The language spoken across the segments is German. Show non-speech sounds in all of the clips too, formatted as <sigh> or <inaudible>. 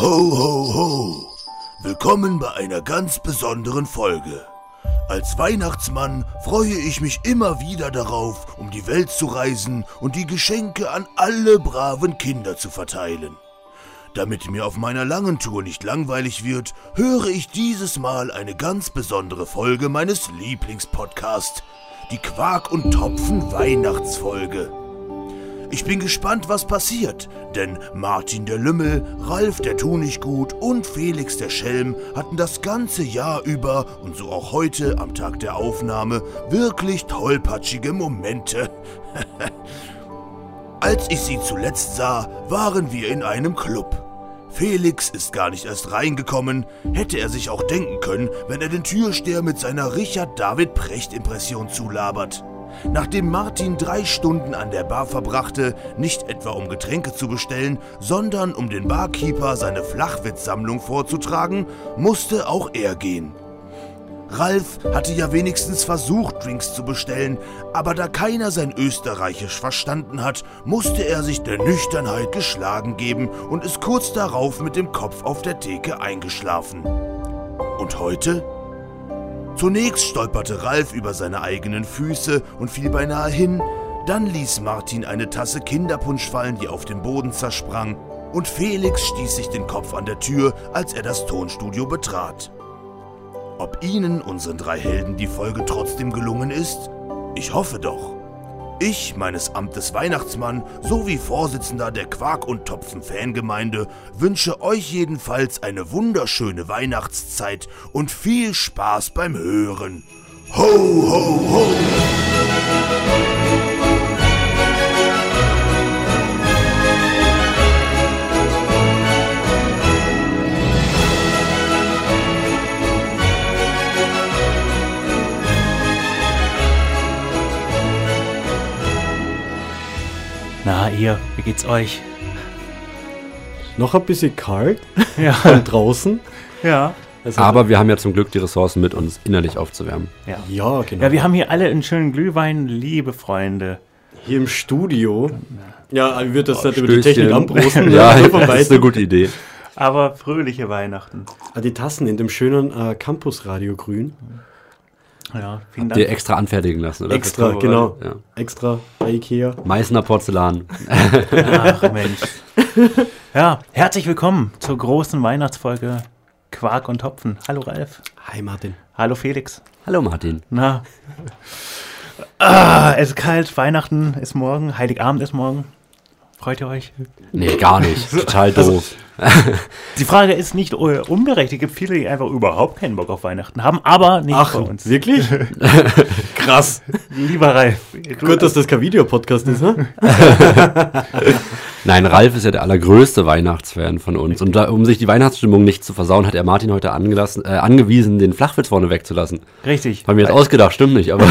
Ho, ho, ho! Willkommen bei einer ganz besonderen Folge. Als Weihnachtsmann freue ich mich immer wieder darauf, um die Welt zu reisen und die Geschenke an alle braven Kinder zu verteilen. Damit mir auf meiner langen Tour nicht langweilig wird, höre ich dieses Mal eine ganz besondere Folge meines Lieblingspodcasts, die Quark und Topfen Weihnachtsfolge. Ich bin gespannt, was passiert, denn Martin der Lümmel, Ralf der Tunichtgut und Felix der Schelm hatten das ganze Jahr über und so auch heute am Tag der Aufnahme wirklich tollpatschige Momente. <laughs> Als ich sie zuletzt sah, waren wir in einem Club. Felix ist gar nicht erst reingekommen, hätte er sich auch denken können, wenn er den Türsteher mit seiner Richard David Precht Impression zulabert. Nachdem Martin drei Stunden an der Bar verbrachte, nicht etwa um Getränke zu bestellen, sondern um den Barkeeper seine Flachwitzsammlung vorzutragen, musste auch er gehen. Ralf hatte ja wenigstens versucht, Drinks zu bestellen, aber da keiner sein Österreichisch verstanden hat, musste er sich der Nüchternheit geschlagen geben und ist kurz darauf mit dem Kopf auf der Theke eingeschlafen. Und heute? Zunächst stolperte Ralf über seine eigenen Füße und fiel beinahe hin, dann ließ Martin eine Tasse Kinderpunsch fallen, die auf dem Boden zersprang, und Felix stieß sich den Kopf an der Tür, als er das Tonstudio betrat. Ob Ihnen, unseren drei Helden, die Folge trotzdem gelungen ist? Ich hoffe doch. Ich, meines Amtes Weihnachtsmann, sowie Vorsitzender der Quark- und Topfen-Fangemeinde, wünsche euch jedenfalls eine wunderschöne Weihnachtszeit und viel Spaß beim Hören. Ho, ho, ho! Na, ihr, wie geht's euch? Noch ein bisschen kalt <laughs> Ja. von draußen. Ja. Also, Aber wir haben ja zum Glück die Ressourcen mit, uns innerlich aufzuwärmen. Ja. ja, genau. Ja, wir haben hier alle einen schönen Glühwein, liebe Freunde. Hier im Studio. Ja, ich würde das nicht über die Oh. Technik anbrosten. <laughs> ja, von das ist eine gute Idee. Aber fröhliche Weihnachten. Ah, Die Tassen in dem schönen äh, Campus-Radio grün. Ja, vielen Dir Dank. extra anfertigen lassen, oder? Extra, genau. Ja. Extra bei Ikea. Meißner Porzellan. Ach Mensch. <laughs> Ja, herzlich willkommen zur großen Weihnachtsfolge Quark und Topfen. Hallo Ralf. Hi Martin. Hallo Felix. Hallo Martin. Na. Ah, es ist kalt, Weihnachten ist morgen, Heiligabend ist morgen. Freut ihr euch? Nee, gar nicht. <laughs> Total doof. <laughs> Die Frage ist nicht äh, unberechtigt. Es gibt viele, die einfach überhaupt keinen Bock auf Weihnachten haben, aber nicht Ach, bei uns. wirklich? <laughs> Krass. Lieber Ralf. Gut, dass das kein Videopodcast ist, ne? Nein, Ralf ist ja der allergrößte Weihnachtsfan von uns. Und da, um sich die Weihnachtsstimmung nicht zu versauen, hat er Martin heute angelassen, äh, angewiesen, den Flachwitz vorne wegzulassen. Richtig. Haben wir jetzt ausgedacht, stimmt nicht, aber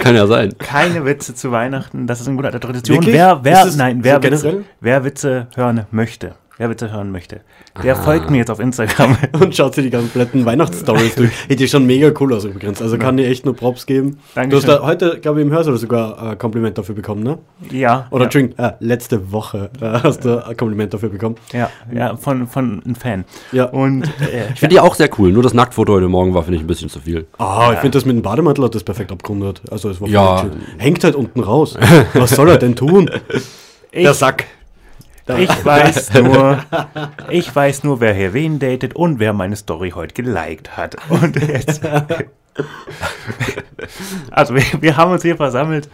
kann ja sein. Keine Witze zu Weihnachten, das ist eine gute alte Tradition. Wirklich? Wer, wer, Ist es nein, so wer, Witze, wer Witze hören möchte, wer Witze hören möchte, der Ah. folgt mir jetzt auf Instagram. <laughs> Und schaut sich die kompletten Weihnachtsstories durch. <laughs> Hätte die schon mega cool aus übrigens. Also kann dir echt nur Props geben. Dankeschön. Du hast da heute, glaube ich, im Hörsaal sogar ein Kompliment dafür bekommen, ne? ja. Oder ja, Entschuldigung, äh, letzte Woche äh, hast du ein Kompliment dafür bekommen. ja, ja, von, von einem Fan. Ja. Und <laughs> äh, Ich finde die auch sehr cool. Nur das Nacktfoto heute Morgen war, finde ich, ein bisschen zu viel. Ah, ich finde das mit dem Bademantel hat das perfekt abgerundet. Also es war Ja. voll chill. Hängt halt unten raus. Was soll er denn tun? Ich, Sack. ich weiß <laughs> nur, ich weiß nur, wer hier wen datet und wer meine Story heute geliked hat. Und jetzt. <laughs> Also wir, wir haben uns hier versammelt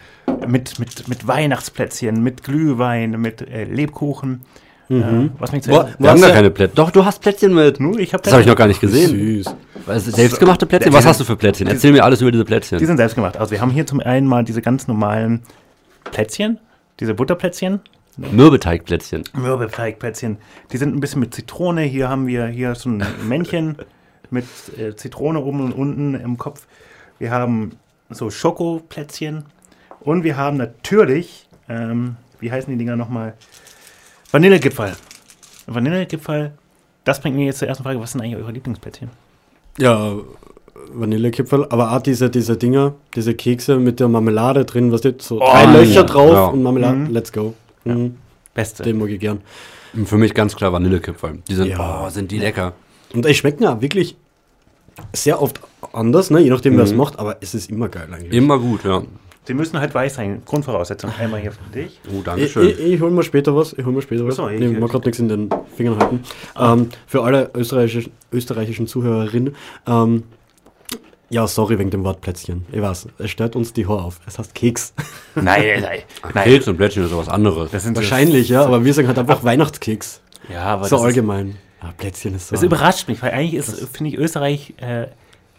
mit, mit, mit Weihnachtsplätzchen, mit Glühwein, mit äh, Lebkuchen. Äh, was mich zu Boah, Wir haben gar ja- keine Plätzchen. Doch, du hast Plätzchen mit. Nur ich habe Das habe ich noch gar nicht gesehen. Süß. Was, selbstgemachte Plätzchen? Was hast du für Plätzchen? Erzähl mir alles über diese Plätzchen. Die sind selbst gemacht. Also wir haben hier zum einen mal diese ganz normalen Plätzchen, diese Butterplätzchen, Mürbeteigplätzchen. Mürbeteigplätzchen. Die sind ein bisschen mit Zitrone. Hier haben wir hier so ein Männchen <laughs> mit äh, Zitrone oben und unten im Kopf. Wir haben so Schokoplätzchen und wir haben natürlich, ähm, wie heißen die Dinger nochmal? Vanillegipfel. Vanillegipfel. Das bringt mir jetzt zur ersten Frage. Was sind eigentlich eure Lieblingsplätzchen? Ja, Vanillekipferl, aber auch diese, diese Dinger, diese Kekse mit der Marmelade drin, was steht, so drei Oh, Löcher ja. drauf Ja. und Marmelade, Mhm. let's go. Mhm. Beste. Den mag ich gern. Für mich ganz klar Vanillekipferl. Die sind, Ja. oh, sind die lecker. Und die schmecken ja wirklich sehr oft anders, ne? je nachdem, wer es macht, aber es ist immer geil eigentlich. Immer gut, ja. Sie müssen halt weiß sein. Grundvoraussetzung. Einmal hier für dich. Oh, Ich, Dankeschön. ich, ich hol mir später was. Ich hol mir später was. So, ich- nee, ich mag gerade nichts in den Fingern halten. Ähm, für alle österreichischen, österreichischen Zuhörerinnen. Ähm, ja, sorry wegen dem Wort Plätzchen. Ich weiß, es stört uns die Haare auf. Es heißt Keks. <laughs> Nein, nein, nein. Keks und Plätzchen ist sowas anderes. Das sind Wahrscheinlich, ja, aber wir sagen halt einfach Weihnachtskeks. Ja, aber so das, ist, allgemein. Ja, Plätzchen ist so. das überrascht mich, weil eigentlich ist, finde ich, Österreich, äh,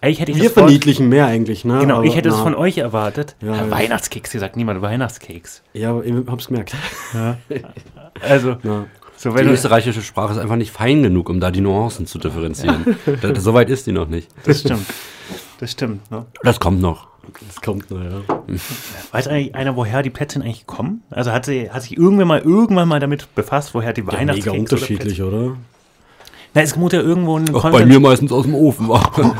eigentlich hätte ich wir das Wort, verniedlichen mehr eigentlich, ne? Genau, Aber ich hätte es na, von euch erwartet. Ja, Ja, ja. Weihnachtskeks, hier sagt niemand Weihnachtskeks. Ja, aber ich hab's gemerkt. Also, <laughs> Ja. so Die österreichische Sprache ist einfach nicht fein genug, um da die Nuancen zu differenzieren. <laughs> da, so weit ist die noch nicht. das stimmt. Das stimmt, ne? Das kommt noch. Das kommt noch, ja. Weiß eigentlich einer, woher die Plätzchen eigentlich kommen? Also hat, sie, hat sich irgendwann mal irgendwann mal damit befasst, woher die ja mega unterschiedlich, oder? Oder Na, es muss ja irgendwo ein Auch bei mir meistens aus dem Ofen. <laughs>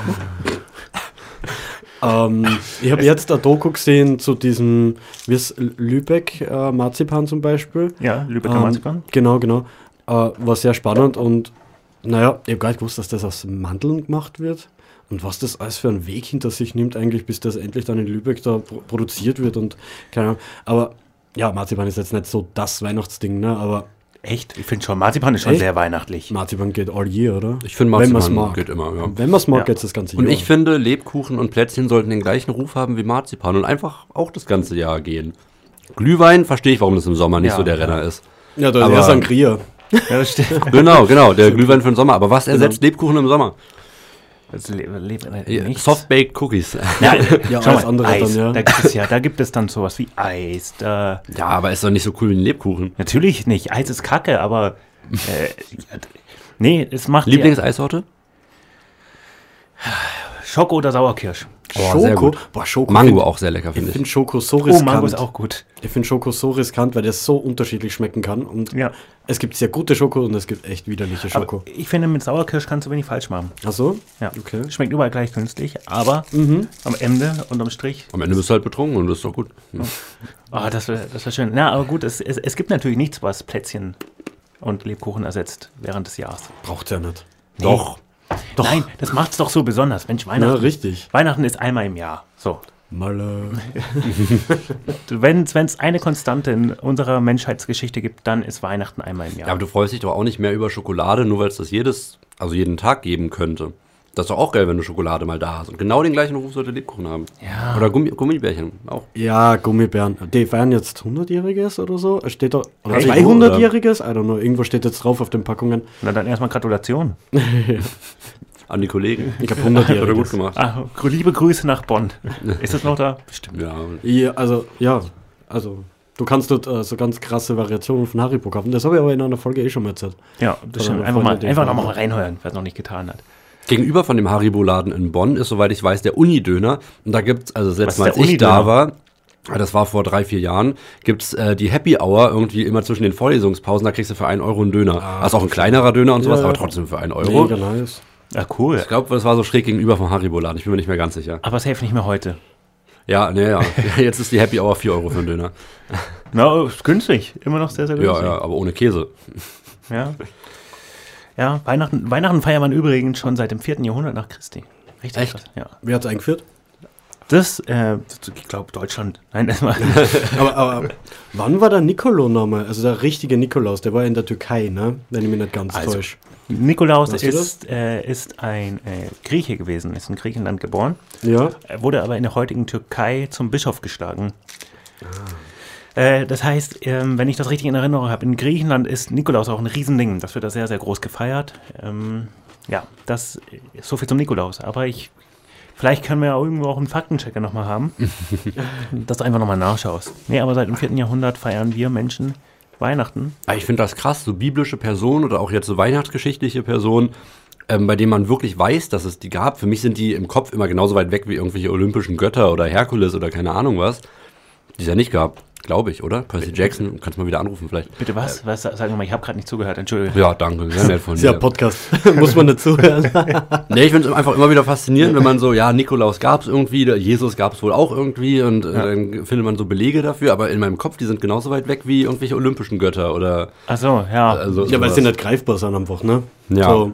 Ähm, ich habe jetzt ein Doku gesehen zu diesem, wie ist Lübeck äh, Marzipan zum Beispiel. Ja, Lübecker Ähm, Marzipan. Genau, genau. Äh, war sehr spannend und naja, ich habe gar nicht gewusst, dass das aus Mandeln gemacht wird. Und was das alles für einen Weg hinter sich nimmt, eigentlich, bis das endlich dann in Lübeck da pro produziert wird und keine Ahnung. Aber ja, Marzipan ist jetzt nicht so das Weihnachtsding, ne? Aber Echt? Ich finde schon, Marzipan ist schon Echt? sehr weihnachtlich. Marzipan geht all year, oder? Ich finde Marzipan mag. geht immer, ja. Wenn man es mag, Ja. geht's das ganze Und Jahr. ich finde, Lebkuchen und Plätzchen sollten den gleichen Ruf haben wie Marzipan und einfach auch das ganze Jahr gehen. Glühwein verstehe ich, warum das im Sommer nicht Ja, so der. Renner ist. ja, da ist eher Sangria. Ja, das stimmt. <laughs> Genau, genau, der Glühwein für den Sommer. Aber was ersetzt Lebkuchen im Sommer? Soft-Baked Cookies. Ja, Ja, <laughs> schau alles andere Eis. dann, ja. Da gibt es ja, da gibt es dann sowas wie Eis. Da, Ja, aber ist doch nicht so cool wie ein Lebkuchen. natürlich nicht. Eis ist Kacke, aber äh, <laughs> nee, es macht Lieblingseissorte? Schoko oder Sauerkirsch. Oh, sehr Schoko. gut. Boah, Schoko. Mango find- auch sehr lecker, Ich finde finde ich. Schoko so Oh, riskant. Mango ist auch gut. Ich finde Schoko so riskant, weil der so unterschiedlich schmecken kann. Und Ja. es gibt sehr gute Schoko und es gibt echt widerliche Aber Schoko. ich finde, mit Sauerkirsch kannst du wenig falsch machen. Ach so? Ja. Okay. Schmeckt überall gleich günstig, aber am Ende, unterm Strich, Am Ende bist du halt betrunken und das ist doch gut. ah, das wäre das wär schön. Na, aber gut, es, es, es gibt natürlich nichts, was Plätzchen und Lebkuchen ersetzt während des Jahres. Braucht's ja nicht. Doch. Doch. Nein, das macht es doch so besonders. Mensch, Na, Weihnachten, richtig. Weihnachten ist einmal im Jahr. So. Malle. <laughs> Wenn es eine Konstante in unserer Menschheitsgeschichte gibt, dann ist Weihnachten einmal im Jahr. Ja, aber du freust dich doch auch nicht mehr über Schokolade, nur weil es das jedes, also jeden Tag geben könnte. Das ist doch auch geil, wenn du Schokolade mal da hast. Und genau den gleichen Ruf sollte Lebkuchen haben. Ja. Oder Gummi, Gummibärchen auch. Ja, Gummibären. Die feiern jetzt 100-Jähriges oder so. Es Steht da. Oder Hey, 200-Jähriges? I don't know. Irgendwo steht jetzt drauf auf den Packungen. Na dann erstmal Gratulation. <laughs> An die Kollegen. Ich habe Hat er gut 100-Jähriges. gemacht. Ah, liebe Grüße nach Bonn. Ist das noch da? Bestimmt. Ja. Ja, also, ja. Also, du kannst dort äh, so ganz krasse Variationen von Haribo kaufen. Das habe ich aber in einer Folge eh schon mal erzählt. Ja, das stimmt. Einfach mal, einfach fahren. noch mal reinhören, wer es noch nicht getan hat. Gegenüber von dem Haribo-Laden in Bonn ist, soweit ich weiß, der Uni-Döner. Und da gibt's, also das letzte ist Mal, als ich da war, das war vor drei, vier Jahren, gibt's äh, die Happy Hour irgendwie immer zwischen den Vorlesungspausen, da kriegst du für einen Euro einen Döner. also auch ein kleinerer Döner und sowas, Ja, ja. aber trotzdem für einen Euro. Mega nice. Ja, cool. Ich glaube, das war so schräg gegenüber vom Haribo-Laden. Ich bin mir nicht mehr ganz sicher. Aber safe nicht mehr heute. Ja, nee, ja. <laughs> Jetzt ist die Happy Hour 4 Euro für einen Döner. Na, ist günstig. Immer noch sehr, sehr Ja, günstig. ja, aber ohne Käse. Ja, ja Weihnachten, Weihnachten feiert man übrigens schon seit dem 4. Jahrhundert nach Christi. Richtig Echt? krass. Ja. Wer hat's eingeführt? Das, äh, ich glaube, Deutschland. Nein, erstmal. <laughs> aber, aber wann war der Nicolo nochmal? Also der richtige Nikolaus, der war in der Türkei, ne? Wenn ich mich nicht ganz Also, täusche. Nikolaus Weißt du ist, äh, ist ein äh, Grieche gewesen, ist in Griechenland geboren. Ja. Er wurde aber in der heutigen Türkei zum Bischof geschlagen. Äh, das heißt, ähm, wenn ich das richtig in Erinnerung habe, in Griechenland ist Nikolaus auch ein Riesending. Das wird da sehr, sehr groß gefeiert. Ähm, ja, das ist so viel zum Nikolaus. Aber ich, vielleicht können wir ja irgendwo auch einen Faktenchecker nochmal haben, <laughs> dass du einfach nochmal nachschaust. Nee, aber seit dem 4. Jahrhundert feiern wir Menschen Weihnachten. Aber ich finde das krass, so biblische Personen oder auch jetzt so weihnachtsgeschichtliche Personen, ähm, bei denen man wirklich weiß, dass es die gab. Für mich sind die im Kopf immer genauso weit weg wie irgendwelche olympischen Götter oder Herkules oder keine Ahnung was, die es ja nicht gab. Glaube ich, oder? Percy Jackson, kannst mal wieder anrufen vielleicht. Bitte was? was sagen wir mal, ich habe gerade nicht zugehört, entschuldige. Ja, danke, sehr nett von Ist ja dir. Podcast. <laughs> Muss man dazuhören. Nee, ich finde es einfach immer wieder faszinierend, wenn man so, ja, Nikolaus gab es irgendwie, Jesus gab es wohl auch irgendwie und äh, dann findet man so Belege dafür, aber in meinem Kopf, die sind genauso weit weg wie irgendwelche olympischen Götter oder Ach so, ja. also ja, weil sie nicht greifbar sind einfach, ne? Ja. So,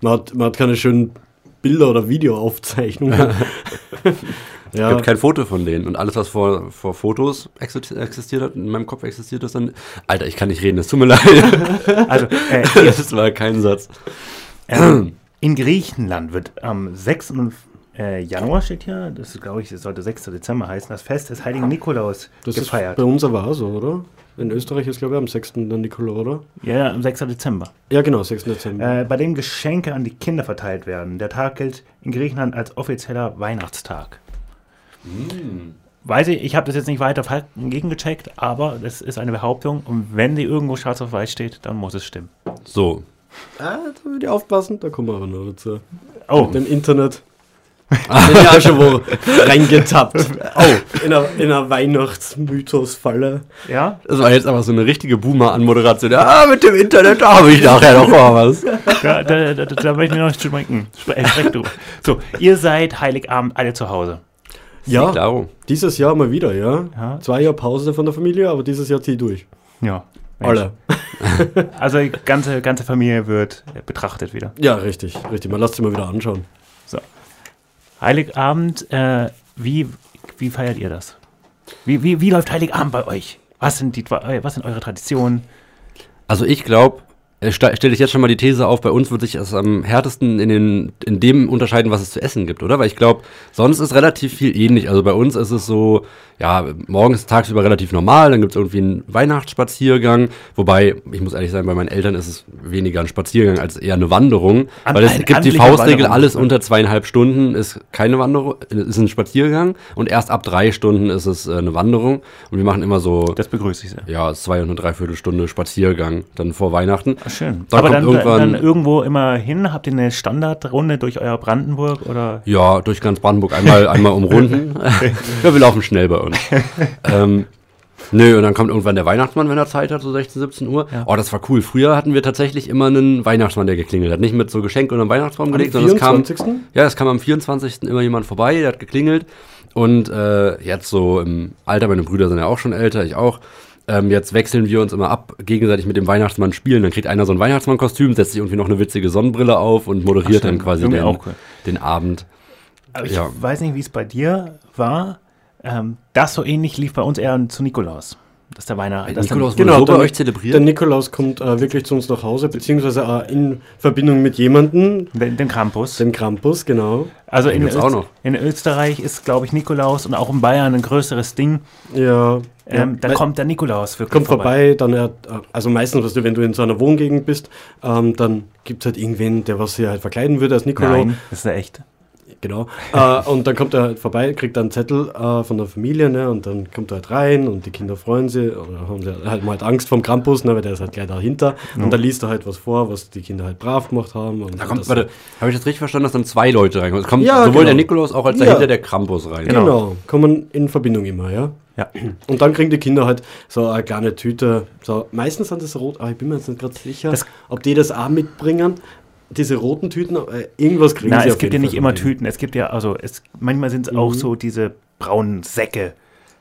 man, hat, man hat keine schönen Bilder oder Videoaufzeichnungen. <laughs> Es ja, gibt kein Foto von denen und alles, was vor, vor Fotos exi- existiert hat, in meinem Kopf existiert ist dann. Alter, ich kann nicht reden, es tut mir <laughs> leid. Also, äh, <laughs> das war kein Satz. ähm, in Griechenland wird am 6. Äh, Januar steht hier, das ist, glaube ich, das sollte 6. Dezember heißen, das Fest des heiligen Nikolaus das gefeiert. ist bei uns aber auch so, oder? In Österreich ist, glaube ich, am 6. der Nikolaus, oder? ja, ja, am 6. Dezember. Ja, genau, 6. Dezember. Äh, bei dem Geschenke an die Kinder verteilt werden. Der Tag gilt in Griechenland als offizieller Weihnachtstag. Weiß ich, ich habe das jetzt nicht weiter gegengecheckt, aber das ist eine Behauptung und wenn die irgendwo schwarz auf weiß steht, dann muss es stimmen. So. ah, da würde ich aufpassen, da kommen wir aber noch dazu. Oh, Mit dem Internet. Bin ich auch schon wo reingetappt. Oh, in einer, in einer Weihnachtsmythos-Falle. ja? Das war jetzt aber so eine richtige Boomer-Anmoderation. Ah, mit dem Internet, da habe ich nachher noch mal was. Da, da, da, da will ich mir noch schmecken. Spre äh, sprech du. So, ihr seid Heiligabend alle zu Hause. Ja, Klaro. dieses Jahr mal wieder, ja. Ja. Zwei Jahre Pause von der Familie, aber dieses Jahr zieh ich durch. Ja. Alle. <laughs> Also die ganze, ganze Familie wird betrachtet wieder. Ja, richtig, richtig. Man lässt sich mal wieder anschauen. Heiligabend, äh, wie, wie feiert ihr das? Wie, wie, wie läuft Heiligabend bei euch? Was sind, die, was sind eure Traditionen? Also ich glaube, stelle ich jetzt schon mal die These auf, bei uns wird sich das am härtesten in, den, in dem unterscheiden, was es zu essen gibt, oder? Weil ich glaube, sonst ist relativ viel ähnlich. Also bei uns ist es so, ja, morgens tagsüber relativ normal, dann gibt es irgendwie einen Weihnachtsspaziergang, wobei, ich muss ehrlich sagen, bei meinen Eltern ist es weniger ein Spaziergang als eher eine Wanderung, An- weil es ein gibt die Faustregel, alles unter zweieinhalb Stunden ist keine Wanderung, ist ein Spaziergang und erst ab drei Stunden ist es äh, eine Wanderung und wir machen immer so, Das begrüße ich sehr. ja, zwei und eine Dreiviertelstunde Spaziergang dann vor Weihnachten. Schön. Dann Aber dann, irgendwann- dann irgendwo immer hin? Habt ihr eine Standardrunde durch euer Brandenburg oder? Ja, durch ganz Brandenburg einmal, einmal umrunden. <laughs> ja, wir laufen schnell bei uns. ähm, nö, und dann kommt irgendwann der Weihnachtsmann, wenn er Zeit hat, so 16, 17 Uhr. Ja. Oh, das war cool. Früher hatten wir tatsächlich immer einen Weihnachtsmann, der geklingelt hat. Nicht mit so Geschenk und einem Weihnachtsbaum gelegt, sondern es kam, 24.? ja, es kam am 24. immer jemand vorbei, der hat geklingelt. Und äh, jetzt so im Alter, meine Brüder sind ja auch schon älter, ich auch. Ähm, jetzt wechseln wir uns immer ab, gegenseitig mit dem Weihnachtsmann spielen. Dann kriegt einer so ein Weihnachtsmann-Kostüm, setzt sich irgendwie noch eine witzige Sonnenbrille auf und moderiert Ach, dann quasi den, auch cool. den Abend. Aber ich Ja. weiß nicht, wie es bei dir war. Ähm, das so ähnlich lief bei uns eher zu Nikolaus. Dass der Weihnachten. dass Nikolaus dann, bei der- euch zelebriert? Der Nikolaus kommt äh, wirklich zu uns nach Hause, beziehungsweise äh, in Verbindung mit jemandem, den, den Krampus. den Krampus, genau. also in, Öst- noch. in Österreich ist, glaube ich, Nikolaus und auch in Bayern ein größeres Ding. Ja, Ähm, ja, da kommt der Nikolaus wirklich kommt vorbei, dann er, also meistens, weißt du, wenn du in so einer Wohngegend bist, ähm, dann gibt es halt irgendwen, der was hier halt verkleiden würde als Nikolaus. Nein, das ist ja echt. Genau. äh, und dann kommt er halt vorbei, kriegt dann einen Zettel äh, von der Familie, ne? Und dann kommt er halt rein und die Kinder freuen sich oder haben sie halt mal halt Angst vom Krampus, ne? Weil der ist halt gleich dahinter. Und dann liest er halt was vor, was die Kinder halt brav gemacht haben. Und Da kommt, warte, habe ich das richtig verstanden, dass dann zwei Leute reinkommen? Es kommt Ja, sowohl genau. der Nikolaus auch als Ja. dahinter der Krampus rein. Genau. Genau. kommen in Verbindung immer, ja. Ja. Und dann kriegen die Kinder halt so eine kleine Tüte. So, meistens sind das rot, aber ich bin mir jetzt nicht gerade sicher, Das- ob die das auch mitbringen. Diese roten Tüten, äh, irgendwas kriegen Na, sie es gibt ja nicht Fall immer denen. Tüten. Es gibt ja, also es, manchmal sind es auch so diese braunen Säcke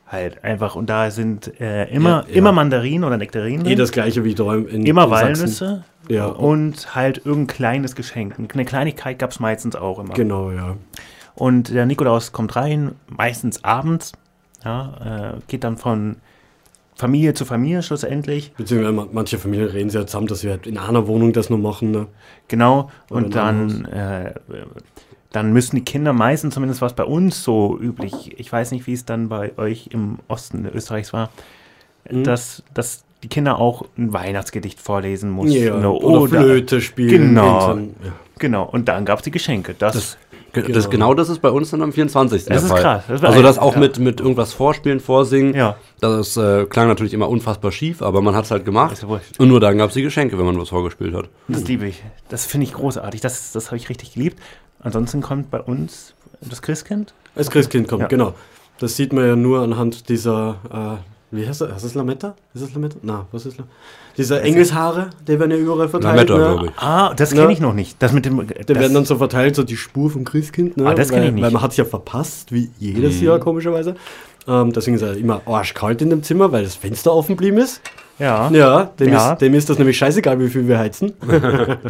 halt einfach. Und da sind äh, immer, Ja, ja. immer Mandarinen oder Nektarinen. Eh das gleiche wie da in Immer in. Walnüsse Ja. und halt irgendein kleines Geschenk. Eine Kleinigkeit gab es meistens auch immer. Genau, ja. Und der Nikolaus kommt rein, meistens abends, ja, äh, geht dann von Familie zu Familie schlussendlich. Beziehungsweise man- manche Familien reden sich ja zusammen, dass wir halt in einer Wohnung das nur machen. Ne? Genau. Oder Und dann, äh, dann müssen die Kinder meistens, zumindest was bei uns so üblich, ich weiß nicht, wie es dann bei euch im Osten Österreichs war, Mhm. dass, dass die Kinder auch ein Weihnachtsgedicht vorlesen mussten. Ja, Ne, oder, Flöte spielen. Genau. Ja. Genau. Und dann gab es die Geschenke. Das, Ge- Genau. Das, genau das ist bei uns dann am 24. Das der ist Fall. krass. Das war also das auch ja. mit, mit irgendwas vorspielen, vorsingen. ja. Das äh, klang natürlich immer unfassbar schief, aber man hat es halt gemacht. Ist. Und nur dann gab es die Geschenke, wenn man was vorgespielt hat. Das liebe ich. Das finde ich großartig. Das, das habe ich richtig geliebt. Ansonsten kommt bei uns das Christkind. Als Christkind kommt, Ja. genau. Das sieht man ja nur anhand dieser Wie heißt das? Heißt das Lametta? Ist das Lametta? Na, was ist Lametta? Diese Engelshaare, die werden ja überall verteilt. Lametta, ne? glaube ich. Ah, das kenne Ja. ich noch nicht. Das mit dem. Die das, werden dann so verteilt, so die Spur vom Christkind. Ne? Ah, das kenn weil, ich nicht. Weil man hat es ja verpasst, wie jedes Mhm. Jahr, komischerweise. Ähm, deswegen ist er immer arschkalt in dem Zimmer, weil das Fenster offen geblieben ist. ja, Ja, dem, Ja. Ist, dem ist das nämlich scheißegal, wie viel wir heizen. <laughs>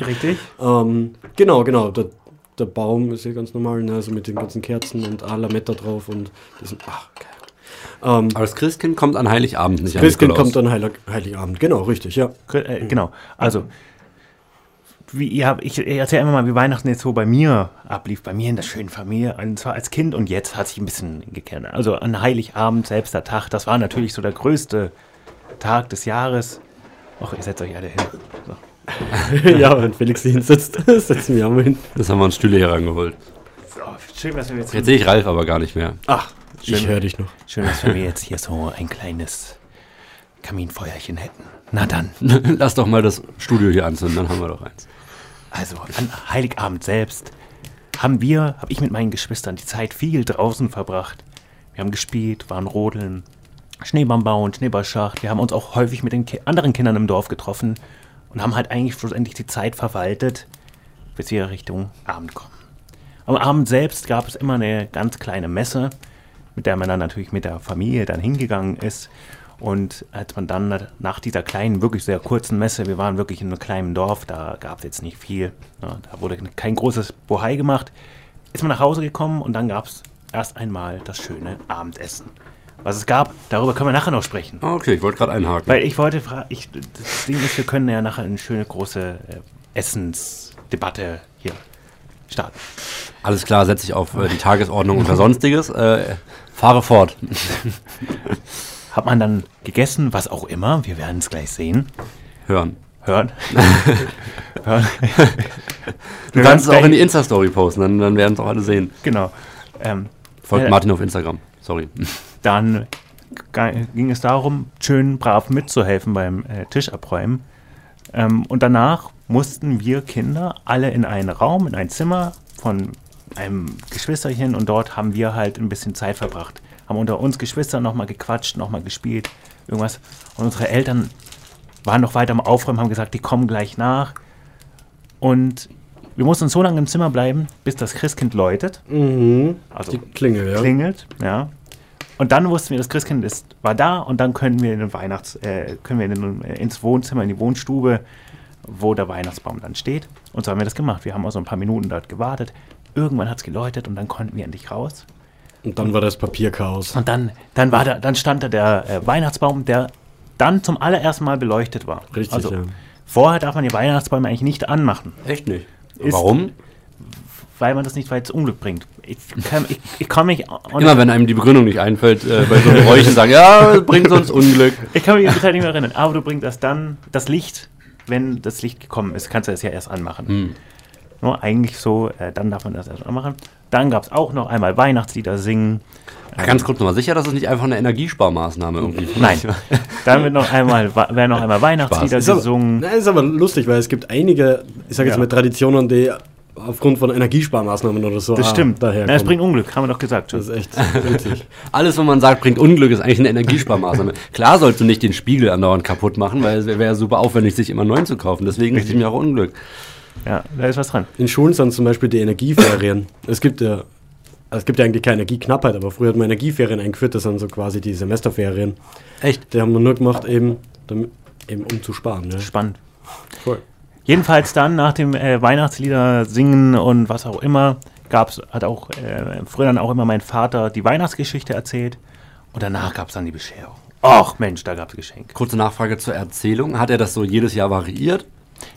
richtig. ähm, genau, genau. Der, der Baum ist ja ganz normal, ne? also mit den ganzen Kerzen und Lametta drauf und diesen, ach, geil. Ähm, Aber das Christkind kommt an Heiligabend nicht an Christkind Nikolaus. kommt dann Heilig, Heiligabend, genau, richtig, ja. Äh, genau. Also, wie habt, ich erzähle immer mal, wie Weihnachten jetzt so bei mir ablief, bei mir in der schönen Familie, und zwar als Kind und jetzt hat sich ein bisschen gekehrt. Also an Heiligabend, selbst der Tag, das war natürlich so der größte Tag des Jahres. Ach, ihr setzt euch alle hin. So. <laughs> ja, wenn Felix sich hinsetzt, <laughs> setzen wir auch mal hin. Das haben wir uns Stühle hier rangeholt. So, schön, dass wir jetzt, Jetzt sehe ich Ralf aber gar nicht mehr. Ach, ich Schön. höre dich noch. schön, dass wir jetzt hier so ein kleines Kaminfeuerchen hätten. Na dann. <laughs> Lass doch mal das Studio hier anzünden, dann haben wir doch eins. Also an Heiligabend selbst haben wir, habe ich mit meinen Geschwistern die Zeit viel draußen verbracht. Wir haben gespielt, waren rodeln, Schneebaum bauen, Schneeballschacht. Wir haben uns auch häufig mit den Ki anderen Kindern im Dorf getroffen und haben halt eigentlich schlussendlich die Zeit verwaltet, bis wir Richtung Abend kommen. Am Abend selbst gab es immer eine ganz kleine Messe, mit der man dann natürlich mit der Familie dann hingegangen ist. Und als man dann nach dieser kleinen, wirklich sehr kurzen Messe, wir waren wirklich in einem kleinen Dorf, da gab es jetzt nicht viel, ja, da wurde kein großes Bohai gemacht, ist man nach Hause gekommen und dann gab es erst einmal das schöne Abendessen. Was es gab, darüber können wir nachher noch sprechen. Ah, Okay, ich wollte gerade einhaken. Weil ich wollte fragen, das Ding ist, wir können ja nachher eine schöne große äh, Essensdebatte hier starten. Alles klar, setze ich auf äh, die Tagesordnung unter Sonstiges. Äh, fahre fort. <laughs> Hat man dann gegessen, was auch immer, wir werden es gleich sehen, Hören. hören. <laughs> hören. Du kannst es auch in die Insta-Story posten, dann, dann werden es auch alle sehen. Genau. Ähm, Folgt äh, Martin auf Instagram. Sorry. <laughs> Dann ging es darum, schön brav mitzuhelfen beim äh, Tisch abräumen. Ähm, und danach mussten wir Kinder alle in einen Raum, in ein Zimmer von einem Geschwisterchen und dort haben wir halt ein bisschen Zeit verbracht. Haben unter uns Geschwister nochmal gequatscht, nochmal gespielt, irgendwas. Und unsere Eltern waren noch weiter am Aufräumen, haben gesagt, die kommen gleich nach. Und wir mussten so lange im Zimmer bleiben, bis das Christkind läutet. Mhm. Also Die Klingel, ja. klingelt, ja. Und dann wussten wir, das Christkind ist, war da und dann können wir in den Weihnachts, äh, können wir in den, äh, ins Wohnzimmer, in die Wohnstube, wo der Weihnachtsbaum dann steht. Und so haben wir das gemacht. Wir haben also ein paar Minuten dort gewartet. Irgendwann hat es geläutet und dann konnten wir endlich raus. Und dann war das Papierchaos. Und dann, dann, war da, dann stand da der äh, Weihnachtsbaum, der dann zum allerersten Mal beleuchtet war. Richtig, also, ja. Vorher darf man die Weihnachtsbäume eigentlich nicht anmachen, Echt nicht. Ist- Warum? weil man das nicht, weil es Unglück bringt. Ich, kann, ich, ich kann mich <laughs> Immer wenn einem die Begründung nicht einfällt, äh, bei so Geräuschen sagen, ja, bringt uns Unglück. <laughs> Ich kann mich jetzt halt nicht mehr erinnern, aber du bringst das dann, das Licht, wenn das Licht gekommen ist, kannst du das ja erst anmachen. Hm. Nur eigentlich so, äh, dann darf man das erst anmachen. Dann gab es auch noch einmal Weihnachtslieder singen. Ganz kurz nochmal sicher, dass es nicht einfach eine Energiesparmaßnahme irgendwie <laughs> Nein. Dann wird noch einmal, werden noch einmal Weihnachtslieder Ist aber, gesungen. nein, ist aber lustig, weil es gibt einige, ich sage jetzt Ja. mal Traditionen, die aufgrund von Energiesparmaßnahmen oder so Das ah, stimmt. daher Na, es bringt Unglück, haben wir doch gesagt. Das ist echt witzig. <laughs> Alles, wo man sagt, bringt Unglück, ist eigentlich eine Energiesparmaßnahme. Klar sollst du nicht den Spiegel andauernd kaputt machen, weil es wäre super aufwendig, sich immer neuen zu kaufen. Deswegen ist es mir auch Unglück. Ja, da ist was dran. In Schulen sind zum Beispiel die Energieferien. Es gibt ja, also es gibt ja eigentlich keine Energieknappheit, aber früher hat man Energieferien eingeführt, das sind so quasi die Semesterferien. Echt? Die haben wir nur gemacht, eben, damit, eben um zu sparen. Ja. Spannend. Voll. Jedenfalls dann nach dem äh, Weihnachtslieder singen und was auch immer, gab's, hat auch äh, früher dann auch immer mein Vater die Weihnachtsgeschichte erzählt und danach gab es dann die Bescherung. Ach Mensch, da gab es Geschenke. Kurze Nachfrage zur Erzählung. Hat er das so jedes Jahr variiert?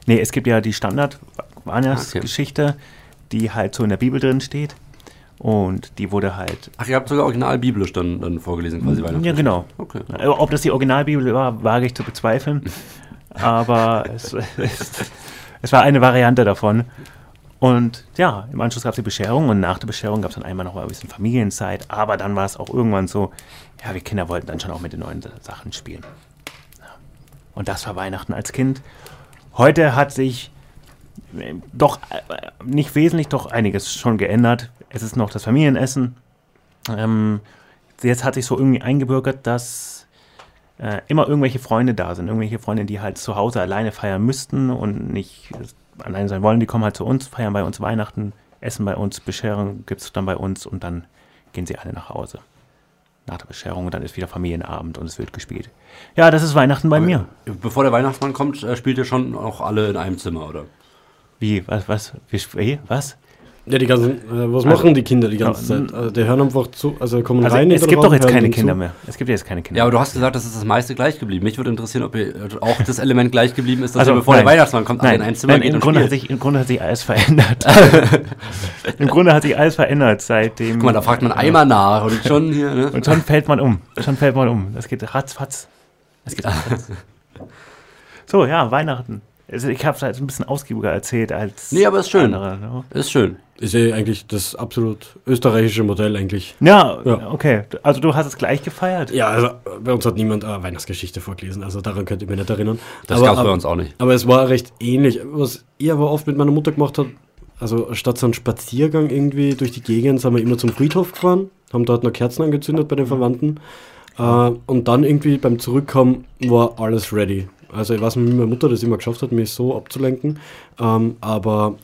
Nee, es gibt ja die Standard-Weihnachtsgeschichte, die halt so in der Bibel drin steht. Und die wurde halt. Ach, ihr habt sogar original biblisch dann, dann vorgelesen, quasi Weihnachten. Ja, genau. Okay. Äh, Ob das die Originalbibel war, wage ich zu bezweifeln. <laughs> Aber es, es, es war eine Variante davon. Und ja, im Anschluss gab es die Bescherung und nach der Bescherung gab es dann einmal noch mal ein bisschen Familienzeit. Aber dann war es auch irgendwann so, ja, wir Kinder wollten dann schon auch mit den neuen Sachen spielen. Und das war Weihnachten als Kind. Heute hat sich äh, doch äh, nicht wesentlich, doch einiges schon geändert. Es ist noch das Familienessen. Ähm, jetzt hat sich so irgendwie eingebürgert, dass äh, immer irgendwelche Freunde da sind. Irgendwelche Freunde, die halt zu Hause alleine feiern müssten und nicht alleine sein wollen. Die kommen halt zu uns, feiern bei uns Weihnachten, essen bei uns, Bescherung gibt es dann bei uns und dann gehen sie alle nach Hause. Nach der Bescherung und dann ist wieder Familienabend und es wird gespielt. Ja, das ist Weihnachten bei mir. Bevor der Weihnachtsmann kommt, äh, spielt ihr schon auch alle in einem Zimmer, oder? Wie? Was? Was? Wie was? Ja, die ganzen, äh, was Also- machen die Kinder die ganze Ja, Zeit? Also, die hören einfach zu, also kommen Also rein. in es gibt doch jetzt keine Kinder zu. mehr. Es gibt jetzt keine Kinder Ja, aber du hast gesagt, das ist das meiste gleich geblieben. Mich würde interessieren, ob ihr äh, auch das Element gleich geblieben ist, dass Also, ihr, bevor nein. der Weihnachtsmann kommt, alle Nein, in ein Zimmer nein geht im, und Grunde sich, im Grunde hat sich alles verändert. <laughs> Im Grunde hat sich alles verändert seitdem. Guck mal, da fragt man einmal nach und schon hier, ne? Und schon fällt man um. Schon fällt man um. Das geht ratzfatz. Das geht ratzfatz. <laughs> So, ja, Weihnachten. Also ich habe es halt ein bisschen ausgiebiger erzählt als Nee, aber ist schön. andere. ne? Ist schön. Ist eh eigentlich das absolut österreichische Modell eigentlich. Ja, Ja. okay. Also du hast es gleich gefeiert. Ja, also bei uns hat niemand eine Weihnachtsgeschichte vorgelesen, also daran könnt ihr mich nicht erinnern. Das aber, gab's bei uns auch nicht. Aber es war recht ähnlich. Was ich aber oft mit meiner Mutter gemacht habe, also statt so einen Spaziergang irgendwie durch die Gegend, sind wir immer zum Friedhof gefahren, haben dort noch Kerzen angezündet bei den Verwandten. Äh, und dann irgendwie beim Zurückkommen war alles ready. Also ich weiß nicht, wie meine Mutter das immer geschafft hat, mich so abzulenken. Ähm, aber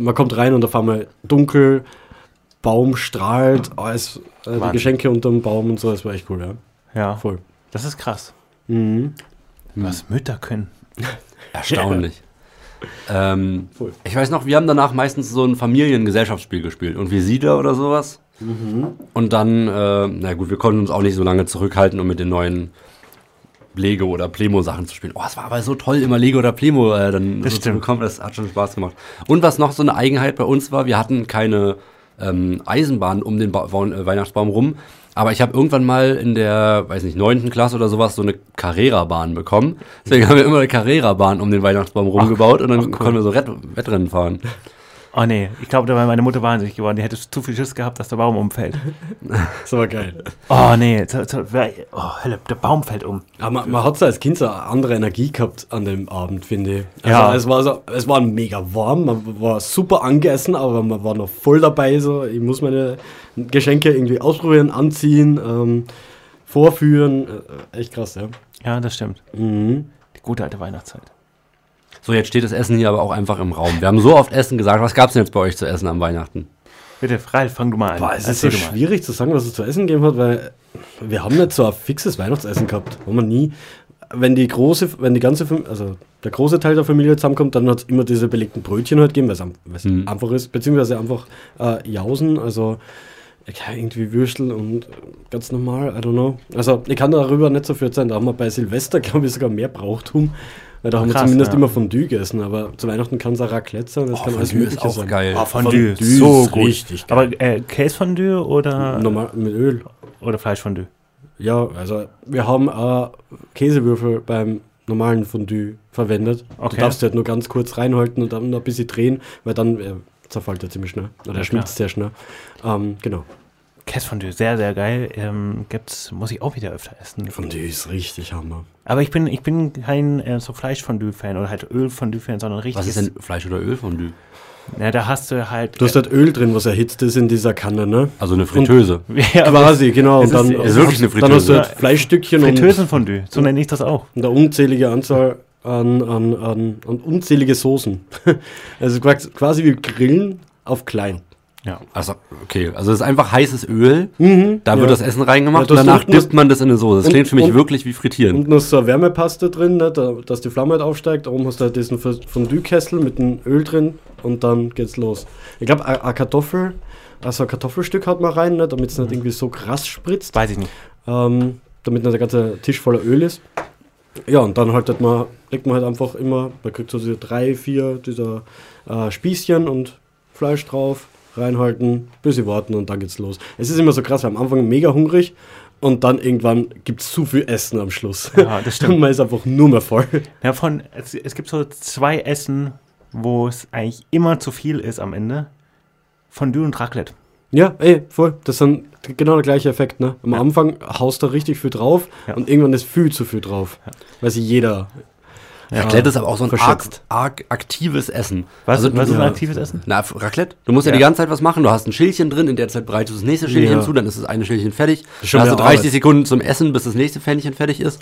man kommt rein und auf einmal dunkel, Baum strahlt, alles, äh, die. Geschenke unterm Baum und so, das war echt cool, ja. Ja, Voll. das ist krass. Mhm. Was Mütter können. <laughs> Erstaunlich. Ähm, Voll. ich weiß noch, wir haben danach meistens so ein Familiengesellschaftsspiel gespielt. Und wie Siedler oder sowas. Und dann, äh, na gut, wir konnten uns auch nicht so lange zurückhalten, um mit den neuen Lego oder Plemo Sachen zu spielen. Oh, es war aber so toll, immer Lego oder Plemo äh, dann Das so zu bekommen. Das hat schon Spaß gemacht. Und was noch so eine Eigenheit bei uns war, wir hatten keine ähm, Eisenbahn um den ba äh, Weihnachtsbaum rum. Aber ich habe irgendwann mal in der, weiß nicht, neunten Klasse oder sowas so eine Carrera-Bahn bekommen. Deswegen haben wir immer eine Carrera-Bahn um den Weihnachtsbaum rumgebaut und dann konnten wir so Rett Wettrennen fahren. Oh nee, ich glaube, da wäre meine Mutter wahnsinnig geworden. Die hätte zu viel Schiss gehabt, dass der Baum umfällt. <laughs> Das war geil. Oh nee, oh, Hölle, der Baum fällt um. Aber man, man hat so als Kind so eine andere Energie gehabt an dem Abend, finde ich. Also Ja. es war so, es war mega warm, man war super angeessen, aber man war noch voll dabei. So, ich muss meine Geschenke irgendwie ausprobieren, anziehen, ähm, vorführen. Äh, echt krass, ja. Ja, das stimmt. Mhm. Die gute alte Weihnachtszeit. So, jetzt steht das Essen hier aber auch einfach im Raum. Wir haben so oft Essen gesagt. Was gab's denn jetzt bei euch zu essen am Weihnachten? Bitte, Ralf, fang du mal an. Boah, es ist so schwierig zu sagen, was es zu essen gegeben hat, weil wir haben nicht so ein fixes Weihnachtsessen gehabt. Haben wir nie. Wenn die große, wenn die ganze, also der große Teil der Familie zusammenkommt, dann hat es immer diese belegten Brötchen halt gegeben, weil es es Mhm. einfach ist, beziehungsweise einfach äh, Jausen, also irgendwie Würstel und ganz normal, I don't know. Also ich kann darüber nicht so viel erzählen, da haben wir bei Silvester, <laughs> glaube ich, sogar mehr Brauchtum, weil da haben wir Krass, zumindest ja. immer Fondue gegessen, aber zu Weihnachten kann es auch Raclette sein, das Oh, kann alles Fondue ist Mögliche auch sein. geil. Oh, Fondue, Fondue so ist gut. richtig geil. Aber äh, Käsefondue oder, Normal mit Öl. oder Fleischfondue? Ja, also wir haben auch Käsewürfel beim normalen Fondue verwendet. Okay. Du darfst halt nur ganz kurz reinhalten und dann noch ein bisschen drehen, weil dann äh, zerfällt er ziemlich schnell. Oder Ja, er schmilzt sehr schnell. Ähm, genau. Käsefondue, sehr, sehr geil. Ähm, gibt's, muss ich auch wieder öfter essen. Fondue ist richtig Hammer. Aber ich bin, ich bin kein äh, so Fleischfondue-Fan oder halt Ölfondue-Fan, sondern richtig. Was ist denn Fleisch- oder Ölfondue? Ja, da hast du halt. Du hast halt Öl drin, was erhitzt ist in dieser Kanne, ne? Also eine Fritteuse. <laughs> ja, aber Quasi, genau. es Und dann, ist- es ist wirklich eine dann hast du halt Fritteuse. Fleischstückchen und, Fritteusenfondue, so nenne ich das auch. und eine unzählige Anzahl an, an, an, an unzählige Soßen. <laughs> also quasi- quasi wie Grillen auf klein. Ja. Also, okay. Also es ist einfach heißes Öl. Da Mhm. ja. wird das Essen reingemacht Ja, das und danach dippt man das in eine Soße. Das und- klingt für mich und- wirklich wie Frittieren. Und noch so eine Wärmepaste drin, ne, da, dass die Flamme halt aufsteigt. Oben hast du halt diesen Fondue-Kessel mit dem Öl drin und dann geht's los. Ich glaube, eine Kartoffel, also ein Kartoffelstück hat man rein, ne, damit es nicht irgendwie so krass spritzt, Weiß ich nicht. ähm, damit nicht der ganze Tisch voller Öl ist. Ja, und dann halt, halt man, legt man halt einfach immer, man kriegt so diese drei, vier dieser äh, Spießchen und Fleisch drauf, reinhalten, bisschen warten und dann geht's los. Es ist immer so krass, weil am Anfang mega hungrig und dann irgendwann gibt's zu viel Essen am Schluss. Ja, das <laughs> stimmt. Und man ist einfach nur mehr voll. Ja, von, es, es gibt so zwei Essen, wo es eigentlich immer zu viel ist am Ende. Fondue und Raclette. Ja, ey, voll. Das ist dann genau der gleiche Effekt, ne? Am Ja. Anfang haust du richtig viel drauf Ja. und irgendwann ist viel zu viel drauf. Weil sie jeder. Raclette ist aber auch so ein arg, arg aktives Essen. Was, Also, was ist ein aktives Essen? Na, Raclette. Du musst ja, Ja. die ganze Zeit was machen. Du hast ein Schälchen drin, in der Zeit bereitest du das nächste Schälchen Ja. zu, dann ist das eine Schälchen fertig. ist schon Dann hast du mehr 30 Arbeit. Sekunden zum Essen, bis das nächste Pfännchen fertig ist.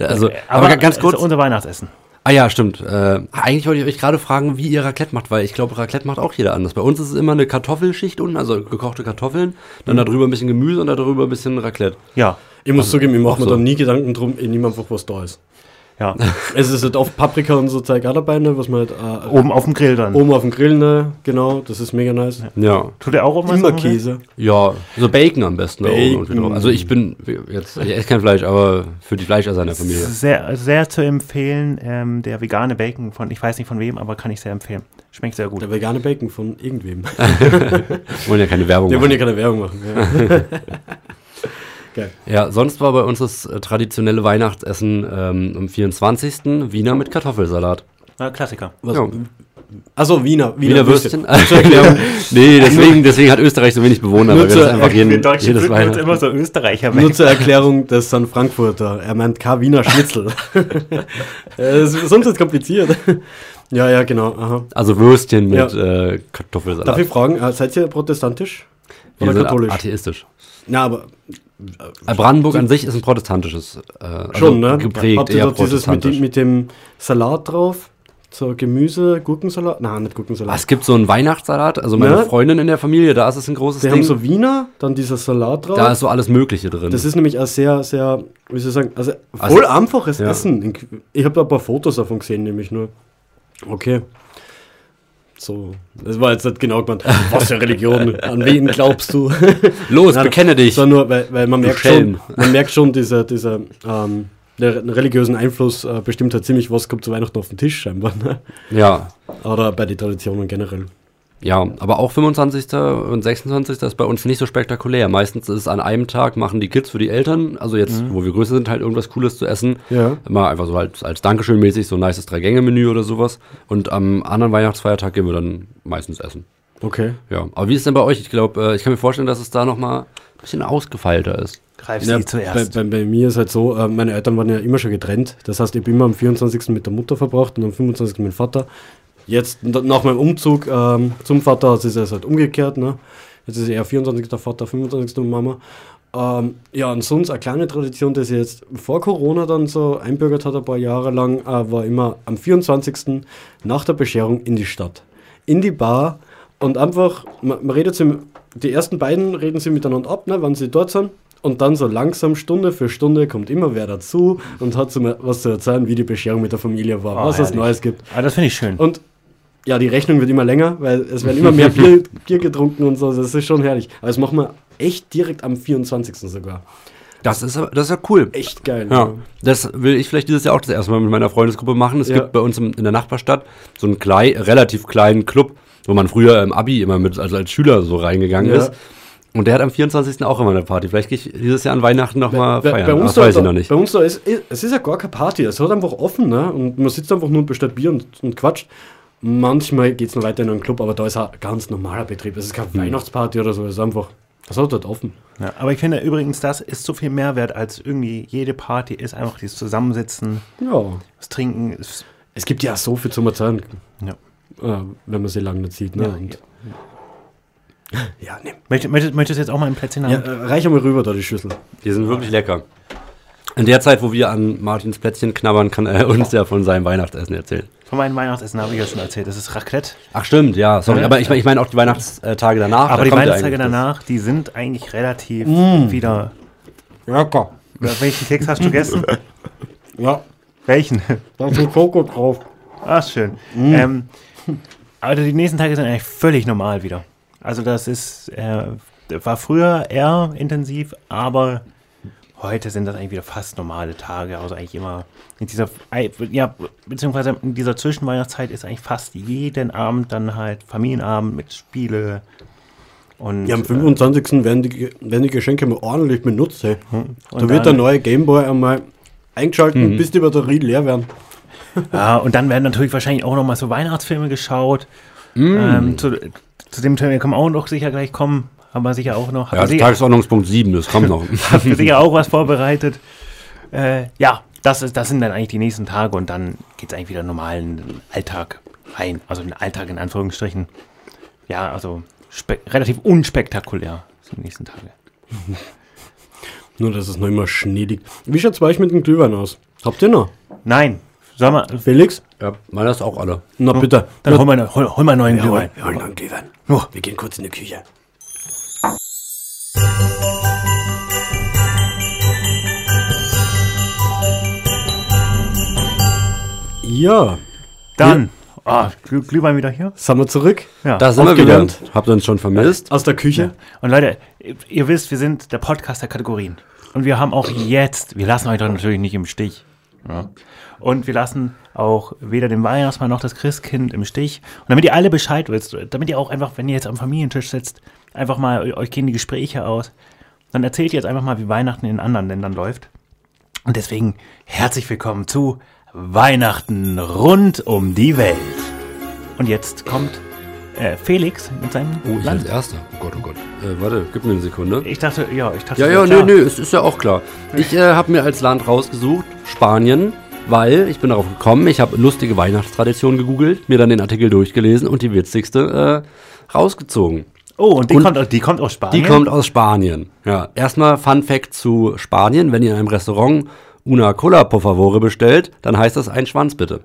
Also, aber, aber ganz kurz. Ist unser Weihnachtsessen. Ah ja, stimmt. Äh, eigentlich wollte ich euch gerade fragen, wie ihr Raclette macht, weil ich glaube, Raclette macht auch jeder anders. Bei uns ist es immer eine Kartoffelschicht unten, also gekochte Kartoffeln, dann Mhm. darüber ein bisschen Gemüse und darüber ein bisschen Raclette. Ja. Ich muss zugeben, ich mache mir so. da nie Gedanken drum, nehme einfach, was da ist. Ja. <laughs> Es ist halt oft Paprika und so Zeug auch dabei, ne, was man halt äh, Oben auf dem Grill dann. oben auf dem Grill, ne, genau, das ist mega nice. Ja. Tut er auch oben Immer auf? Käse. Ja, so Bacon am besten. da oben Bacon. Also ich bin jetzt, ich esse kein Fleisch, aber für die Fleischesser in der Familie. Sehr, sehr zu empfehlen, ähm, der vegane Bacon von, ich weiß nicht von wem, aber kann ich sehr empfehlen. Schmeckt sehr gut. Der vegane Bacon von irgendwem. <laughs> Wollen ja keine Werbung Wir machen. wollen ja keine Werbung machen. Ja. <laughs> Geil. Ja, sonst war bei uns das äh, traditionelle Weihnachtsessen ähm, am 24. Wiener mit Kartoffelsalat. Na, Klassiker. Was? Ja. Achso, Wiener. Wiener Würstchen. Zur <laughs> Erklärung. nee, deswegen, deswegen hat Österreich so wenig Bewohner, Nur weil wir zur- das einfach jeden, jedes Weihnachten. immer so Österreicher Nur zur Erklärung, das sind Frankfurter. Er meint kein Wiener Schnitzel. <laughs> Äh, ist- sonst ist es kompliziert. ja, ja, genau. Aha. Also Würstchen mit Ja. äh, Kartoffelsalat. Darf ich fragen, äh, seid ihr protestantisch? wir Oder sind katholisch? atheistisch. Ja, aber Brandenburg an sich ist ein protestantisches, äh, also schon, ne? geprägt, Habt ihr dieses mit, mit dem Salat drauf? So Gemüse, Gurkensalat? Nein, nicht Ah, Gurkensalat. es gibt so einen Weihnachtssalat, also meine Ne? Freundin in der Familie, da ist es ein großes Die Ding. haben so Wiener, dann dieser Salat drauf. da ist so alles Mögliche drin. das ist nämlich auch sehr, sehr, wie soll ich sagen, also Also- voll einfaches ja. Essen. Ich habe da ein paar Fotos davon gesehen, nämlich nur. Okay. So, das war jetzt nicht genau gemeint. Was für Religion? An wen glaubst du? <laughs> Los, Nein, bekenne dich. So nur, weil, weil man merkt schon, man merkt schon, dieser, dieser ähm, der religiösen Einfluss äh, bestimmt halt ziemlich, was kommt zu Weihnachten auf den Tisch scheinbar. Ne? Ja, Oder bei den Traditionen generell. Ja, aber auch 25. und 26. ist bei uns nicht so spektakulär. Meistens ist es an einem Tag, machen die Kids für die Eltern, also jetzt, wo wir größer sind, halt irgendwas Cooles zu essen. Ja. Immer einfach so halt als Dankeschön mäßig, so ein nices Drei-Gänge-Menü oder sowas. Und am anderen Weihnachtsfeiertag gehen wir dann meistens essen. Okay. Ja, aber wie ist denn bei euch? Ich glaube, äh, ich kann mir vorstellen, dass es da nochmal ein bisschen ausgefeilter ist. Greif Ja, sie bei, zuerst. bei, bei mir ist halt so, äh, meine Eltern waren ja immer schon getrennt. Das heißt, ich habe immer am 24. mit der Mutter verbracht und am 25. mit dem Vater. Jetzt nach meinem Umzug ähm, zum Vater hat es halt umgekehrt. Ne? Jetzt ist eher 24. Vater, 25. Mama. Ähm, ja, und sonst eine kleine Tradition, die sich jetzt vor Corona dann so einbürgert hat, ein paar Jahre lang, äh, war immer am 24. nach der Bescherung in die Stadt. In die Bar und einfach, man, man redet sie, die ersten beiden reden sie miteinander ab, ne, wenn sie dort sind. Und dann so langsam, Stunde für Stunde, kommt immer wer dazu und hat so was zu erzählen, wie die Bescherung mit der Familie war, Oh, was es. Neues gibt. Ah, das finde ich schön. Und ja, die Rechnung wird immer länger, weil es werden immer mehr <laughs> Bier, Bier getrunken und so. Das ist schon herrlich. Aber das machen wir echt direkt am 24. sogar. Das ist, das ist ja cool. Echt geil. Ja, das will ich vielleicht dieses Jahr auch das erste Mal mit meiner Freundesgruppe machen. Es Ja. gibt bei uns in der Nachbarstadt so einen klei, relativ kleinen Club, wo man früher im Abi immer mit, also als Schüler so reingegangen Ja. ist. Und der hat am 24. auch immer eine Party. Vielleicht gehe ich dieses Jahr an Weihnachten nochmal feiern. bei uns das da, weiß ich noch nicht. Bei uns da ist, es ist ja gar keine Party. Es hat einfach offen, ne? Und man sitzt einfach nur und bestellt Bier und, und quatscht. Manchmal geht es noch weiter in einen Club, aber da ist ein ganz normaler Betrieb. Es ist keine Weihnachtsparty oder so. Es ist einfach, das hat dort offen. Ja, aber ich finde übrigens, das ist so viel Mehrwert als irgendwie jede Party ist einfach dieses Zusammensitzen, Ja. das Trinken. Ist, Es gibt ja so viel zum Erzählen, ja. äh, wenn man sie lange nicht sieht. Ne? Ja, und, ja, <laughs> nimm. Möchtest, möchtest, möchtest du jetzt auch mal ein Plätzchen Ja, haben? äh, reich mal rüber da die Schüssel. Die sind wirklich lecker. In der Zeit, wo wir an Martins Plätzchen knabbern, kann er <laughs> uns ja von seinem Weihnachtsessen erzählen. Von meinem Weihnachtsessen habe ich ja schon erzählt. Das ist Raclette. Ach stimmt, ja, sorry. Ja. Aber ich meine ich mein auch die Weihnachtstage danach. aber da die Weihnachtstage eigentlich das. danach, die sind eigentlich relativ Mm. wieder. Lecker. Welchen Keks hast du gegessen? Ja, Welchen? da ist ein Schoko drauf. Ah, schön. Ähm, aber die nächsten Tage sind eigentlich völlig normal wieder. Also das ist, äh, war früher eher intensiv, aber heute sind das eigentlich wieder fast normale Tage. Also eigentlich immer in dieser, ja, beziehungsweise in dieser Zwischenweihnachtszeit ist eigentlich fast jeden Abend dann halt Familienabend mit Spiele und Ja, am äh, 25. werden die, werden die Geschenke mal ordentlich benutzt. Hey. Da und wird der dann- neue Gameboy einmal eingeschaltet, bis die Batterien leer werden. <laughs> Ja, und dann werden natürlich wahrscheinlich auch noch mal so Weihnachtsfilme geschaut. Ähm, zu, zu dem Thema können wir auch noch sicher gleich kommen. Haben wir sicher auch noch. Ja, das ist Tagesordnungspunkt 7, das kommt noch. <laughs> haben wir sicher auch was vorbereitet. Äh, ja, das, ist, das sind dann eigentlich die nächsten Tage und dann geht es eigentlich wieder normalen Alltag rein. Also den Alltag in Anführungsstrichen. Ja, also relativ unspektakulär sind die nächsten Tage. <laughs> Nur, dass es noch immer schneidig. Wie schaut's bei euch mit dem Glühwein aus? Habt ihr noch? Nein, sag mal, Felix? Ja, meiner ist auch alle. Na bitte. dann hol mal, hol, hol mal einen neuen Glühwein. Wir holen noch einen Glühwein. Wir gehen kurz in die Küche. Ja, Dann, ah, Glüh- Glühwein wieder hier. sind wir zurück Ja. Da sind wir wieder. Habt ihr uns schon vermisst? aus der Küche. Und Leute, ihr wisst, wir sind der Podcast der Kategorien. Und wir haben auch jetzt, wir lassen euch doch natürlich nicht im Stich. Ja. Und wir lassen auch weder den Weihnachtsmann noch das Christkind im Stich. Und damit ihr alle Bescheid wisst, damit ihr auch einfach, wenn ihr jetzt am Familientisch sitzt, einfach mal, euch gehen die Gespräche aus, dann erzählt ihr jetzt einfach mal, wie Weihnachten in anderen Ländern läuft. Und deswegen herzlich willkommen zu Weihnachten rund um die Welt. Und jetzt kommt äh, Felix mit seinem Oh, ich Land. als Erster. Oh Gott, oh Gott. Äh, warte, gib mir eine Sekunde. Ich dachte, ja, ich dachte, Ja, ja, nö, nö, es ist ja auch klar. Ich äh, habe mir als Land rausgesucht Spanien, weil ich bin darauf gekommen, ich habe lustige Weihnachtstraditionen gegoogelt, mir dann den Artikel durchgelesen und die witzigste äh, rausgezogen. Oh, und die, Und- kommt, die kommt aus Spanien? Die kommt aus Spanien. Ja, erstmal Fun Fact zu Spanien, wenn ihr in einem Restaurant una Cola por favore bestellt, dann heißt das ein Schwanz bitte.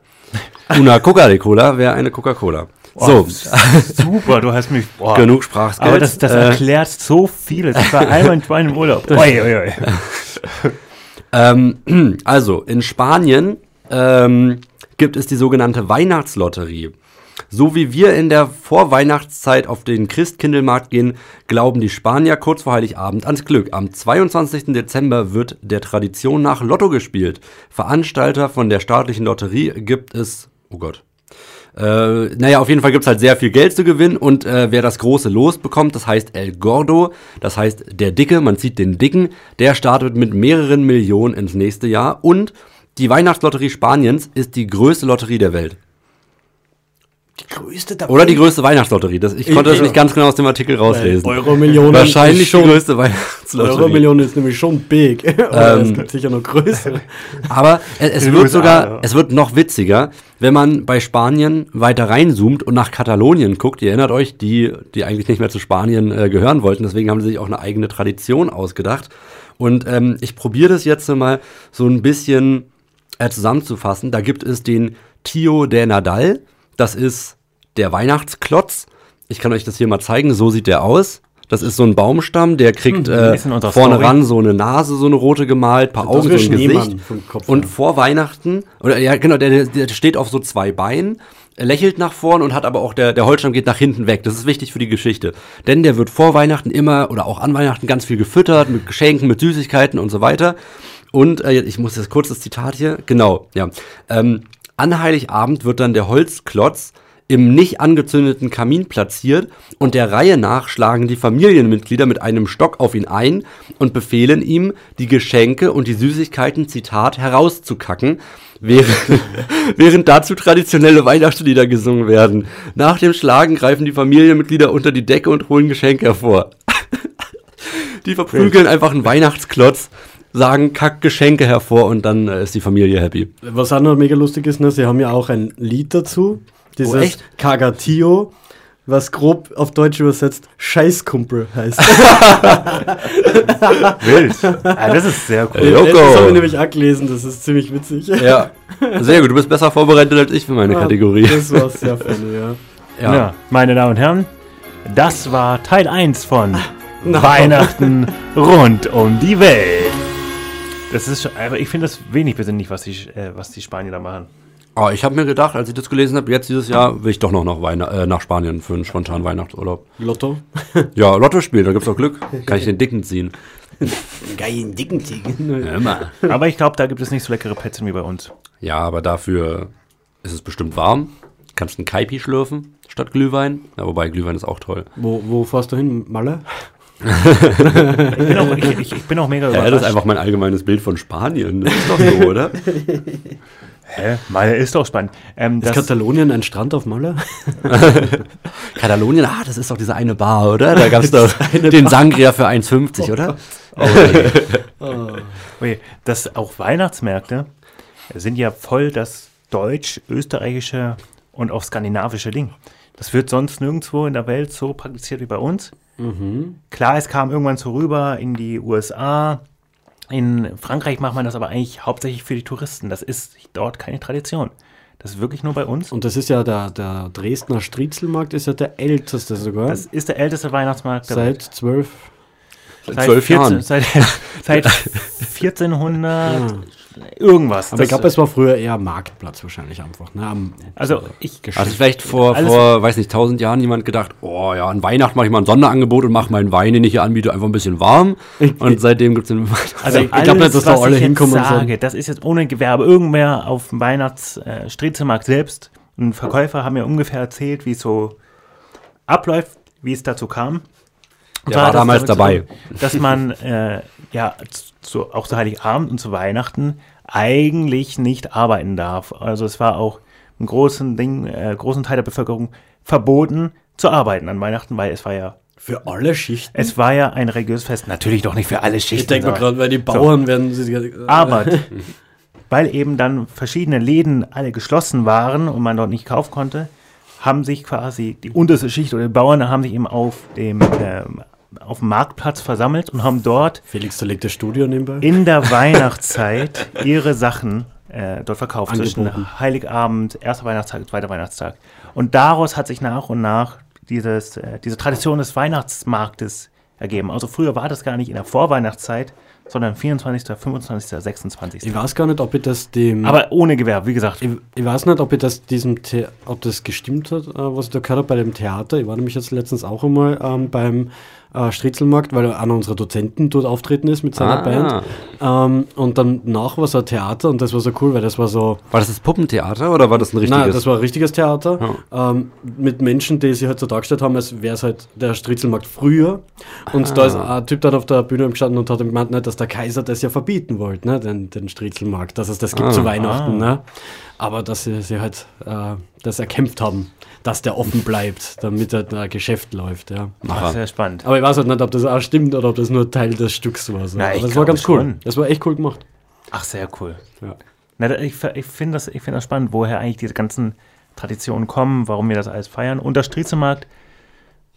<laughs> Una Coca de Cola wäre eine Coca-Cola. Oh, So, super, du hast mich. Boah. genug Sprachskills. Aber das, das Äh, erklärt so vieles. Ich war einmal in Spanien im Urlaub. Oi, oi, oi. <laughs> <laughs> Ähm, <clears throat> also, in Spanien ähm, gibt es die sogenannte Weihnachtslotterie. So wie wir in der Vorweihnachtszeit auf den Christkindlmarkt gehen, glauben die Spanier kurz vor Heiligabend ans Glück. Am 22. Dezember wird der Tradition nach Lotto gespielt. Veranstalter von der staatlichen Lotterie gibt es, oh Gott, äh, naja, auf jeden Fall gibt's halt sehr viel Geld zu gewinnen und äh, wer das große Los bekommt, das heißt El Gordo, das heißt der Dicke, man zieht den Dicken, der startet mit mehreren Millionen ins nächste Jahr und die Weihnachtslotterie Spaniens ist die größte Lotterie der Welt. Die größte der Oder die größte Weihnachtslotterie. Das, ich konnte das ja. nicht ganz genau aus dem Artikel rauslesen. Euro-Millionen. Wahrscheinlich ist schon, die größte Weihnachtslotterie. Euro-Millionen ist nämlich schon big. <laughs> Aber es Ähm, gibt sicher noch größere. <laughs> Aber es, es wird USA, sogar, ja. es wird noch witziger, wenn man bei Spanien weiter reinzoomt und nach Katalonien guckt. Ihr erinnert euch, die, die eigentlich nicht mehr zu Spanien äh, gehören wollten, deswegen haben sie sich auch eine eigene Tradition ausgedacht. Und ähm, ich probiere das jetzt mal so ein bisschen äh, zusammenzufassen. Da gibt es den Tio de Nadal, das ist der Weihnachtsklotz. Ich kann euch das hier mal zeigen, so sieht der aus. Das ist so ein Baumstamm, der kriegt äh, in unserer vorne Story. ran so eine Nase, so eine rote gemalt, paar Augen, so ein Gesicht. Kopf und vor Weihnachten, oder ja genau, der, der steht auf so zwei Beinen, lächelt nach vorn und hat aber auch, der, der Holzstamm geht nach hinten weg. Das ist wichtig für die Geschichte. Denn der wird vor Weihnachten immer oder auch an Weihnachten ganz viel gefüttert mit Geschenken, mit Süßigkeiten und so weiter. Und äh, ich muss jetzt kurz das Zitat hier, genau, ja. Ähm, an Heiligabend wird dann der Holzklotz im nicht angezündeten Kamin platziert und der Reihe nach schlagen die Familienmitglieder mit einem Stock auf ihn ein und befehlen ihm, die Geschenke und die Süßigkeiten, Zitat, herauszukacken, während, <laughs> während dazu traditionelle Weihnachtslieder gesungen werden. Nach dem Schlagen greifen die Familienmitglieder unter die Decke und holen Geschenke hervor. <laughs> Die verprügeln einfach einen Weihnachtsklotz, sagen kack Geschenke hervor und dann äh, ist die Familie happy. Was auch noch mega lustig ist, ne, sie haben ja auch ein Lied dazu. Dieses Oh, echt? Kagatio, was grob auf Deutsch übersetzt Scheißkumpel heißt. <laughs> Wild. Ah, das ist sehr cool. Ey, Joko. Das habe ich nämlich auch gelesen, das ist ziemlich witzig. Ja, <laughs> sehr gut. Du bist besser vorbereitet als ich für meine Kategorie. Das war sehr funny, ja. Ja. meine Damen und Herren, das war Teil 1 von Weihnachten rund um die Welt. Das ist schon, aber ich finde das wenig besinnlich, was die, äh, was die Spanier da machen. Oh, ich habe mir gedacht, als ich das gelesen habe, jetzt dieses Jahr will ich doch noch nach, Weihn äh, nach Spanien für einen spontanen Weihnachtsurlaub. Lotto. <laughs> Ja, Lotto spielen, da gibt's auch Glück. Kann ich den Dicken ziehen. <laughs> Geilen dicken Ziegen. Ja, immer. Aber ich glaube, da gibt es nicht so leckere Plätzchen wie bei uns. Ja, aber dafür ist es bestimmt warm. Kannst einen Kaipi schlürfen statt Glühwein. Ja, wobei Glühwein ist auch toll. Wo, wo fährst du hin? Malle? Ich bin auch, ich, ich, ich bin auch mega Ja, überrascht. das ist einfach mein allgemeines Bild von Spanien. Das ist doch so, <laughs> oder? Hä? Meine ist doch spannend. Ähm, Ist das, Katalonien ein Strand auf Malle? <laughs> Katalonien, ah, das ist doch diese eine Bar, oder? Da gab's <laughs> doch den Sangria für 1,50, oder? Ui, dass auch Weihnachtsmärkte sind ja voll das deutsch-österreichische und auch skandinavische Ding. Das wird sonst nirgendwo in der Welt so praktiziert wie bei uns. Klar, es kam irgendwann so rüber in die USA. In Frankreich macht man das aber eigentlich hauptsächlich für die Touristen. Das ist dort keine Tradition. Das ist wirklich nur bei uns. Und das ist ja der, der Dresdner Striezelmarkt, ist ja der älteste sogar. Das ist der älteste Weihnachtsmarkt der seit zwölf. Seit zwölf 14 Jahren. Seit, <laughs> seit <laughs> 1400 irgendwas. Aber ich Das- glaube, es war früher eher Marktplatz wahrscheinlich einfach. Ne? Am, also ich Hat sich vielleicht vor, vor, weiß nicht, tausend Jahren jemand gedacht, oh ja, an Weihnachten mache ich mal ein Sonderangebot und mache meinen Wein, den ich hier anbiete, einfach ein bisschen warm. <laughs> Und seitdem gibt es den Also <laughs> ich glaub nicht, dass da was alle hinkommen und sagen- sage, das ist jetzt ohne Gewerbe. Irgendwer auf dem Weihnachts-Striezelmarkt selbst, ein Verkäufer, haben mir ungefähr erzählt, wie es so abläuft, wie es dazu kam. Und Der war das damals dabei. Dass man äh, ja zu, auch zu Heiligabend und zu Weihnachten eigentlich nicht arbeiten darf. Also es war auch im großen Ding, äh, großen Teil der Bevölkerung verboten zu arbeiten an Weihnachten, weil es war ja für alle Schichten. es war ja ein religiöses Fest. Natürlich doch nicht für alle Schichten. ich denke mal gerade, weil die Bauern werden sie. Äh, aber weil eben dann verschiedene Läden alle geschlossen waren und man dort nicht kaufen konnte, haben sich quasi die unterste Schicht oder die Bauern haben sich eben auf dem, ähm, auf dem Marktplatz versammelt und haben dort Felix das Studio nebenbei. in der <laughs> Weihnachtszeit ihre Sachen äh, dort verkauft. Angeboten. Zwischen Heiligabend, erster Weihnachtstag, zweiter Weihnachtstag. Und daraus hat sich nach und nach dieses, äh, diese Tradition des Weihnachtsmarktes ergeben. Also früher war das gar nicht in der Vorweihnachtszeit, sondern 24., 25., 26. Ich weiß gar nicht, ob ich das dem. Aber ohne Gewerbe, wie gesagt. ich, ich weiß nicht, ob ich das diesem The ob das gestimmt hat, äh, was ich da gehört habe bei dem Theater. Ich war nämlich jetzt letztens auch einmal ähm, beim äh, Striezelmarkt, weil einer unserer Dozenten dort auftreten ist mit seiner Ah. Band. Ähm, und dann nach war so ein Theater und das war so cool, weil das war so. War das das Puppentheater oder war das ein richtiges? Nein, das war ein richtiges Theater ähm, mit Menschen, die sich halt so dargestellt haben, als wäre es halt der Striezelmarkt früher. Und da ist ein Typ dann auf der Bühne gestanden und hat gemeint, ne, dass der Kaiser das ja verbieten wollte, ne, den, den Striezelmarkt, dass es das gibt zu Weihnachten. Ne? Aber dass sie, sie halt äh, das erkämpft haben, dass der offen bleibt, damit halt ein Geschäft läuft. Ja. Ach, sehr spannend. Aber ich weiß halt nicht, ob das auch stimmt oder ob das nur Teil des Stücks war. So. Na, Aber das war ganz cool. schon. Das war echt cool gemacht. Ach, sehr cool. Ja. Na, da- ich ich finde das, ich find das spannend, woher eigentlich diese ganzen Traditionen kommen, warum wir das alles feiern. Und der Striezelmarkt,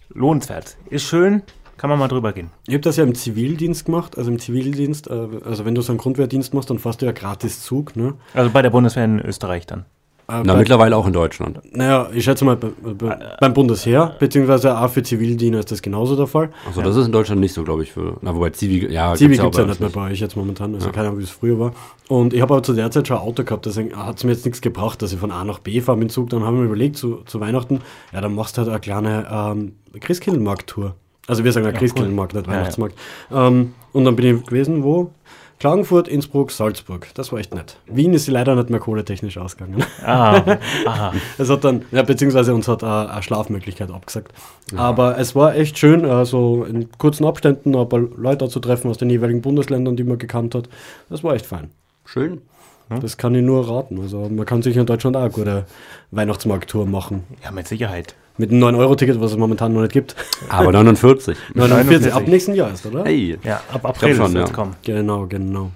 lohnenswert. Ist schön, kann man mal drüber gehen. Ich habe das ja im Zivildienst gemacht, also im Zivildienst, äh, also wenn du so einen Grundwehrdienst machst, dann fährst du ja gratis Zug, ne? Also bei der Bundeswehr in Österreich dann. Äh, Na, bei, mittlerweile auch in Deutschland. naja, ich schätze mal, bei, bei, beim Bundesheer, beziehungsweise auch für Zivildiener ist das genauso der Fall. Also das ist in Deutschland nicht so, glaube ich. Für, na, wobei Zivi, ja, Zivi gibt's gibt es ja bei nicht mehr bei euch jetzt momentan, also keine Ahnung, wie es früher war. Und ich habe aber zu der Zeit schon ein Auto gehabt, deswegen hat es mir jetzt nichts gebracht, dass ich von A nach B fahre mit dem Zug. Dann haben wir überlegt, zu, zu Weihnachten, ja, dann machst du halt eine kleine ähm, Christkindlmarkt-Tour. Also wir sagen ja, Christkindlmarkt, nicht Ja, ja. Weihnachtsmarkt. Ähm, und dann bin ich gewesen, wo? Klagenfurt, Innsbruck, Salzburg. Das war echt nett. Wien ist leider nicht mehr kohletechnisch ausgegangen. Ah, <laughs> aha. Es hat dann, ja, beziehungsweise uns hat äh, eine Schlafmöglichkeit abgesagt. Aber es war echt schön, äh, so in kurzen Abständen ein paar Leute zu treffen aus den jeweiligen Bundesländern, die man gekannt hat. Das war echt fein. Schön. Das kann ich nur raten. Also man kann sich in Deutschland auch eine gute Weihnachtsmarkttour machen. Ja, mit Sicherheit. Mit einem 9-Euro-Ticket, was es momentan noch nicht gibt. <laughs> Aber 49. 49, <laughs> ab nächsten Jahr ist, oder? Hey. Ja, ab April schon, wird es ja. kommen. Genau, genau.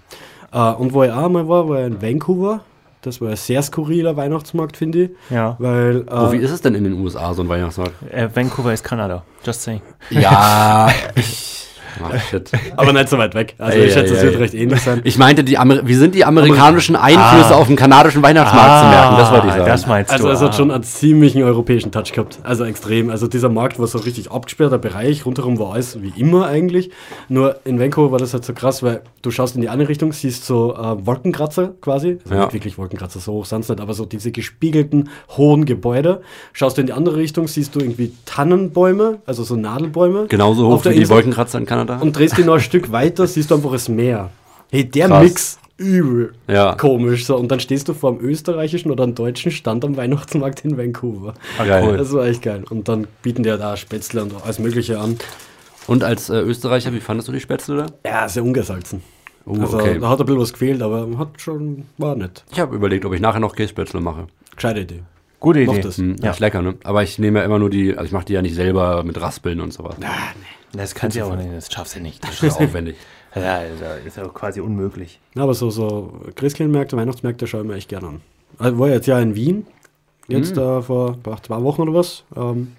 Äh, und wo ich auch mal war, war in Vancouver. Das war ein sehr skurriler Weihnachtsmarkt, finde ich. Ja. Weil, äh, Wo, wie ist es denn in den USA, so ein Weihnachtsmarkt? Äh, Vancouver ist Kanada. Just saying. Ja. <laughs> Ach, shit. <laughs> aber nicht so weit weg. Also ich schätze, es wird recht ähnlich sein. Ich meinte, die Amer wie sind die amerikanischen Einflüsse Ah. auf den kanadischen Weihnachtsmarkt zu merken? Das wollte ich sagen. Das meinst Also du. es hat ah. schon einen ziemlichen europäischen Touch gehabt. Also extrem. Also dieser Markt war so richtig abgesperrter Bereich. Rundherum war alles wie immer eigentlich. Nur in Vancouver war das halt so krass, weil du schaust in die eine Richtung, siehst so äh, Wolkenkratzer quasi. Also Ja. Nicht wirklich Wolkenkratzer, so hoch sind nicht, aber so diese gespiegelten hohen Gebäude. Schaust du in die andere Richtung, siehst du irgendwie Tannenbäume, also so Nadelbäume. Genauso hoch wie die. Wolkenkratzer in Kanada. Und drehst dich noch ein Stück weiter, siehst du einfach das Meer. Hey, der Krass. Mix übel Ja. komisch. So. Und dann stehst du vor einem österreichischen oder einem deutschen Stand am Weihnachtsmarkt in Vancouver. Ah, Geil. cool. <laughs> Das war echt geil. Und dann bieten die ja da Spätzle und alles Mögliche an. Und als äh, Österreicher, wie fandest du die Spätzle da? Ja, sehr ungesalzen. Oh, also okay. da hat ein bisschen was gefehlt, aber hat schon, war nett. Ich habe überlegt, ob ich nachher noch Kässpätzle mache. Gescheite Idee. Gute Idee. Mach das. Hm, Ja. Ist lecker, ne? Aber ich nehme ja immer nur die, also ich mache die ja nicht selber mit Raspeln und sowas. Das kannst du ja auch nicht. Das schaffst du nicht. Das ist aufwendig. <laughs> Ja, ist ja, ist ja quasi unmöglich. Ja, aber so, so Christkindlmärkte, Weihnachtsmärkte schaue ich mir echt gerne an. Also war jetzt ja in Wien, jetzt äh, vor vor zwei Wochen oder was. Ähm,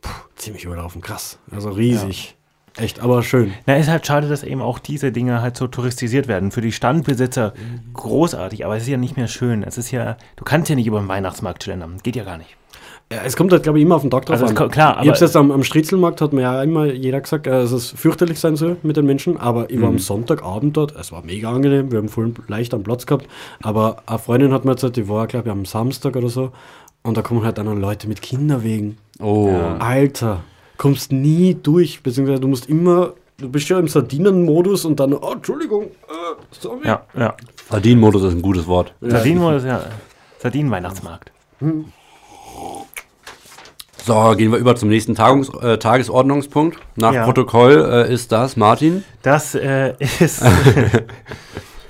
puh, ziemlich überlaufen, krass. Also riesig. Echt, aber schön. Na, ist halt schade, dass eben auch diese Dinge halt so touristisiert werden. Für die Standbesitzer großartig, aber es ist ja nicht mehr schön. Es ist ja, du kannst ja nicht über den Weihnachtsmarkt schlendern. Geht ja gar nicht. Ja, es kommt halt, glaube ich, immer auf den Tag drauf Also an. ko- klar, ich aber- hab's jetzt am, am Striezelmarkt, hat mir ja immer jeder gesagt, äh, dass es fürchterlich sein soll mit den Menschen, aber ich war Mhm. am Sonntagabend dort, es war mega angenehm, wir haben voll leicht am Platz gehabt, aber eine Freundin hat mir gesagt, die war, glaube ich, am Samstag oder so, und da kommen halt dann Leute mit Kinderwegen. Oh. Alter, kommst nie durch, beziehungsweise du musst immer, du bist ja im Sardinenmodus und dann, oh, Entschuldigung, äh, sorry. Ja, ja. Sardinenmodus ist ein gutes Wort. Sardinen ist ja Sardinen-Weihnachtsmarkt. So, gehen wir über zum nächsten Tagungs äh, Tagesordnungspunkt. Nach Ja. Protokoll äh, ist das Martin. Das äh, <laughs> ist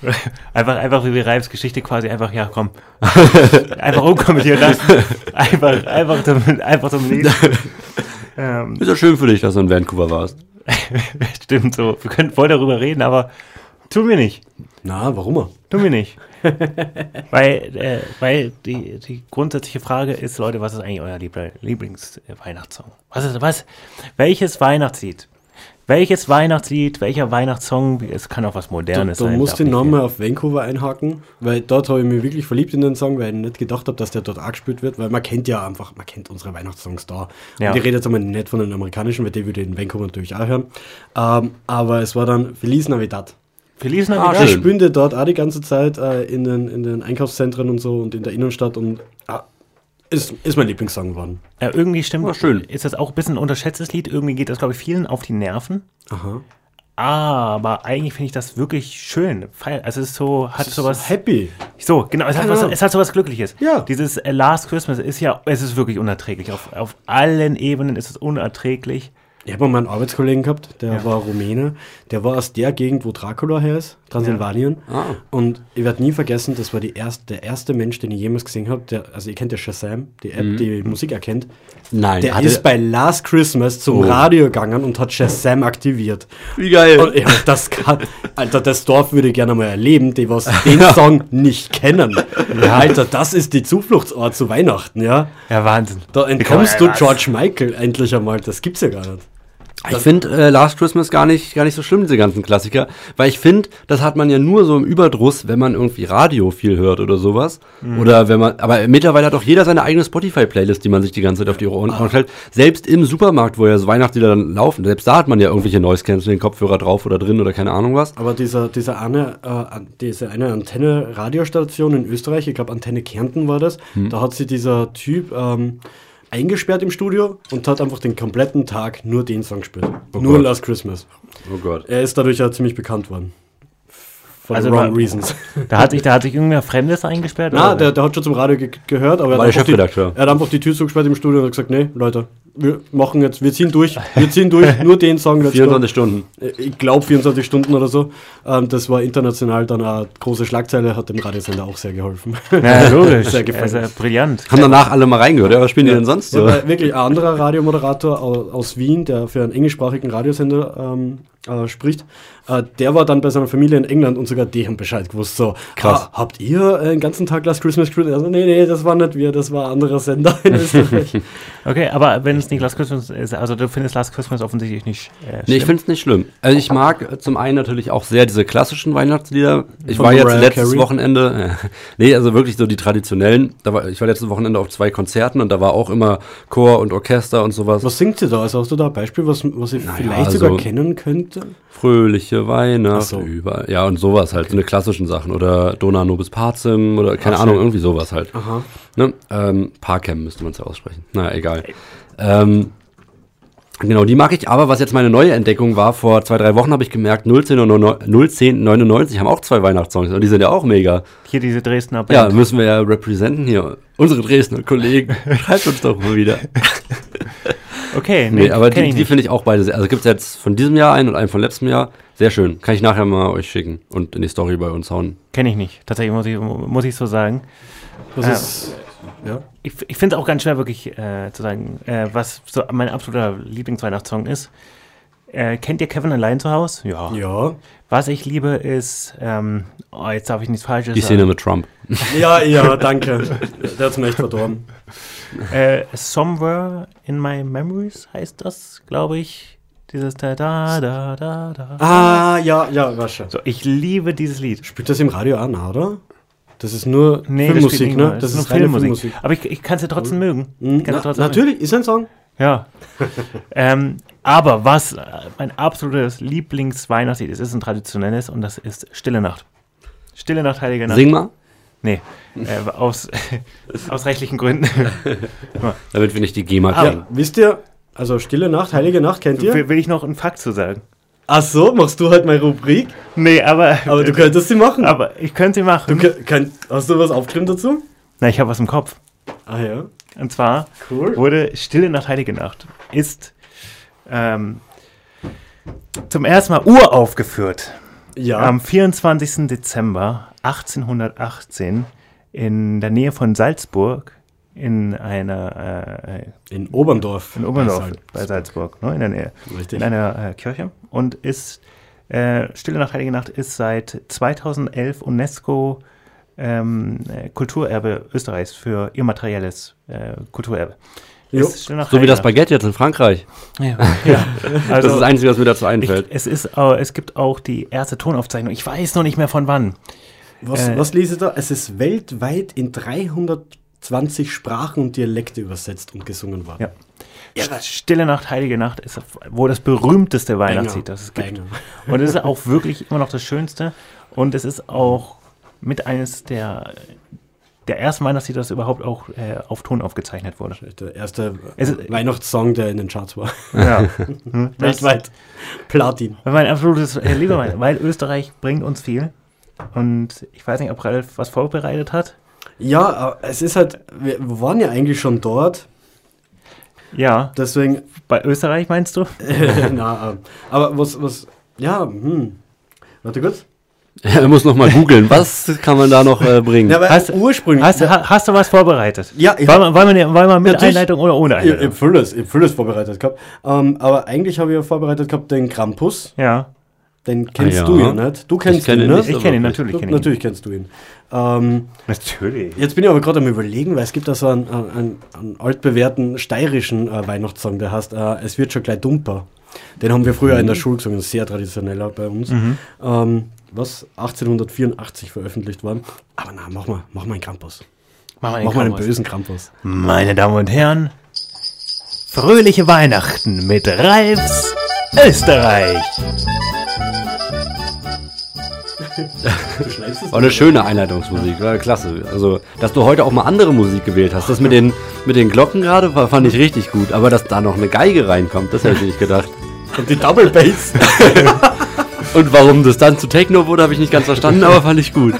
<laughs> einfach, einfach wie wir Reibs Geschichte quasi einfach, ja komm, <laughs> einfach unkommentiert lassen. Einfach, einfach zum, einfach zum Lesen. <laughs> ähm, Ist ja schön für dich, dass du in Vancouver warst. stimmt so. Wir können voll darüber reden, aber tun wir nicht. Na, warum? Tun wir nicht. weil äh, weil die, die grundsätzliche Frage ist, Leute, was ist eigentlich euer Liebl- Lieblings-Weihnachtssong? Was ist, was? Welches Weihnachtslied? Welches Weihnachtslied, welcher Weihnachtssong? Es kann auch was Du, Modernes du sein. musst darf den nicht Namen fehlen. auf Vancouver einhaken, weil dort habe ich mich wirklich verliebt in den Song, weil ich nicht gedacht habe, dass der dort auch gespielt wird, weil man kennt ja einfach, man kennt unsere Weihnachtssongs da. Ja. Und ich rede jetzt einmal nicht von den amerikanischen, weil die würde ich in Vancouver natürlich auch hören. Ähm, aber es war dann Feliz Navidad. Feliz Ah, Navidad. Ich schön. spülte dort auch die ganze Zeit äh, in, den, in den Einkaufszentren und so und in der Innenstadt und ah, ist, ist mein Lieblingssong geworden. Ja, irgendwie stimmt. War schön. Ist das auch ein bisschen ein unterschätztes Lied? Irgendwie geht das, glaube ich, vielen auf die Nerven. Aha. Aber eigentlich finde ich das wirklich schön. Also es ist so, hat sowas. Happy. So, genau, es hat, Keine was, es hat sowas Glückliches. Ja. Dieses äh, Last Christmas ist ja, es ist wirklich unerträglich. Auf, auf allen Ebenen ist es unerträglich. Ich habe mal einen Arbeitskollegen gehabt, der war Rumäne. Der war aus der Gegend, wo Dracula her ist, Transsilvanien. Ah. Und ich werde nie vergessen, das war die erst, der erste Mensch, den ich jemals gesehen habe. Der, also ihr kennt ja Shazam, die App, die Musik erkennt. Nein. Der ist bei Last Christmas zum Oh. Radio gegangen und hat Shazam aktiviert. Wie geil. Und ich das kann, Alter, das Dorf würde ich gerne mal erleben, die was den <laughs> Song nicht kennen. Alter, das ist die Zufluchtsort zu Weihnachten, ja. Ja, Wahnsinn. Da entkommst du? George Michael endlich einmal. Das gibt's ja gar nicht. Ich finde äh, Last Christmas gar nicht, gar nicht so schlimm, diese ganzen Klassiker. Weil ich finde, das hat man ja nur so im Überdruss, wenn man irgendwie Radio viel hört oder sowas. Oder wenn man, aber mittlerweile hat auch jeder seine eigene Spotify-Playlist, die man sich die ganze Zeit auf die Ohren Ohren stellt. Selbst im Supermarkt, wo ja so Weihnachtslieder dann laufen, selbst da hat man ja irgendwelche Noise Canceling Kopfhörer drauf oder drin oder keine Ahnung was. Aber dieser, dieser eine, äh, diese eine Antenne-Radiostation in Österreich, ich glaube Antenne Kärnten war das, da hat sich dieser Typ ähm, eingesperrt im Studio und hat einfach den kompletten Tag nur den Song gespielt. nur Gott. Last Christmas. Oh Gott. Er ist dadurch ja ziemlich bekannt worden. For Also the wrong war- reasons. <laughs> Da hat sich, da hat sich irgendwer Fremdes eingesperrt? Na, oder? der, der hat schon zum Radio ge gehört, aber War er der hat, einfach Chefredakteur. die, er hat einfach die Tür zugesperrt im Studio und hat gesagt, nee, Leute, wir machen jetzt, wir ziehen durch, wir ziehen durch, <laughs> nur den Song. let's go. 24 Stunden. Ich glaube 24 Stunden oder so. Ähm, das war international dann eine große Schlagzeile, hat dem Radiosender auch sehr geholfen. ja, <laughs> logisch. Sehr gefällig. Also, brillant. Haben danach alle mal reingehört. Ja, was spielen die denn sonst Ja, so? weil wirklich ein anderer Radiomoderator au- aus Wien, der für einen englischsprachigen Radiosender ähm, äh, spricht, äh, der war dann bei seiner Familie in England und sogar die haben Bescheid gewusst. So, Krass. Ah, habt ihr äh, den ganzen Tag Last Christmas gespielt? Also, nee, nee, das war nicht wir, das war ein anderer Sender in Österreich. <laughs> Okay, aber wenn es nicht Last Christmas ist, also du findest Last Christmas offensichtlich nicht äh, Nee, ich finde es nicht schlimm. Also ich mag zum einen natürlich auch sehr diese klassischen Weihnachtslieder. Ich Von war jetzt Mariah letztes Carey? Wochenende, äh, <laughs> nee, also wirklich so die traditionellen. Da war, ich war letztes Wochenende auf zwei Konzerten und da war auch immer Chor und Orchester und sowas. was singt sie da? Also hast du da ein Beispiel, was, was ich Naja, vielleicht also- sogar kennen könnte? Fröhliche Weihnacht, Ach so. über, ja und sowas halt, so eine klassischen Sachen. Oder Dona Nobis Pazim oder keine Ach, Ahnung, irgendwie sowas halt. Aha. Ne? Ähm, Parcam müsste man es ja aussprechen. Na, egal. Ähm, genau, die mag ich. Aber was jetzt meine neue Entdeckung war, vor zwei, drei Wochen habe ich gemerkt, 01099 haben auch zwei Weihnachtssongs und die sind ja auch mega. Hier diese Dresdner Ja, Band. müssen wir ja representen hier. Unsere Dresdner Kollegen. <laughs> Schreibt uns doch mal wieder. <laughs> okay, Nee, aber kenn die, die finde ich auch beide sehr. Also gibt es jetzt von diesem Jahr einen und einen von letztem Jahr. Sehr schön. Kann ich nachher mal euch schicken und in die Story bei uns hauen. Kenne ich nicht. Tatsächlich muss ich, muss ich so sagen. Was Ja. ist. Ja. Ich, ich finde es auch ganz schwer, wirklich äh, zu sagen, äh, was so mein absoluter Lieblingsweihnachtssong ist. Äh, kennt ihr Kevin allein zu Hause? Ja. Ja. Was ich liebe ist, ähm, oh, jetzt darf ich nichts Falsches Die Szene mit Trump. Ja, ja, <laughs> danke. Der hat's mir echt verdorben. <laughs> Äh, Somewhere in My Memories heißt das, glaube ich. Dieses da da da da da. Ah, ja, ja, war schon. So, ich liebe dieses Lied. Spielt das im Radio nach, oder? Das ist nur Nee, das Filmmusik, ne? Das, nur ist reine Filmmusik. Aber ich, ich kann es ja trotzdem mögen. Mhm. Ich kann's Na, trotzdem natürlich, ist ein Song. mögen. Ja. <laughs> ähm, aber was äh, mein absolutes Lieblingsweihnachtslied ist, ist ein traditionelles und das ist Stille Nacht. Stille Nacht, Heilige Nacht. Sing mal, Nee, äh, aus, <laughs> aus rechtlichen Gründen. <laughs> damit wir nicht die GEMA Ah, kriegen. wisst ihr, also Stille Nacht, Heilige Nacht, kennt ihr? will, will ich noch einen Fakt zu sagen? Ach so, machst du halt meine Rubrik? Nee, aber, Aber du könntest sie machen. aber ich könnte sie machen. Du könnt, hast du was aufgeschrieben dazu? Na, ich habe was im Kopf. Ah ja, Und zwar cool. wurde Stille Nacht, Heilige Nacht ist ähm, zum ersten Mal uraufgeführt. Ja, Am 24. Dezember 1818 in der Nähe von Salzburg in einer äh, in Oberndorf. in Oberndorf Salz- bei Salzburg, ne, in der Nähe, Richtig. in einer äh, Kirche und ist äh, Stille Nacht Heilige Nacht ist seit 2011 UNESCO ähm, äh, Kulturerbe Österreichs für immaterielles äh, Kulturerbe. So wie das. Baguette jetzt in Frankreich. Ja, <laughs> ja. Das Also, ist das Einzige, was mir dazu ich, einfällt. es, ist, äh, es gibt auch die erste Tonaufzeichnung. Ich weiß noch nicht mehr von wann. Was, Äh, was lese ich da? Es ist weltweit in 320 Sprachen und Dialekte übersetzt und gesungen worden. Ja. Stille Nacht, Heilige Nacht ist wohl das berühmteste Weihnachtslied, das es gibt. Banger. Und es ist auch wirklich immer noch das Schönste. Und es ist auch mit eines der, der ersten Weihnachtslieder, das überhaupt auch äh, auf Ton aufgezeichnet wurde. Der erste Es ist- Weihnachtssong, der in den Charts war. Ja. Hm, das- <laughs> Weltweit. Platin. Mein absolutes äh, Lieberwein, weil Österreich bringt uns viel. Und ich weiß nicht, ob Ralf was vorbereitet hat. Ja, aber es ist halt, wir waren ja eigentlich schon dort, Ja, deswegen, bei Österreich meinst du? <laughs> na, ähm, aber was, was, ja, hm. Warte kurz. Er muss noch mal googeln. Was kann man da noch äh, bringen? Ja, Hast- ursprünglich. Hast, ha- hast du was vorbereitet? ja, ich Wollen habe wir, wollen wir, mit Natürlich. Einleitung oder ohne ich, ich Einleitung? vieles, ich vieles vorbereitet gehabt. Ähm, aber eigentlich habe ich ja vorbereitet gehabt den Krampus. Ja, Den kennst ja. du ja nicht. Du kennst kenne ihn, ihn ne? nicht. ich kenne ihn, natürlich Du, kenne ihn. natürlich kennst du ihn. Ähm, Natürlich. jetzt bin ich aber gerade am überlegen, weil es gibt da so einen, einen, einen altbewährten steirischen äh, Weihnachtssong, der heißt äh, Es wird schon gleich dumper. Den haben wir früher in der Schule gesungen, sehr traditioneller bei uns. Ähm, was 1884 veröffentlicht worden. Aber na, mach mal, mach mal einen Krampus. Mach mal, Mach mal einen bösen Krampus. Meine Damen und Herren, fröhliche Weihnachten mit Ralfs Österreich. War <laughs> eine schöne Einleitungsmusik, war klasse. Also, dass du heute auch mal andere Musik gewählt hast. Das mit den, mit den Glocken gerade war, fand ich richtig gut. Aber dass da noch eine Geige reinkommt, das hätte ich nicht gedacht. <laughs> Und die Double Bass. <laughs> Und warum das dann zu Techno wurde, habe ich nicht ganz verstanden, aber fand ich gut.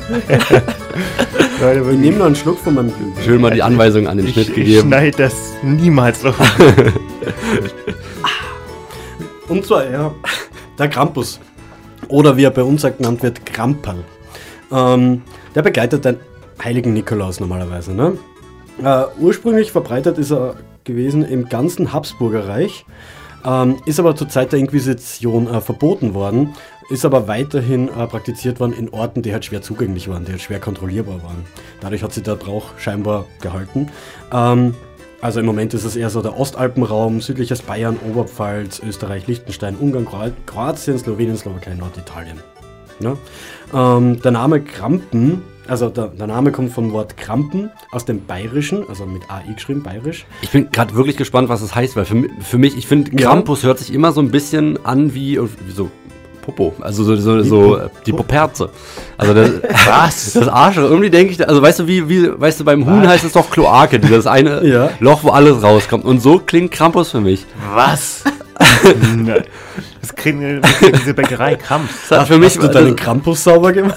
Leute, Ich nehme noch einen Schluck von meinem Glück. Schön mal die Anweisung an den ich, Schnitt ich gegeben. schneide das niemals so. <laughs> Und zwar, ja, der Krampus. Oder wie er bei uns genannt wird, Kramperl. Ähm, der begleitet den heiligen Nikolaus normalerweise. Ne? Äh, ursprünglich verbreitet ist er gewesen im ganzen Habsburger Reich, ähm, ist aber zur Zeit der Inquisition äh, verboten worden, ist aber weiterhin äh, praktiziert worden in Orten, die halt schwer zugänglich waren, die halt schwer kontrollierbar waren. Dadurch hat sich der Brauch scheinbar gehalten. Ähm, also im Moment ist es eher so der Ostalpenraum, südliches Bayern, Oberpfalz, Österreich, Liechtenstein, Ungarn, Kroat- Kroatien, Slowenien, Slowakei, Norditalien. Ja? Ähm, der Name Krampen, also der, der Name kommt vom Wort Krampen aus dem Bayerischen, also mit AI geschrieben, bayerisch. Ich bin gerade wirklich gespannt, was das heißt, weil für, für mich, ich finde, Ja. Krampus hört sich immer so ein bisschen an wie, wie so Popo, also so, so, so äh, die Poperze. Also das, <laughs> Was? das Arsch, irgendwie denke ich, also weißt du, wie, wie, weißt du, beim Huhn heißt es doch Kloake, dieses eine <laughs> Ja. Loch, wo alles rauskommt. Und so klingt Krampus für mich. Was? <laughs> das kriegen kriegen diese Bäckerei Krampf. Das hat für mich, Hast du das, deinen Krampus sauber gemacht?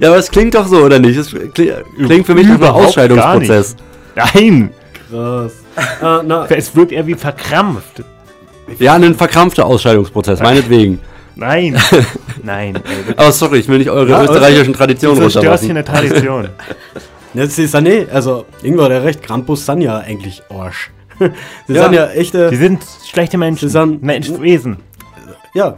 ja, aber es klingt doch so, oder nicht? Es klingt, klingt für mich nach einem Überhaupt Ausscheidungsprozess. Nein, Krass. na, es wirkt eher wie verkrampft. Ja, ein verkrampfter Ausscheidungsprozess, meinetwegen. Nein, <laughs> nein. Ey. Aber sorry, ich will nicht eure Ja, österreichischen Traditionen Du zerstörst hier eine Tradition. <laughs> jetzt ist nicht, also irgendwo hat er recht, Krampus sind ja eigentlich Arsch. <laughs> Sie Ja. sind ja echte, Die sind schlechte Menschen. Sie sind- Menschwesen. Ja.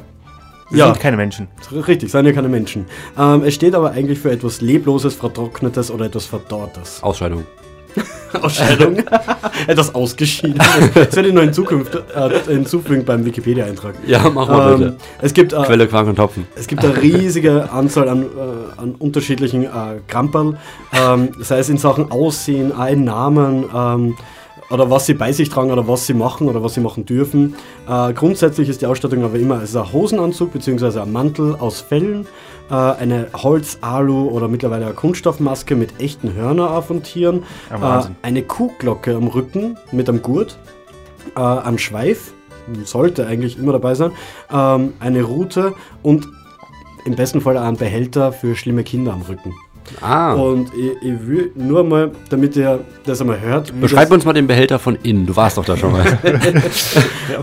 Sie ja, sind keine Menschen. richtig, seien ja keine Menschen. Ähm, es steht aber eigentlich für etwas Lebloses, Vertrocknetes oder etwas Verdorrtes. Ausscheidung. <laughs> Ausscheidung. <laughs> etwas ausgeschieden. <laughs> Das werde ich noch in Zukunft äh, hinzufügen beim Wikipedia-Eintrag. Ja, mach mal Ähm, bitte. es gibt äh, Quelle, Quark und Topfen. Es gibt eine riesige Anzahl an, äh, an unterschiedlichen äh, Kramperl, ähm, sei es in Sachen Aussehen, in Namen ähm, oder was sie bei sich tragen oder was sie machen oder was sie machen dürfen. Äh, grundsätzlich ist die Ausstattung aber immer es ist ein Hosenanzug bzw. ein Mantel aus Fellen, äh, eine Holz-, Alu- oder mittlerweile eine Kunststoffmaske mit echten Hörner auch von Tieren, äh, eine Kuhglocke am Rücken mit einem Gurt, äh, ein Schweif, sollte eigentlich immer dabei sein, ähm, eine Rute und im besten Fall auch ein Behälter für schlimme Kinder am Rücken. Ah. Und ich, ich will nur mal, damit ihr das einmal hört, Beschreib uns mal den Behälter von innen. Du warst doch da schon mal. <laughs>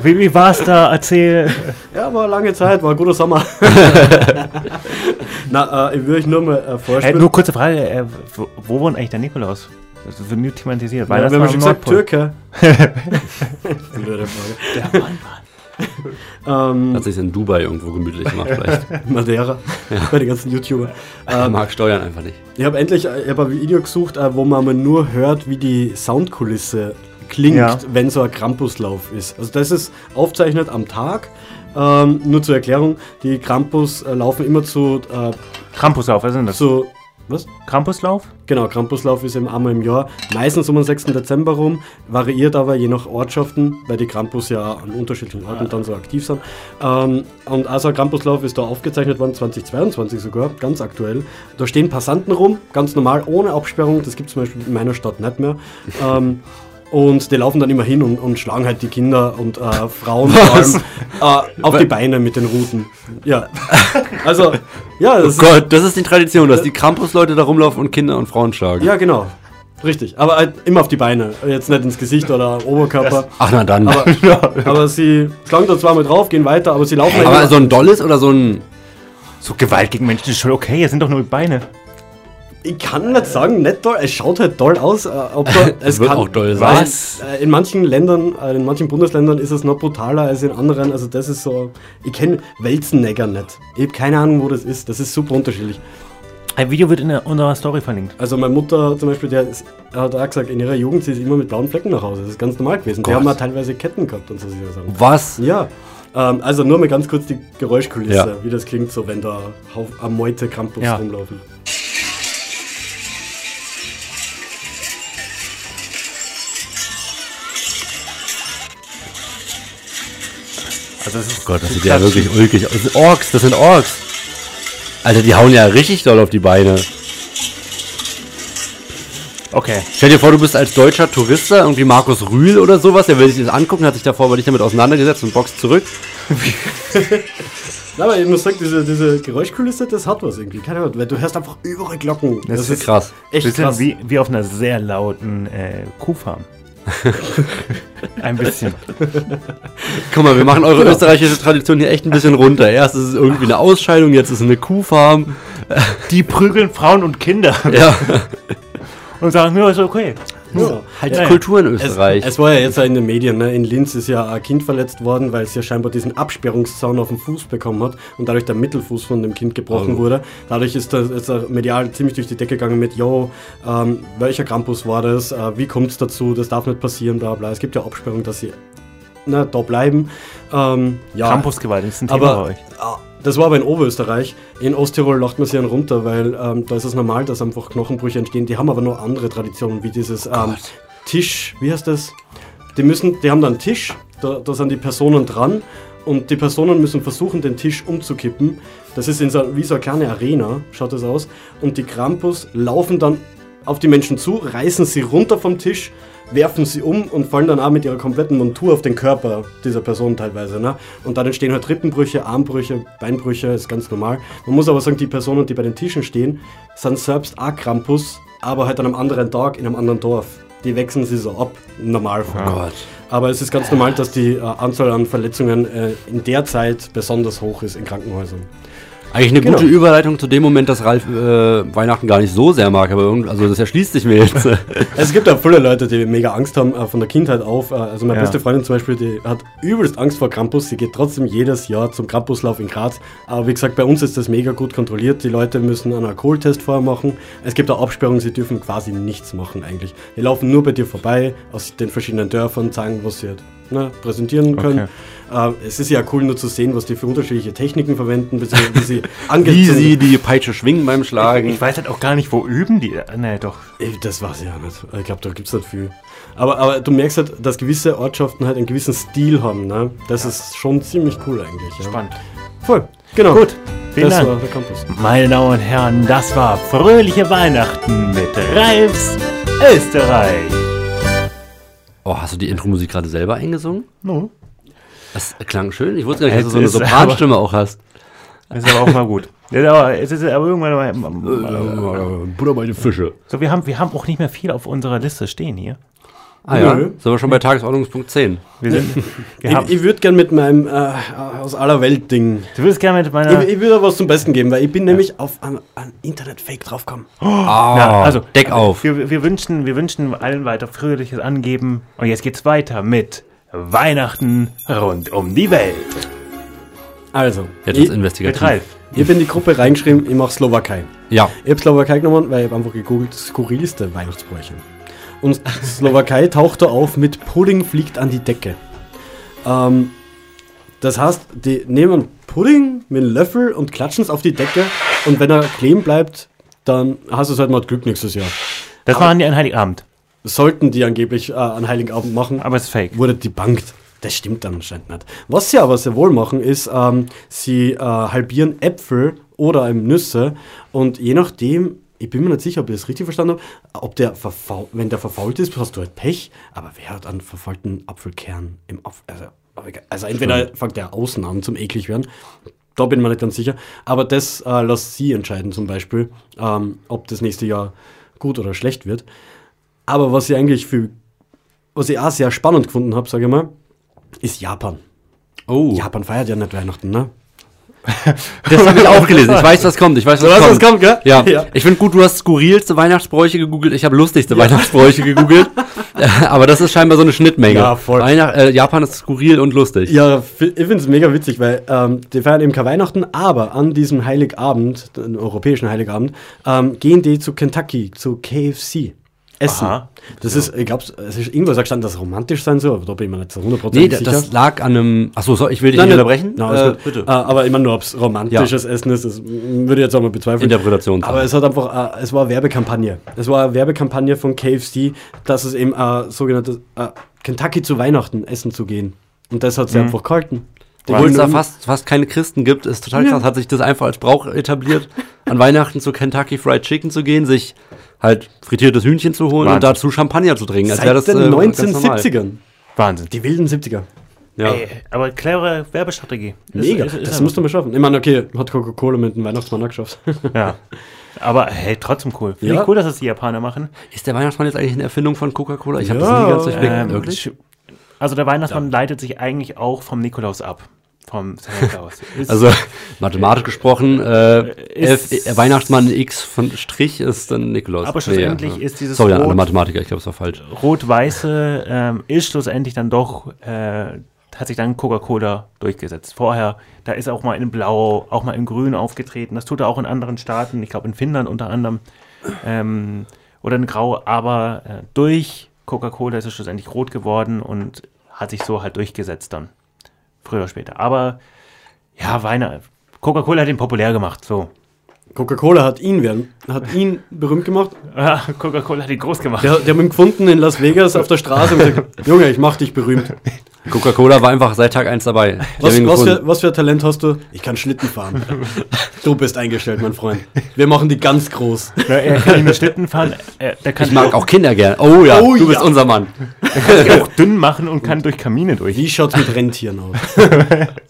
Wie, wie war's da? Erzähl. Ja, war lange Zeit, war ein guter Sommer. <laughs> Na, äh, ich will euch nur mal äh, vorstellen. nur kurze Frage, äh, wo, wo wohnt eigentlich der Nikolaus? Das wird nie thematisiert. ja, wir haben schon gesagt. Türke. <laughs> Blöde Frage. <laughs> ähm, Hat sich in Dubai irgendwo gemütlich gemacht vielleicht. <laughs> Madeira, bei den ganzen YouTubern. Er Ähm, mag Steuern einfach nicht. Ich habe endlich äh, ich hab ein Video gesucht, äh, wo man mal nur hört, wie die Soundkulisse klingt, Ja. wenn so ein Krampuslauf ist. Also das ist aufzeichnet am Tag. Ähm, nur zur Erklärung, die Krampus äh, laufen immer zu, äh, Krampuslauf, was ist denn das? zu was? Krampuslauf? Genau, Krampuslauf ist eben einmal im Jahr, meistens um den 6. Dezember rum, variiert aber je nach Ortschaften, weil die Krampus ja an unterschiedlichen Orten dann so aktiv sind. Ähm, und also Krampuslauf ist da aufgezeichnet worden, 2022 sogar, ganz aktuell. Da stehen Passanten rum, ganz normal, ohne Absperrung, das gibt es zum Beispiel in meiner Stadt nicht mehr. Ähm, und die laufen dann immer hin und, und schlagen halt die Kinder und äh, Frauen vor allem, äh, auf die Beine mit den Ruten. Ja, also, ja, das Oh Gott, das ist die Tradition, dass die Krampus-Leute da rumlaufen und Kinder und Frauen schlagen. Ja, genau. Richtig. Aber halt immer auf die Beine. Jetzt nicht ins Gesicht oder Oberkörper. Ach na dann. Aber, <laughs> aber sie schlagen da zweimal drauf, gehen weiter, aber sie laufen halt Aber immer- so ein dolles oder so ein. So Gewalt gegen Menschen ist schon okay, es sind doch nur Beine. Ich kann nicht sagen, nicht toll. Es schaut halt toll aus. äh, Ob da, <laughs> es Wird kann, auch doll weil, sein. äh, In manchen Ländern, äh, in manchen Bundesländern ist es noch brutaler als in anderen. Also das ist so. Ich kenne Welzennegger nicht. Ich habe keine Ahnung, wo das ist. Das ist super unterschiedlich. Ein Video wird in der, unserer Story verlinkt. Also meine Mutter zum Beispiel, der ist, hat auch gesagt, in ihrer Jugend sie ist immer mit blauen Flecken nach Hause. Das ist ganz normal gewesen. Die Gott. haben auch teilweise Ketten gehabt und so. Was? Ja, ähm, also nur mal ganz kurz die Geräuschkulisse, Ja. wie das klingt, so wenn da Hauf- am Meute Campus Ja. rumlaufen. Also Oh Gott, das sieht ja wirklich ulkig aus. Das sind Orks, das sind Orks. Alter, die hauen ja richtig doll auf die Beine. Okay. Stell dir vor, du bist als deutscher Tourist da, irgendwie Markus Rühl oder sowas, der will sich das angucken, hat sich davor aber nicht damit auseinandergesetzt und boxt zurück. <laughs> Ja, aber ich muss sagen, diese, diese Geräuschkulisse, das hat was irgendwie. Keine Ahnung, weil du hörst einfach überall Glocken. Das, ist krass. echt sind krass. wie, wie auf einer sehr lauten äh, Kuhfarm. <laughs> Ein bisschen. Guck mal, wir machen eure österreichische Tradition hier echt ein bisschen runter. Erst ist es irgendwie eine Ausscheidung, jetzt ist es eine Kuhfarm. Die prügeln Frauen und Kinder Ja, und sagen, ja, ist okay. Ja. halt Ja, die ja. Kultur in Es, Österreich. es war ja jetzt in den Medien, ne? in Linz ist ja ein Kind verletzt worden, weil es ja scheinbar diesen Absperrungszaun auf dem Fuß bekommen hat und dadurch der Mittelfuß von dem Kind gebrochen Oh. wurde. Dadurch ist das ist medial ziemlich durch die Decke gegangen mit, yo, ähm, welcher Krampus war das, äh, wie kommt es dazu, das darf nicht passieren, bla bla. Es gibt ja Absperrungen, dass sie ne, da bleiben. Ähm, ja, Campusgewalt ist ein Thema aber bei euch. Das war aber in Oberösterreich. In Osttirol lacht man sich einen runter, weil ähm, da ist es normal, dass einfach Knochenbrüche entstehen. Die haben aber noch andere Traditionen, wie dieses ähm, Tisch, wie heißt das? Die müssen, die haben da einen Tisch, da, da sind die Personen dran und die Personen müssen versuchen, den Tisch umzukippen. Das ist in so, wie so eine kleine Arena, schaut das aus. Und die Krampus laufen dann auf die Menschen zu, reißen sie runter vom Tisch, werfen sie um und fallen dann auch mit ihrer kompletten Montur auf den Körper dieser Person teilweise. Ne? Und dann entstehen halt Rippenbrüche, Armbrüche, Beinbrüche, ist ganz normal. Man muss aber sagen, die Personen, die bei den Tischen stehen, sind selbst auch Krampus, aber halt an einem anderen Tag in einem anderen Dorf. Die wechseln sie so ab, im Normalfall. Oh Gott. Aber es ist ganz normal, dass die äh, Anzahl an Verletzungen äh, in der Zeit besonders hoch ist in Krankenhäusern. Eigentlich eine Genau. gute Überleitung zu dem Moment, dass Ralf äh, Weihnachten gar nicht so sehr mag, aber irgend, also das erschließt sich mir jetzt. <laughs> Es gibt auch viele Leute, die mega Angst haben äh, von der Kindheit auf. Äh, also meine Ja. beste Freundin zum Beispiel, die hat übelst Angst vor Krampus. Sie geht trotzdem jedes Jahr zum Krampuslauf in Graz. Aber wie gesagt, bei uns ist das mega gut kontrolliert. Die Leute müssen einen Alkoholtest vorher machen. Es gibt auch Absperrungen, sie dürfen quasi nichts machen eigentlich. Die laufen nur bei dir vorbei aus den verschiedenen Dörfern, zeigen, was sie halt, ne, präsentieren können. Äh, es ist ja cool nur zu sehen, was die für unterschiedliche Techniken verwenden, beziehungsweise wie sie <laughs> Wie sie die Peitsche schwingen beim Schlagen. Ich weiß halt auch gar nicht, wo üben die. Nee, doch. Das weiß ich ja nicht. Ich glaube, da gibt es nicht viel. Aber, aber du merkst halt, dass gewisse Ortschaften halt einen gewissen Stil haben. Ne? Das ist schon ziemlich cool eigentlich. Ja. Spannend. Voll. Genau. Gut, vielen das Dank. war der Campus. Meine Damen und Herren, das war Fröhliche Weihnachten mit Ralfs Österreich. Oh, hast du die Intro-Musik gerade selber eingesungen? No. Das klang schön. Ich wusste gar nicht, dass du so eine Sopranstimme auch hast. Ist aber auch mal gut. <laughs> Ja, aber es ist aber irgendwann mal, Butter bei den Fische. so, wir haben, wir haben auch nicht mehr viel auf unserer Liste stehen hier. Ah ja, Nö. sind wir schon bei Tagesordnungspunkt 10. Wir sind, wir <laughs> Ich, ich würde gern mit meinem äh, aus aller Welt Ding. du würdest gerne mit meiner. Ich, ich würde was zum Besten geben, weil ich bin nämlich auf ein, ein Internet-Fake draufgekommen. <gasps> Ah, Na, also, Deck auf. Wir, wir, wünschen, wir wünschen allen weiter fröhliches Angeben. Und jetzt geht's weiter mit Weihnachten rund um die Welt. Also, Jetzt ich, ist investigativ. Mit Ralf. ich bin in die Gruppe reingeschrieben, ich mache Slowakei. Ja. Ich habe Slowakei genommen, weil ich habe einfach gegoogelt, skurrilste Weihnachtsbräuche. Und Slowakei taucht da auf mit Pudding fliegt an die Decke. Ähm, das heißt, die nehmen Pudding mit einem Löffel und klatschen es auf die Decke und wenn er kleben bleibt, dann hast du es halt mal Glück nächstes Jahr. Das machen die an Heiligabend. Sollten die angeblich äh, an Heiligabend machen, Aber es ist fake. wurde debunked. Das stimmt dann anscheinend nicht. Was sie aber sehr wohl machen, ist, ähm, sie äh, halbieren Äpfel oder Nüsse und je nachdem, ich bin mir nicht sicher, ob ich das richtig verstanden habe, ob der verfault, wenn der verfault ist, hast du halt Pech, aber wer hat einen verfaulten Apfelkern im Apfel? Also, also entweder fängt der außen an zum eklig werden, da bin ich mir nicht ganz sicher, aber das äh, lässt sie entscheiden zum Beispiel, ähm, ob das nächste Jahr gut oder schlecht wird. Aber was ich eigentlich für, was ich auch sehr spannend gefunden habe, sage ich mal, ist Japan. Oh, Japan feiert ja nicht Weihnachten, ne? Das habe ich auch gelesen. Ich weiß, <laughs> was kommt. Ich weiß, was weißt, kommt. was kommt, gell? Ja. Ja. ich finde gut, du hast skurrilste Weihnachtsbräuche gegoogelt. Ich habe lustigste Weihnachtsbräuche gegoogelt. <laughs> <laughs> Aber das ist scheinbar so eine Schnittmenge. Ja, voll. Weihnacht, äh, Japan ist skurril und lustig. Ja, ich finde es mega witzig, weil ähm, die feiern eben kein Weihnachten, aber an diesem Heiligabend, den europäischen Heiligabend, ähm, gehen die zu Kentucky, zu KFC. Essen. Aha. Das ist, ich glaube, es ist irgendwo gestanden, dass es romantisch sein soll, aber da bin ich mir nicht so 100% Nee, sicher. das lag an einem. Achso, so, ich will dich Nein, nicht unterbrechen. alles äh, bitte. Äh, aber immer nur, ob es romantisches Essen ist, das würde ich jetzt auch mal bezweifeln. Interpretation. Aber es hat einfach, äh, es war eine Werbekampagne. Es war eine Werbekampagne von KFC, dass es eben äh, sogenanntes äh, Kentucky zu Weihnachten essen zu gehen. Und das hat sie einfach gehalten. Die Obwohl es da fast, fast keine Christen gibt, ist total krass. Hat sich das einfach als Brauch etabliert, an Weihnachten zu Kentucky Fried Chicken zu gehen, sich halt frittiertes Hühnchen zu holen und Wahnsinn. dazu Champagner zu trinken. Als seit wäre das den äh, ganz normal. 1970ern. Wahnsinn. Die wilden 70er. Ja. Ey, aber clevere Werbestrategie. Ist- Mega. ist- ist das einfach- musst du mal schaffen. Ich meine, okay, hat Coca-Cola mit dem Weihnachtsmann geschafft. <laughs> Ja. Aber hey, trotzdem cool. Finde Ja. ich cool, dass es die Japaner machen. Ist der Weihnachtsmann jetzt eigentlich eine Erfindung von Coca-Cola? Ich habe Ja, das nie ganz durchblickt. Ähm, Wirklich? Also der Weihnachtsmann leitet sich eigentlich auch vom Nikolaus ab. Vom. <laughs> Ist- Also mathematisch gesprochen, äh, Ist- F, äh, Weihnachtsmann X von Strich ist dann Nikolaus. Aber schlussendlich ist dieses Sorry Rot- Mathematiker, ich glaube, es war falsch. Rot-Weiße ähm, ist schlussendlich dann doch, äh, hat sich dann Coca-Cola durchgesetzt. Vorher, da ist er auch mal in Blau, auch mal in Grün aufgetreten. Das tut er auch in anderen Staaten, ich glaube in Finnland unter anderem. Ähm, oder in Grau, aber äh, durch Coca-Cola ist es schlussendlich rot geworden und hat sich so halt durchgesetzt dann. Früher oder später. Aber ja, Weihnachten. Coca-Cola hat ihn populär gemacht, so. Coca-Cola hat ihn, werden, hat ihn berühmt gemacht. <laughs> Ah, Coca-Cola hat ihn groß gemacht. Der, der hat ihn gefunden in Las Vegas auf der Straße und gesagt, <laughs> Junge, ich mach dich berühmt. Coca-Cola war einfach seit Tag 1 dabei. Was, was, für, was für ein Talent hast du? Ich kann Schlitten fahren. Du bist eingestellt, mein Freund. Wir machen die ganz groß. Ja, er kann nicht nur Schlitten fahren, er, der kann ich mag auch Kinder gern. Oh ja, Oh du bist ja. unser Mann. sich auch dünn machen und kann durch Kamine durch. Wie schaut's mit Rentieren aus?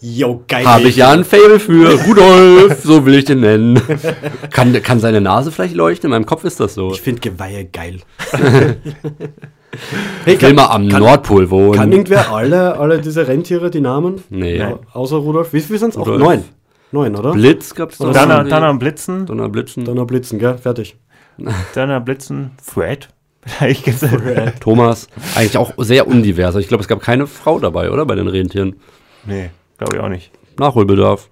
Jo, geil. Habe ich ja ein Fable für. Rudolf, so will ich den nennen. Kann, kann seine Nase vielleicht leuchten? In meinem Kopf ist das so. Ich finde Geweihe geil. <laughs> Ich will mal am kann, Nordpol wohnen. Kann irgendwer alle, alle diese Rentiere die Namen? Nee. Ja, außer Rudolf. Wie viel sind es? Auch neun. Neun, oder? Blitz gab's doch. Donner, Nee. Donner und Blitzen. Donner, Blitzen. Donner Blitzen, gell? Fertig. <laughs> Donner, Blitzen. Fred. <laughs> Vielleicht gibt's <laughs> Thomas. Eigentlich auch sehr undivers. Ich glaube, es gab keine Frau dabei, oder? Bei den Rentieren. Nee, glaube ich auch nicht. Nachholbedarf.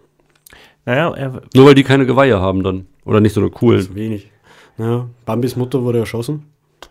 Naja, er, Nur weil die keine Geweihe haben dann. Oder nicht so eine coolen. Zu wenig. Ja, Bambis Mutter wurde erschossen.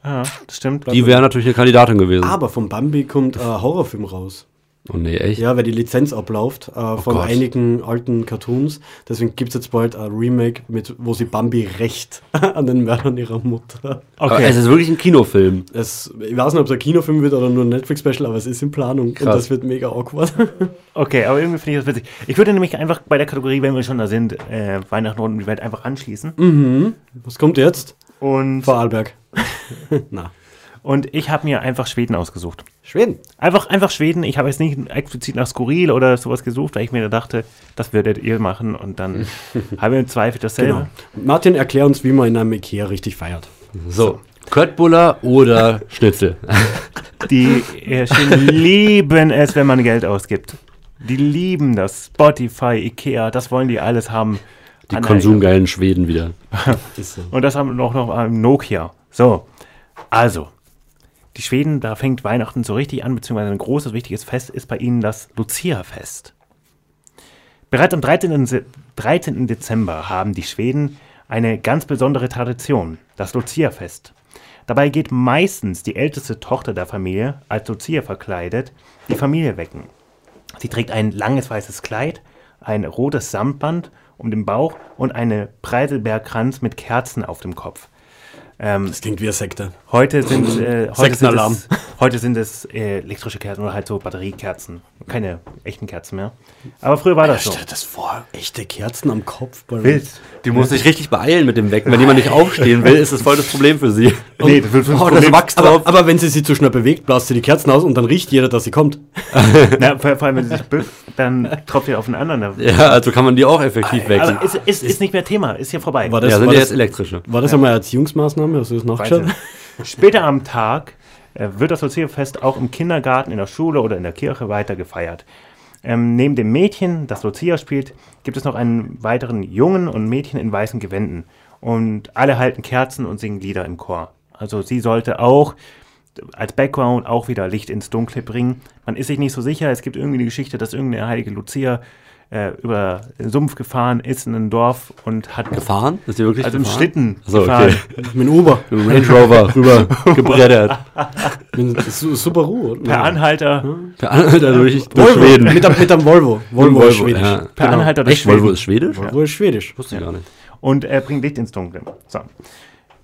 Ja, das stimmt. Die wäre natürlich eine Kandidatin gewesen. Aber von Bambi kommt ein Horrorfilm raus. Oh nee, echt? Ja, weil die Lizenz abläuft äh, von Gott. einigen alten Cartoons. Deswegen gibt es jetzt bald ein Remake, mit, wo sie Bambi rächt <laughs> an den Mördern ihrer Mutter. Aber Okay. es ist wirklich ein Kinofilm. Es, ich weiß nicht, ob es ein Kinofilm wird oder nur ein Netflix-Special, aber es ist in Planung. Krass. Und das wird mega awkward. <laughs> Okay, aber irgendwie finde ich das witzig. Ich würde nämlich einfach bei der Kategorie, wenn wir schon da sind, äh, Weihnachten und die Welt einfach anschließen. Was kommt jetzt? Und, Vorarlberg. <laughs> Na. und ich habe mir einfach Schweden ausgesucht. Schweden. Einfach, einfach Schweden. Ich habe jetzt nicht explizit nach Skurril oder sowas gesucht, weil ich mir dachte, das würdet ihr machen und dann <laughs> habe ich im Zweifel dasselbe. Genau. Martin, erklär uns, wie man in einem Ikea richtig feiert. So. Köttbullar oder Schnitzel? <laughs> Die äh, Schweden lieben es, wenn man Geld ausgibt. Die lieben das. Spotify, Ikea, das wollen die alles haben. Die konsumgeilen Schweden wieder. Und das haben wir noch, noch am Nokia. So, also, die Schweden, da fängt Weihnachten so richtig an, beziehungsweise ein großes, wichtiges Fest ist bei ihnen das Lucia-Fest. Bereits am 13. Se- 13. Dezember haben die Schweden eine ganz besondere Tradition, das Lucia-Fest. Dabei geht meistens die älteste Tochter der Familie, als Lucia verkleidet, die Familie wecken. Sie trägt ein langes weißes Kleid, ein rotes Samtband um den Bauch und eine Preiselbeerkranz mit Kerzen auf dem Kopf. Ähm, Das klingt wie eine Sekte. heute sind, äh, heute sind es, <laughs> heute sind es äh, elektrische Kerzen oder halt so Batteriekerzen. Keine echten Kerzen mehr. Aber früher war das so. Stell dir das vor, echte Kerzen am Kopf. bei- Wild. Die muss sich richtig beeilen mit dem Wecken. Wenn jemand nicht aufstehen will, ist das voll das Problem für sie. <laughs> Nee, das wird fünf Oh, das wächst drauf. Aber, aber wenn sie sie zu schnell bewegt, blasst sie die Kerzen aus und dann riecht jeder, dass sie kommt. <laughs> Na, vor, vor allem, wenn sie sich bückt, dann tropft ihr auf den anderen. Ja, also kann man die auch effektiv wecken. Aber ist, ist, ist nicht mehr Thema, ist hier vorbei. War das, Ja, sind war ja jetzt elektrische. war das einmal eine Erziehungsmaßnahme? Hast du das nachgeschaut? <laughs> Später am Tag äh, wird das Lucia-Fest auch im Kindergarten, in der Schule oder in der Kirche weiter gefeiert. Ähm, neben dem Mädchen, das Lucia spielt, gibt es noch einen weiteren Jungen und Mädchen in weißen Gewänden. Und alle halten Kerzen und singen Lieder im Chor. Also sie sollte auch als Background auch wieder Licht ins Dunkle bringen. Man ist sich nicht so sicher. Es gibt irgendwie eine Geschichte, dass irgendeine heilige Lucia äh, über den Sumpf gefahren ist in ein Dorf und hat Gefahren? Ist die wirklich also im gefahren? Schlitten So, gefahren. okay. <laughs> Mit dem Uber. Mit dem Range Rover <laughs> rüber gebreddert. Mit Su- Subaru. oder? Per Anhalter, Per Anhalter durch, durch Volvo. Schweden. Mit, einem- mit einem Volvo. Volvo, ist schwedisch. ja. per Genau. Anhalter durch Echt? Volvo Schweden. ist schwedisch? Volvo ist schwedisch. Wusste ich gar nicht. und er bringt Licht ins Dunkle. So.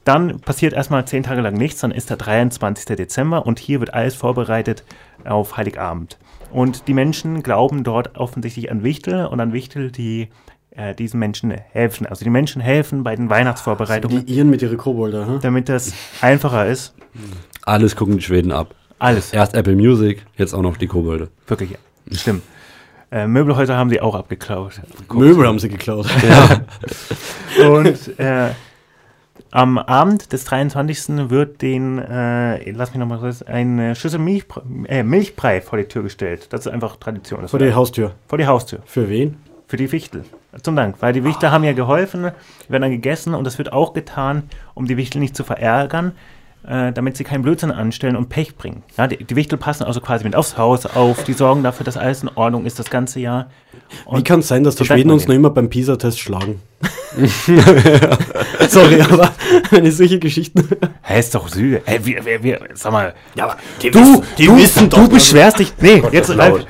Dann passiert erstmal zehn Tage lang nichts, dann ist der 23. Dezember und hier wird alles vorbereitet auf Heiligabend. Und die Menschen glauben dort offensichtlich an Wichtel und an Wichtel, die äh, diesen Menschen helfen. Also die Menschen helfen bei den Weihnachtsvorbereitungen, Die Iren mit ihren Kobolder. Hm? damit das einfacher ist. Alles gucken die Schweden ab. Alles. Erst Apple Music, jetzt auch noch die Kobolde. Wirklich. Stimmt. Äh, Möbelhäuser haben sie auch abgeklaut. Möbel haben sie geklaut. <laughs> Und äh, am Abend des 23. wird den, äh, lass mich nochmal kurz, eine Schüssel Milch, äh, Milchbrei vor die Tür gestellt. Das ist einfach Tradition. Das Vor die Haustür. vor die Haustür. Für wen? Für die Wichtel. Zum Dank. Weil die Wichtel haben ja geholfen, werden dann gegessen und das wird auch getan, um die Wichtel nicht zu verärgern, äh, damit sie keinen Blödsinn anstellen und Pech bringen. Ja, die, die Wichtel passen also quasi mit aufs Haus auf, die sorgen dafür, dass alles in Ordnung ist das ganze Jahr. Wie kann es sein, dass die Schweden uns noch immer beim PISA-Test schlagen? <laughs> Sorry, aber wenn ich solche Geschichten. Hä, ist doch süß. Hä, wir, wir, wir, sag mal. Ja, aber die Du, die du, wissen doch. du beschwerst dich. Nee, jetzt ist live.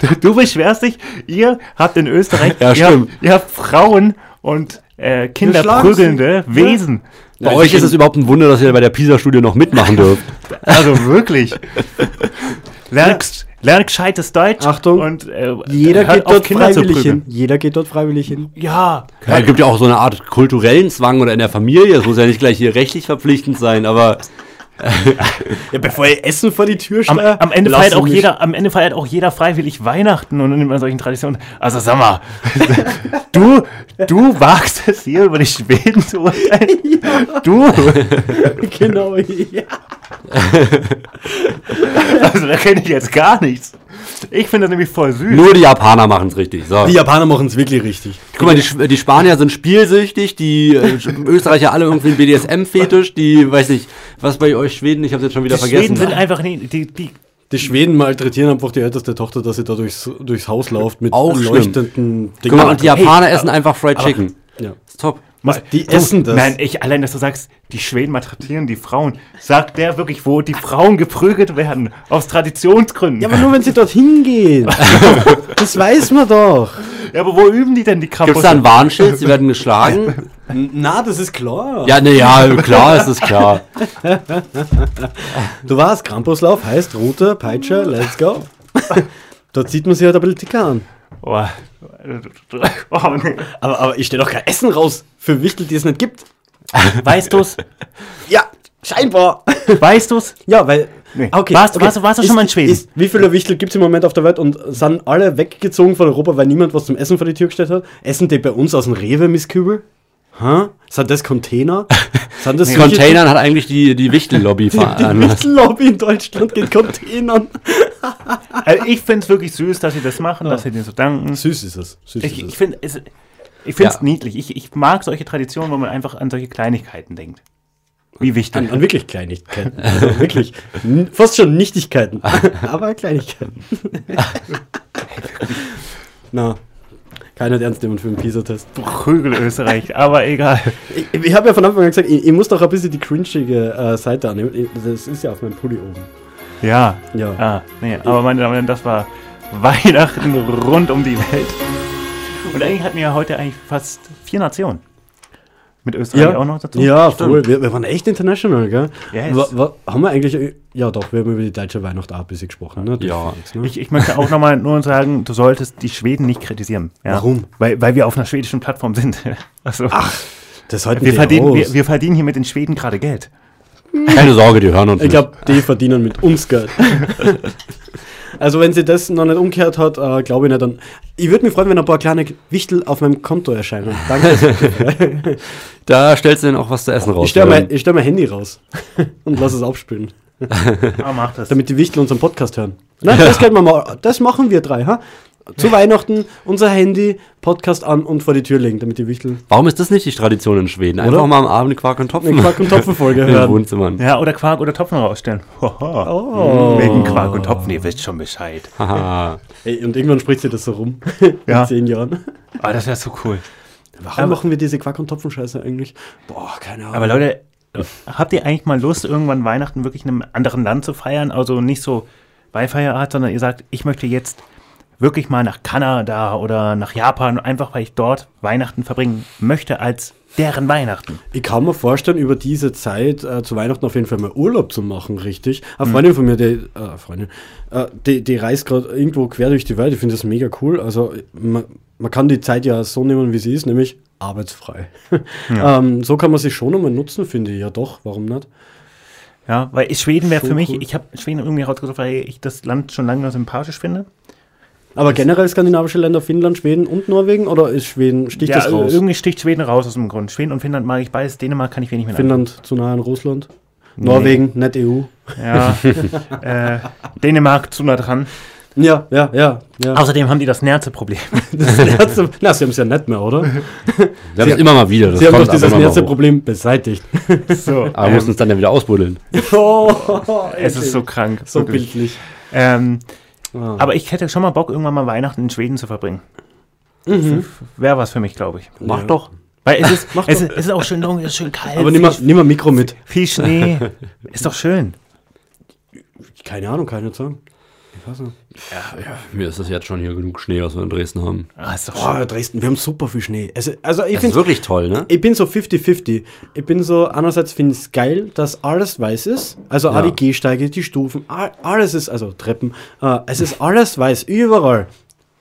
Du, du beschwerst dich. Ihr habt in Österreich, Ja, ihr, stimmt. habt, ihr habt Frauen und äh, Kinder schlagen prügelnde sie. Wesen. Bei Ja, euch ist es überhaupt ein Wunder, dass ihr bei der PISA-Studie noch mitmachen dürft. <laughs> Also wirklich. Lern, lern gescheites Deutsch. Achtung, Und, äh, Jeder geht dort Kinder freiwillig hin. Jeder geht dort freiwillig hin. Ja. Ja, es gibt ja auch so eine Art kulturellen Zwang oder in der Familie. Es muss ja nicht gleich hier rechtlich verpflichtend sein, aber <laughs> Ja, bevor ihr Essen vor die Tür Am, schlägt. am, Ende feiert auch jeder, am Ende feiert auch jeder freiwillig Weihnachten und in solchen Traditionen. Also sag mal, <laughs> du, du wagst es hier über die Schweden zu urteilen? <laughs> Du? Genau, ja. also da kenne ich jetzt gar nichts. Ich finde das nämlich voll süß. Nur die Japaner machen es richtig. So. Die Japaner machen es wirklich richtig. Guck mal, die, die Spanier sind spielsüchtig, die äh, Österreicher alle irgendwie ein BDSM-Fetisch, die, weiß nicht, was bei euch Schweden, ich habe jetzt schon wieder die vergessen. Schweden sind einfach nie, die, die, Die Schweden malträtieren einfach die älteste Tochter, dass sie da durchs, durchs Haus läuft mit Auch leuchtenden Guck mal, und die Japaner Hey, essen einfach Fried Chicken. Ja. Ist top. Was, Die essen das. Nein, ich, allein, dass du sagst, die Schweden malträtieren die Frauen. Sagt der wirklich, wo die Frauen geprügelt werden? Aus Traditionsgründen. Ja, aber nur wenn sie dorthin gehen. <laughs> das weiß man doch. Ja, aber wo üben die denn die Kraft? Gibt es da ein Warnschild? Sie werden geschlagen? Na, das ist klar. Ja, ne, ja, klar, ist es klar. Du warst, Krampuslauf heißt Route, Peitsche, let's go. <laughs> Dort sieht man sie halt aber dicker an. Oh, oh, nee. Aber, aber ich stelle doch kein Essen raus für Wichtel, die es nicht gibt. Weißt du's? <laughs> Ja, scheinbar. <laughs> Weißt du's? Ja, weil. Nee. Okay, Warst- warst du- warst du schon mal in Schweden? Ist, wie viele Wichtel gibt es im Moment auf der Welt und sind alle weggezogen von Europa, weil niemand was zum Essen vor die Tür gestellt hat? Essen die bei uns aus dem Rewe Mistkübel? Hä? Sind das Container? <laughs> Das solche- Containern hat eigentlich die, die Wichtel-Lobby Die veranlasst. Wichtellobby in Deutschland geht Containern. <laughs> Also ich finde es wirklich süß, dass sie das machen, dass sie dir so danken. Süß ist es. Süß Ich, ist ich finde es ich find's Ja. niedlich. Ich, ich mag solche Traditionen, wo man einfach an solche Kleinigkeiten denkt. Wie wichtig. An, an wirklich Kleinigkeiten. Also wirklich. Fast schon Nichtigkeiten. <laughs> Aber Kleinigkeiten. <laughs> Na, keiner ernst nehmen für den PISA-Test. Prügel Österreich, aber egal. Ich, ich habe ja von Anfang an gesagt, ich, ich muss doch ein bisschen die cringige äh, Seite annehmen. Ich- Das ist ja auf meinem Pulli oben. Ja. Ja. Ah, nee, aber meine Damen und Herren, das war Weihnachten rund um die Welt. Und eigentlich hatten wir ja heute eigentlich fast vier Nationen. Mit Österreich auch noch dazu. Ja, voll. Wir, wir waren echt international, gell? Yes. Wa, wa, haben wir eigentlich. Ja, doch, wir haben über die deutsche Weihnacht auch ein bisschen gesprochen, ne? Ja. Felix, ne? Ich, ich möchte auch nochmal nur sagen, du solltest die Schweden nicht kritisieren. Ja? Warum? Weil, weil wir auf einer schwedischen Plattform sind. <laughs> Also, das halten wir, die verdienen, wir, wir verdienen hier mit den Schweden gerade Geld. <laughs> Keine Sorge, die hören uns Ich glaube, die verdienen mit uns Geld. <laughs> also, wenn sie das noch nicht umgekehrt hat, äh, glaube ich nicht. Dann, ich würde mich freuen, wenn ein paar kleine Wichtel auf meinem Konto erscheinen. Danke. <laughs> Da stellst du dann auch was zu essen raus. ich stelle mein, stell mein Handy raus und lass es abspielen, Ah, mach das. damit die Wichtel unseren Podcast hören. Nein, das können wir mal. Das machen wir drei, ha? Zu Weihnachten unser Handy, Podcast an und vor die Tür legen, damit die Wichtel Warum ist das nicht die Tradition in Schweden? Einfach Oder? mal am Abend Quark und Topfen eine Quark- und Topfenfolge <laughs> in den hören. Wohnzimmern. Ja, oder Quark oder Topfen rausstellen. <laughs> Hoho. Oh. Wegen Quark und Topfen, ihr wisst schon Bescheid. <laughs> Ey, und irgendwann spricht sie das so rum. Ja. In zehn Jahren. Ah, das wäre so cool. Warum Aber- machen wir diese Quark- und Topfenscheiße eigentlich? Boah, keine Ahnung. Aber Leute, habt ihr eigentlich mal Lust, irgendwann Weihnachten wirklich in einem anderen Land zu feiern? Also nicht so Beifeierart, sondern ihr sagt, ich möchte jetzt wirklich mal nach Kanada oder nach Japan, einfach weil ich dort Weihnachten verbringen möchte als deren Weihnachten. Ich kann mir vorstellen, über diese Zeit äh, zu Weihnachten auf jeden Fall mal Urlaub zu machen, richtig. Mhm. Eine Freundin von mir, die, äh, Freundin, äh, die, die reist gerade irgendwo quer durch die Welt. Ich finde das mega cool. Also man, man kann die Zeit ja so nehmen, wie sie ist, nämlich arbeitsfrei. <laughs> ähm, so kann man sie schon einmal nutzen, finde ich. Ja doch, warum nicht? Ja, weil Schweden wäre für mich, cool. ich habe Schweden irgendwie rausgesucht, weil ich das Land schon lange sympathisch finde. Aber generell skandinavische Länder, Finnland, Schweden und Norwegen? Oder ist Schweden, sticht ja, das raus? irgendwie sticht Schweden raus aus dem Grund. Schweden und Finnland mag ich beides, Dänemark kann ich wenig mehr Finnland zu nah an Russland? Norwegen, nicht EU. Ja, <laughs> äh, Dänemark zu nah dran. Ja, ja, ja. ja. Außerdem haben die das Nerze-Problem. <laughs> Das letzte, na, sie haben es ja nicht mehr, oder? Wir haben es immer mal wieder. Das Sie haben doch dieses. Nerze-Problem beseitigt. <laughs> So, Aber wir mussten es dann ja wieder ausbuddeln. Oh, es ist so krank. so wirklich. bildlich. Ähm, Ah. aber ich hätte schon mal Bock, irgendwann mal Weihnachten in Schweden zu verbringen. Mhm. Wäre was für mich, glaube ich. Mach Ja. doch. Weil es <laughs> ist, Mach es doch. ist, es ist auch schön dunkel, es ist schön kalt. Aber nimm mal, nimm mal Mikro mit. viel Schnee. <laughs> ist doch schön. Keine Ahnung, kann ich Ich weiß nicht. Mir ist das jetzt schon hier genug Schnee, was wir in Dresden haben. Ah, ist doch schön. Boah, Dresden, wir haben super viel Schnee. Also, also ich Das ist finde wirklich toll, ne? ich bin so 50-50. Ich bin so, einerseits finde ich es geil, dass alles weiß ist. Also Ja. die Gehsteige, die Stufen, all- alles ist, also Treppen, äh, es ist alles weiß, überall.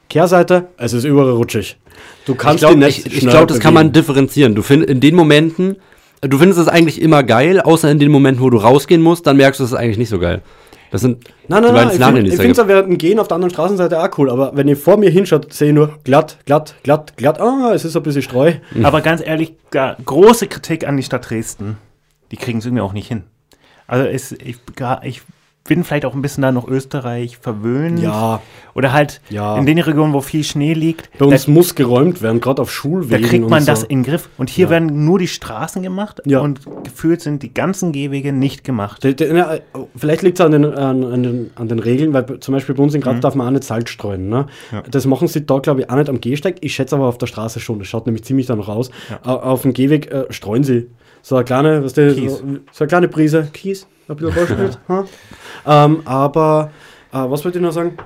Kehrseite, es ist überall rutschig. Du Ich kannst glaube, die ich, nicht ich schnell glaub, das kann man differenzieren. Du findest in den Momenten, du findest es eigentlich immer geil, außer in den Momenten, wo du rausgehen musst, dann merkst du es ist eigentlich nicht so geil. Das sind Nein, die nein, nein, ich Szenarien, finde es während dem Gehen auf der anderen Straßenseite auch cool, aber wenn ich vor mir hinschaut, sehe ich nur glatt, glatt, glatt, glatt, ah, es ist ein bisschen Streu. <laughs> Aber ganz ehrlich, große Kritik an die Stadt Dresden. Die kriegen es irgendwie auch nicht hin. Also es, ich, ich bin vielleicht auch ein bisschen da noch Österreich verwöhnt. Ja, Oder halt Ja. in den Regionen, wo viel Schnee liegt. bei uns da, muss geräumt werden, gerade auf da Schulwegen. kriegt man das so. in den Griff. Und hier Ja. werden nur die Straßen gemacht Ja. und gefühlt sind die ganzen Gehwege nicht gemacht. Der, der, na, vielleicht liegt es an den, an, an, den, an den Regeln, weil zum Beispiel bei uns in Graz darf man auch nicht Salz streuen. Ne? Das machen sie da, glaube ich, auch nicht am Gehsteig. Ich schätze aber auf der Straße schon. Das schaut nämlich ziemlich danach aus. Au- Auf dem Gehweg äh, streuen sie so eine kleine, was der, Kies. so, so eine kleine Prise Kies, ein bisschen vorspielt. ha? <laughs> ähm, aber äh, was wollte ich noch sagen?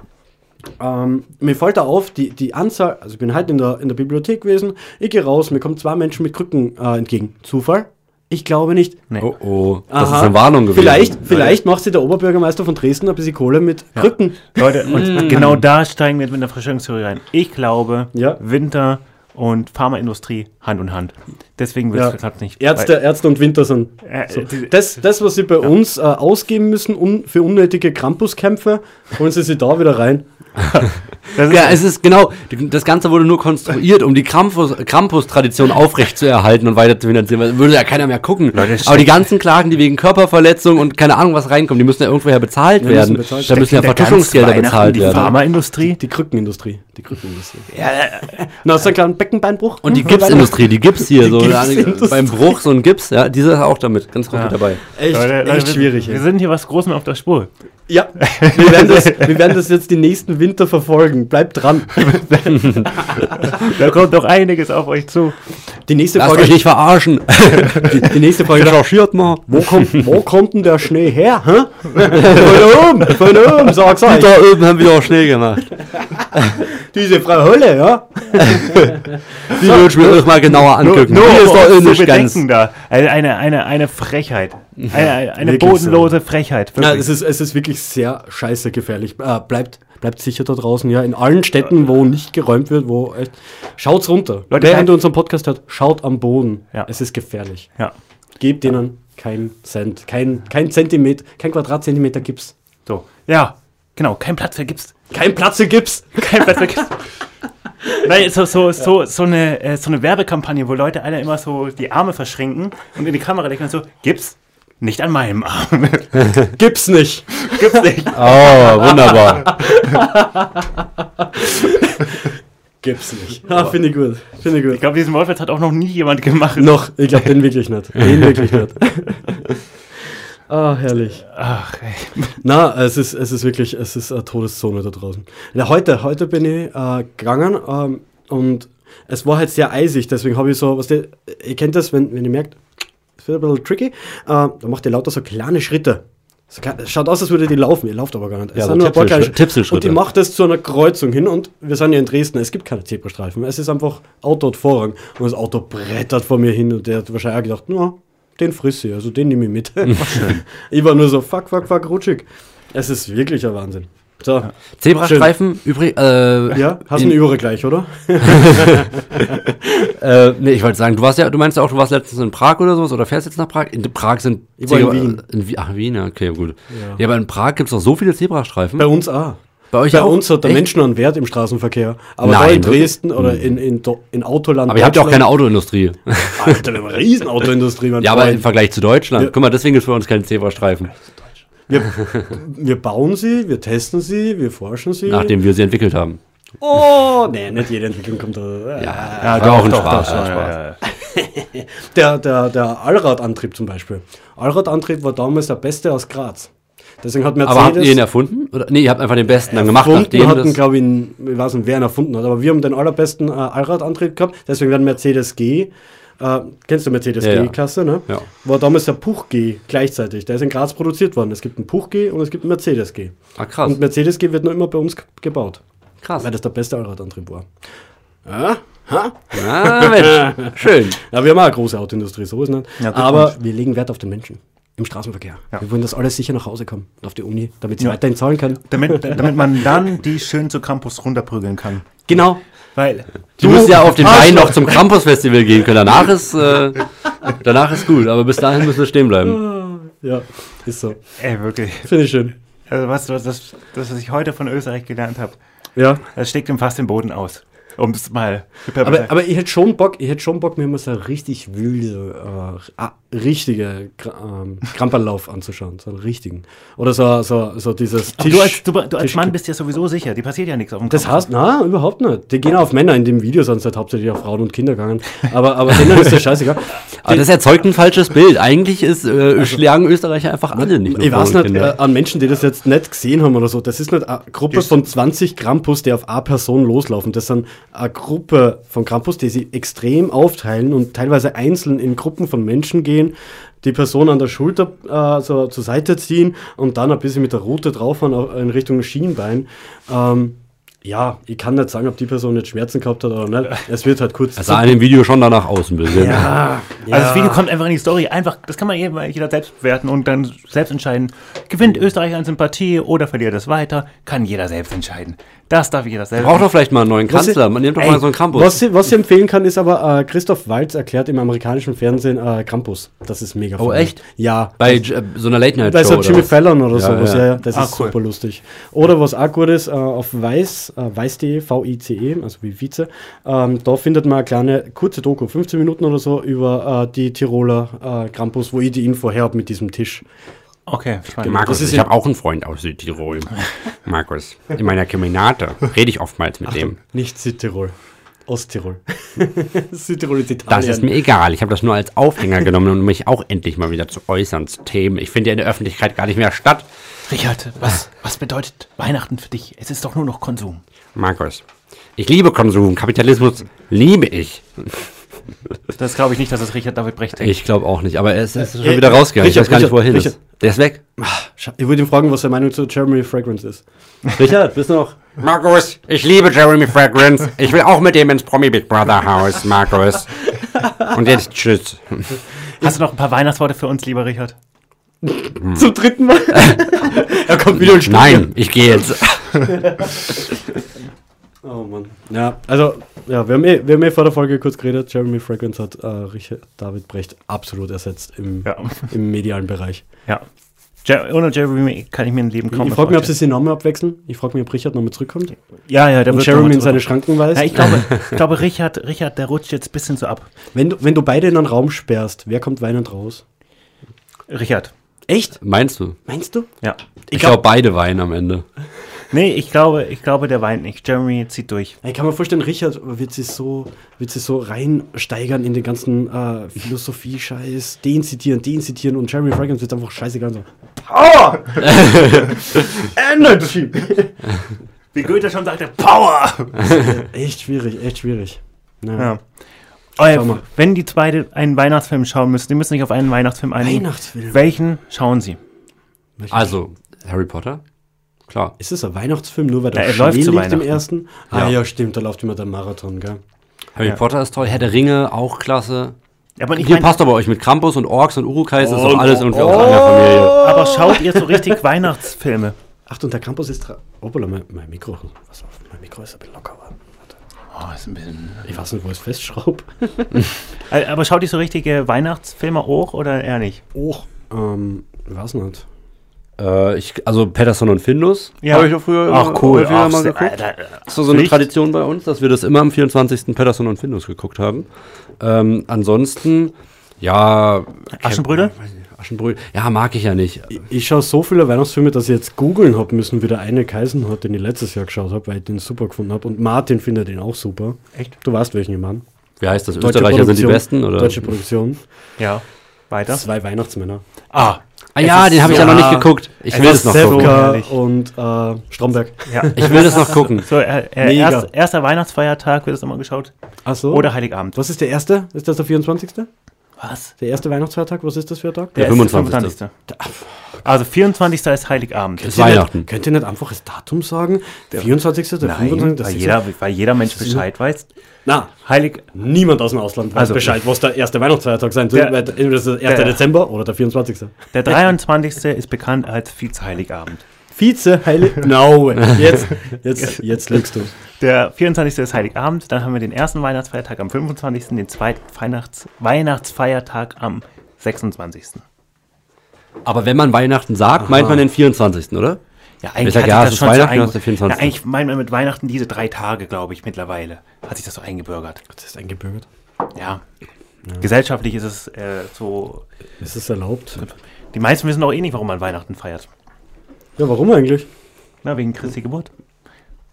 Ähm, mir fällt da auf, die, die Anzahl, also ich bin halt in der, in der Bibliothek gewesen, ich gehe raus, mir kommen zwei Menschen mit Krücken äh, entgegen. Zufall? Ich glaube nicht. Nee. Oh oh, das Aha. ist eine Warnung gewesen. Vielleicht, vielleicht macht sich der Oberbürgermeister von Dresden ein bisschen Kohle mit Krücken. Leute, und genau da steigen wir jetzt mit der Verschwörungstheorie rein. Ich glaube, Ja. Winter und Pharmaindustrie Hand in Hand. Deswegen wird Ja. es gerade nicht. Ärzte, Ärzte und Winter sind. Äh, So. die- Das, das, was sie bei uns äh, ausgeben müssen un, für unnötige Krampuskämpfe, holen sie sich da wieder rein. <laughs> das ist, Ja, es ist genau, die- das Ganze wurde nur konstruiert, um die Krampus- Krampus-Tradition aufrechtzuerhalten und weiter zu finanzieren, weil würde ja keiner mehr gucken. Leute, Aber die ganzen Klagen, die wegen Körperverletzung und keine Ahnung was reinkommen, die müssen ja irgendwoher bezahlt Ja, müssen werden. bezahlt da müssen ja Vertuschungsgelder bezahlt die werden. Pharmaindustrie. Die Krückenindustrie. Die Krückenindustrie. Ja, Na, hast du einen kleinen Beckenbeinbruch? Und die Gipsindustrie, die Gips hier, Die so Gipsindustrie. beim Bruch, so ein Gips, ja, diese ist auch damit ganz gut Ja. mit dabei. Echt, Leute, Leute, echt wir- schwierig. Wir ey. sind hier was Großem auf der Spur. Ja, wir werden, das, wir werden das jetzt die nächsten Winter verfolgen. Bleibt dran. <laughs> Da kommt doch einiges auf euch zu. Die nächste Lasst Frage, euch nicht verarschen. <laughs> die, die nächste Frage Recherchiert mal. wo kommt, wo kommt denn der Schnee her? Hä? Von oben, von oben, sag's euch. Da oben haben wir auch Schnee gemacht. Diese Frau Hölle, ja? Die würde ich mir euch mal genauer angucken. Nur, die ist doch nicht ganz. bedenken da. Eine, eine, eine, eine Frechheit. Eine, eine bodenlose Frechheit. Ja, es ist, es ist wirklich sehr scheiße gefährlich. Äh, bleibt, bleibt sicher da draußen, ja. In allen Städten, wo nicht geräumt wird, wo echt. Schaut's runter. Leute, Wer hinter unserem Podcast hört, schaut am Boden. Ja. Es ist gefährlich. ja. Gebt ihnen kein Cent, kein, kein Zentimeter, kein Quadratzentimeter Gips. So. Ja, genau. Kein Platz für Gips. Kein Platz für Gips. Kein Platz für Gips. <laughs> Nein, so, so, so, so, eine, äh, so eine Werbekampagne, wo Leute alle immer so die Arme verschränken und in die Kamera denken und so, Gips? Nicht an meinem Arm. <laughs> Gips nicht. Gibt's nicht. <laughs> Oh, wunderbar. <laughs> Gips nicht. Ah, finde ich gut. Finde ich Ich glaube, diesen Wortwitz hat auch noch nie jemand gemacht. Noch, ich glaube den wirklich nicht. Den wirklich nicht. Ah, herrlich. Ach, ey. Na, es ist, es ist wirklich, es ist eine Todeszone da draußen. Ja, heute, heute bin ich äh, gegangen ähm, und es war halt sehr eisig, deswegen habe ich so, was ihr, ihr kennt das, wenn, wenn ihr merkt, es wird ein bisschen tricky, äh, dann macht ihr lauter so kleine Schritte. So, schaut aus, als würde die laufen, ihr lauft aber gar nicht. Es Ja, sind nur ein paar kleine- Tipselschritte. Und ich mache das zu einer Kreuzung hin und wir sind ja in Dresden, es gibt keine Zebrastreifen, es ist einfach Auto hat Vorrang und das Auto brettert vor mir hin und der hat wahrscheinlich auch gedacht, na, den friss ich, also den nehme ich mit. <laughs> ich war nur so, fuck, fuck, fuck, rutschig. Es ist wirklich ein Wahnsinn. So, Zebrastreifen, übrigens, äh, ja, hast in- einen Übere gleich, oder? <laughs> Äh, nee, ich wollte sagen, du warst ja, du meinst ja auch, du warst letztens in Prag oder sowas oder fährst jetzt nach Prag? In Prag sind Ich war in Wien. In Wien. Ach, Wien, okay, gut. Ja. Ja, aber in Prag gibt es doch so viele Zebrastreifen. Bei uns auch. Bei euch Bei auch? uns hat der Echt? Mensch noch einen Wert im Straßenverkehr. Aber Nein, da in wirklich? Dresden oder in, in, Do- in Autoland. Aber ihr habt ja auch keine Autoindustrie. Alter, eine Riesenautoindustrie, <laughs> ja, aber im. Vergleich zu Deutschland. Ja. Guck mal, deswegen es bei uns keine Zebrastreifen. wir, wir bauen sie, wir testen sie, wir forschen sie. Nachdem wir sie entwickelt haben. Oh, nee, nicht jede Entwicklung kommt da. Ja, war auch ein Spaß. war ein Spaß. ja, ja. <laughs> Der, der, der Allradantrieb zum Beispiel. Allradantrieb war damals der beste aus Graz. Deswegen hat Mercedes. Aber habt ihr ihn erfunden? Oder? Nee, ihr habt einfach den besten dann gemacht, erfunden nachdem hatten, das... glaube ich, einen- ich weiß nicht, wer ihn erfunden hat, aber wir haben den allerbesten äh, Allradantrieb gehabt. Deswegen werden Mercedes G. Äh, kennst du Mercedes Ja. G-Klasse, ne? Ja. War damals der Puch G gleichzeitig. Der ist in Graz produziert worden. Es gibt einen Puch G und es gibt einen Mercedes G. Ah, krass. Und Mercedes G wird noch immer bei uns gebaut, krass. weil das der beste Allradantrieb war. Ja, ha? Ah, Mensch. <laughs> Schön. Ja, wir haben auch eine große Autoindustrie, so ist es nicht. Ja, Aber Glückwunsch. wir legen Wert auf den Menschen im Straßenverkehr. Ja. Wir wollen, dass alle sicher nach Hause kommen und auf die Uni, damit sie Ja. weiterhin zahlen können. Damit, <laughs> damit man dann die schön zu Campus runterprügeln kann. Genau. Weil Die müssen ja auf den. Beinen noch zum Campus-Festival gehen können. Danach ist, äh, danach ist gut, aber bis dahin müssen wir stehen bleiben. <laughs> Ja, ist so. Ey, wirklich. Finde ich schön. Also was, was, das, das, was ich heute von Österreich gelernt habe, Ja. das steckt ihm fast den Boden aus. Um es mal Aber, aber ich hätte schon Bock, ich hätte schon Bock, mir mal so richtig wilde, äh, richtige ähm, Kramperlauf anzuschauen, so einen richtigen. Oder so, so, so dieses Aber du als, du, du als Tisch- Mann bist ja sowieso sicher, die passiert ja nichts auf dem Das heißt, na, überhaupt nicht. Die gehen auf Männer in dem Video, sonst halt hauptsächlich auf Frauen und Kinder gegangen. Aber, aber denen ist das scheißegal. <laughs> Aber das erzeugt ein falsches Bild. Eigentlich ist, äh, schlagen Österreicher einfach alle nicht nur Ich weiß nicht, äh, an Menschen, die das jetzt nicht gesehen haben oder so, das ist nicht eine Gruppe von 20 Krampus, die auf eine Person loslaufen. Das sind eine Gruppe von Krampus, die sie extrem aufteilen und teilweise einzeln in Gruppen von Menschen gehen, die Person an der Schulter äh, so zur Seite ziehen und dann ein bisschen mit der Rute drauffahren au- in Richtung Schienbein. Ähm, ja, ich kann nicht sagen, ob die Person jetzt Schmerzen gehabt hat oder nicht. Es wird halt kurz. Das sah in dem Video schon danach aus ein bisschen. Ja. Also das Video kommt einfach in die Story. Einfach, das kann man jeder, jeder selbst bewerten und dann selbst entscheiden. Gewinnt Österreich an Sympathie oder verliert es weiter, kann jeder selbst entscheiden. Das darf jeder selbst. Braucht doch vielleicht mal einen neuen Was Kanzler. Man nimmt doch Ey, mal so einen Campus. Was sie, was sie empfehlen kann, ist aber, äh, Christoph Waltz erklärt im amerikanischen Fernsehen äh, Krampus. Das ist mega Oh, funny. echt? Ja. Bei äh, so einer Late-Night-Show Bei so oder Jimmy was? Fallon oder Ja, sowas, ja. ja, ja, das Ah, ist cool. super lustig. Oder was auch gut ist, äh, auf weiß, äh, weiß.de, V-I-C-E, also wie Vize, ähm, da findet man eine kleine, kurze Doku, 15 Minuten oder so, über äh, die Tiroler äh, Krampus, wo ich die Info her habe mit diesem Tisch. Okay, spannend. Markus, ich habe auch einen Freund aus Südtirol. <laughs> Markus, in meiner Keminate rede ich oftmals mit dem. Nicht Südtirol, Osttirol. <laughs> Südtirol ist Italien. Das ist mir egal. Ich habe das nur als Aufhänger genommen, um mich auch endlich mal wieder zu äußern zu Themen. Ich finde ja in der Öffentlichkeit gar nicht mehr statt. Richard, was, was bedeutet Weihnachten für dich? Es ist doch nur noch Konsum. Markus, ich liebe Konsum. Kapitalismus liebe ich. Das glaube ich nicht, dass es Richard David Brecht denkt. Ich glaube auch nicht, aber er ist, er ist schon Äh, wieder rausgegangen. Ich Richard, weiß gar nicht, Richard, wo er hin Richard. ist. Der ist weg. Scha- Ich wollte ihn fragen, was seine Meinung zu Jeremy Fragrance ist. Richard, bist du noch? Markus, ich liebe Jeremy Fragrance. Ich will auch mit dem ins Promi Big Brother Haus, Markus. Und jetzt tschüss. Hast du noch ein paar Weihnachtsworte für uns, lieber Richard? Zum dritten Mal. <laughs> er kommt wieder und spielt. Nein, ich gehe jetzt. <laughs> Oh Mann. Ja, also, ja, wir haben, eh, wir haben eh vor der Folge kurz geredet. Jeremy Fragrance hat äh, Richard David Brecht absolut ersetzt im, Ja. im medialen Bereich. Ja. Je ohne Jeremy kann ich mir ein Leben kaum ich frage mich, ob sie den Namen abwechseln. Ich frage mich, ob Richard nochmal zurückkommt. Ja, ja, der Und wird Jeremy in seine Schranken weist. Ja, ich glaube, <laughs> ich glaube Richard, Richard, der rutscht jetzt ein bisschen so ab. wenn, du, wenn du beide in einen Raum sperrst, wer kommt weinend raus? Richard. Echt? Meinst du? Meinst du? Ja. Ich glaube, beide weinen am Ende. Nee, ich glaube, ich glaube, der weint nicht. Jeremy zieht durch. Ich kann mir vorstellen, Richard wird sich so, wird sich so reinsteigern in den ganzen äh, Philosophie-Scheiß, den zitieren, den zitieren und Jeremy Fragrance wird einfach scheißegal so. Power! <laughs> Energy! Wie Goethe schon sagte, Power! echt schwierig, echt schwierig. Ja. Ja. Oh, mal. wenn die beide einen Weihnachtsfilm schauen müssen, die müssen sich auf einen Weihnachtsfilm einigen. Weihnachtsfilm. Welchen schauen sie? Also, Harry Potter? Klar. Ist es ein Weihnachtsfilm, nur weil der Ja, Schnee läuft zu liegt im ersten? Ah Ja. ja, stimmt, da läuft immer der Marathon, gell? Harry Ja. Potter ist toll. Herr der Ringe, auch klasse. Aber Hier mein, passt aber euch mit Krampus und Orks und Urukais, ist Und- doch alles irgendwie oh. aus einer Familie. aber schaut ihr so richtig Weihnachtsfilme? Ach, und der Campus ist... Hoppala, mein, mein Mikro. Pass auf, mein Mikro ist ein bisschen locker. Warte. Oh, ist ein bisschen. Ich weiß nicht, wo ich es festschraube. <laughs> Äh, Aber schaut ihr so richtige Weihnachtsfilme auch oder eher nicht? Oh. Ähm, weiß nicht. Äh, ich, also Patterson und Findus Ja. habe ich doch früher Ach cool. Ach, mal geguckt. Alter, Das war so eine Pflicht. Tradition bei uns, dass wir das immer am 24. Patterson und Findus geguckt haben. Ähm, ansonsten, ja. Aschenbrödel? Weiß nicht, Aschenbrödel. Ja, mag ich ja nicht. Ich, ich schaue so viele Weihnachtsfilme, dass ich jetzt googeln habe müssen, wie der eine Kaisen hat, den ich letztes Jahr geschaut habe, weil ich den super gefunden habe. Und Martin findet den auch super. Echt? Du weißt, welchen ich meine. Wie heißt das? Deutsche Österreicher sind die Produktion. Besten? Oder? Deutsche Produktion. Ja. Weiter. Zwei Weihnachtsmänner. Ah. ah ja, den habe ich ja noch nicht geguckt. Ich will es noch gucken. und äh, Stromberg. Ja. Ich will das noch gucken. So, äh, äh, erst, erster Weihnachtsfeiertag wird das immer geschaut. Ach so. Oder Heiligabend. Was ist der erste? Ist das der 24.? Was? Der erste Weihnachtsfeiertag? Was ist das für ein Tag? Der ist 25.. Also 24. ist Heiligabend. Könnt ihr Weihnachten. Nicht, könnt ihr nicht einfach das Datum sagen? Der 24. Der Nein, 25. Das weil ist jeder, weil jeder Mensch Bescheid weiß. Na, Heilig, niemand aus dem Ausland weiß Also- Bescheid, was der erste Weihnachtsfeiertag sein Der- soll. Entweder das ist der 1. der- Dezember oder der 24. der 23. ist bekannt als Vize-Heiligabend. Vize, Heilig. No, jetzt, jetzt, <laughs> jetzt lügst du. Der 24. ist Heiligabend, dann haben wir den ersten Weihnachtsfeiertag am 25., den zweiten Weihnachts Weihnachtsfeiertag am 26. Aber wenn man Weihnachten sagt, meint man den 24., oder? Ja, Ich sag, hat ja, sich es ist schon so Weihnachten, das der 24.. Ja, eigentlich meint man mit Weihnachten diese drei Tage, glaube ich, mittlerweile. Hat sich das so eingebürgert. Das ist eingebürgert. Ja. Gesellschaftlich ist es äh, so. Ist es erlaubt? Die meisten wissen doch eh nicht, warum man Weihnachten feiert. Ja, warum eigentlich? Na, wegen Christi Geburt.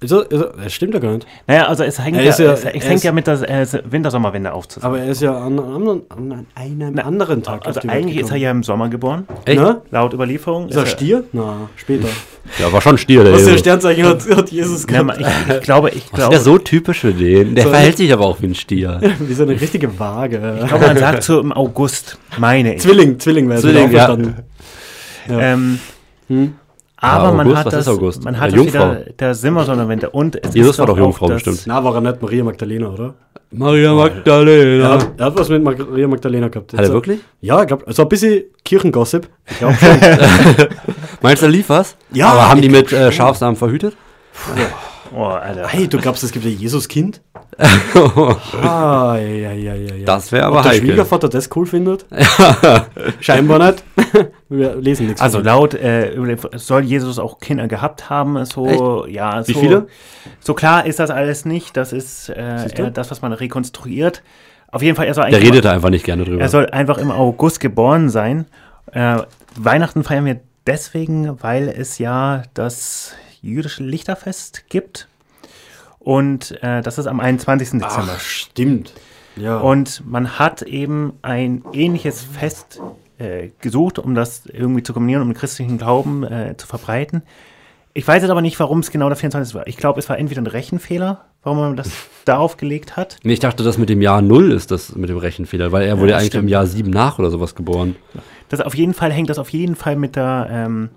Also, also, das stimmt ja gar nicht. Naja, also es hängt, Er ja, ist ja- es, es er hängt ist- ja mit der äh, Wintersommerwende auf zusammen. Aber er ist ja an, an, an einem Na, anderen Tag. also auf die Welt eigentlich ist er ja im Sommer geboren, Echt? Na? laut Überlieferung. Ist er Stier? Na, später. <laughs> Ja, war schon Stier, der Was der Jesus. Sternzeichen hat, hat Jesus Ja, gehabt. ich, ich glaube, ich <laughs> Das ist glaube, ja so typisch für den. Der So- verhält sich aber auch wie ein Stier. <laughs> Wie so eine richtige Waage. ich glaube, man sagt so im August, meine ich. Zwilling, Zwilling wäre es Zwilling, ja. verstanden. Ja. Ähm, Hm? Aber Ja, man August, hat was das, ist August? man hat Ja, das Jungfrau. wieder der Simmersonnenwende und es Jesus ist war doch auch Jungfrau das- bestimmt. Na, war er nicht Maria Magdalena, oder? Maria Er Magdalena. hat, er hat was mit Maria Magdalena gehabt. Hat er wirklich? Ja, ich glaube, also ein bisschen Kirchengossip. Ich glaube <laughs> schon. Meinst du, da lief was? Ja, Aber haben die mit äh, schon. Schafsamen verhütet? Oh, Alter. hey, du glaubst, es gibt ein Jesuskind? <laughs> Ah, ja, ja, ja, ja. Das wäre Ob aber der heikel. Schwiegervater das cool findet? <laughs> Scheinbar nicht. <laughs> Wir lesen nichts. Also laut äh, soll Jesus auch Kinder gehabt haben. So, ja, Wie so, viele? So klar ist das alles nicht. Das ist äh, eher das, was man rekonstruiert. Auf jeden Fall, er soll Der redet da einfach nicht gerne drüber. Er soll einfach im August geboren sein. Äh, Weihnachten feiern wir deswegen, weil es ja das jüdische Lichterfest gibt. Und äh, das ist am 21. Dezember. Ach, stimmt. Ja. Und man hat eben ein ähnliches Fest äh, gesucht, um das irgendwie zu kombinieren, um den christlichen Glauben äh, zu verbreiten. Ich weiß jetzt aber nicht, warum es genau der 24. war. Ich glaube, es war entweder ein Rechenfehler, warum man das <laughs> darauf gelegt hat. nee, ich dachte, das mit dem Jahr Null ist das mit dem Rechenfehler, weil er wurde ja eigentlich stimmt. im Jahr 7 nach oder sowas geboren. Das auf jeden Fall hängt das auf jeden Fall mit der ähm,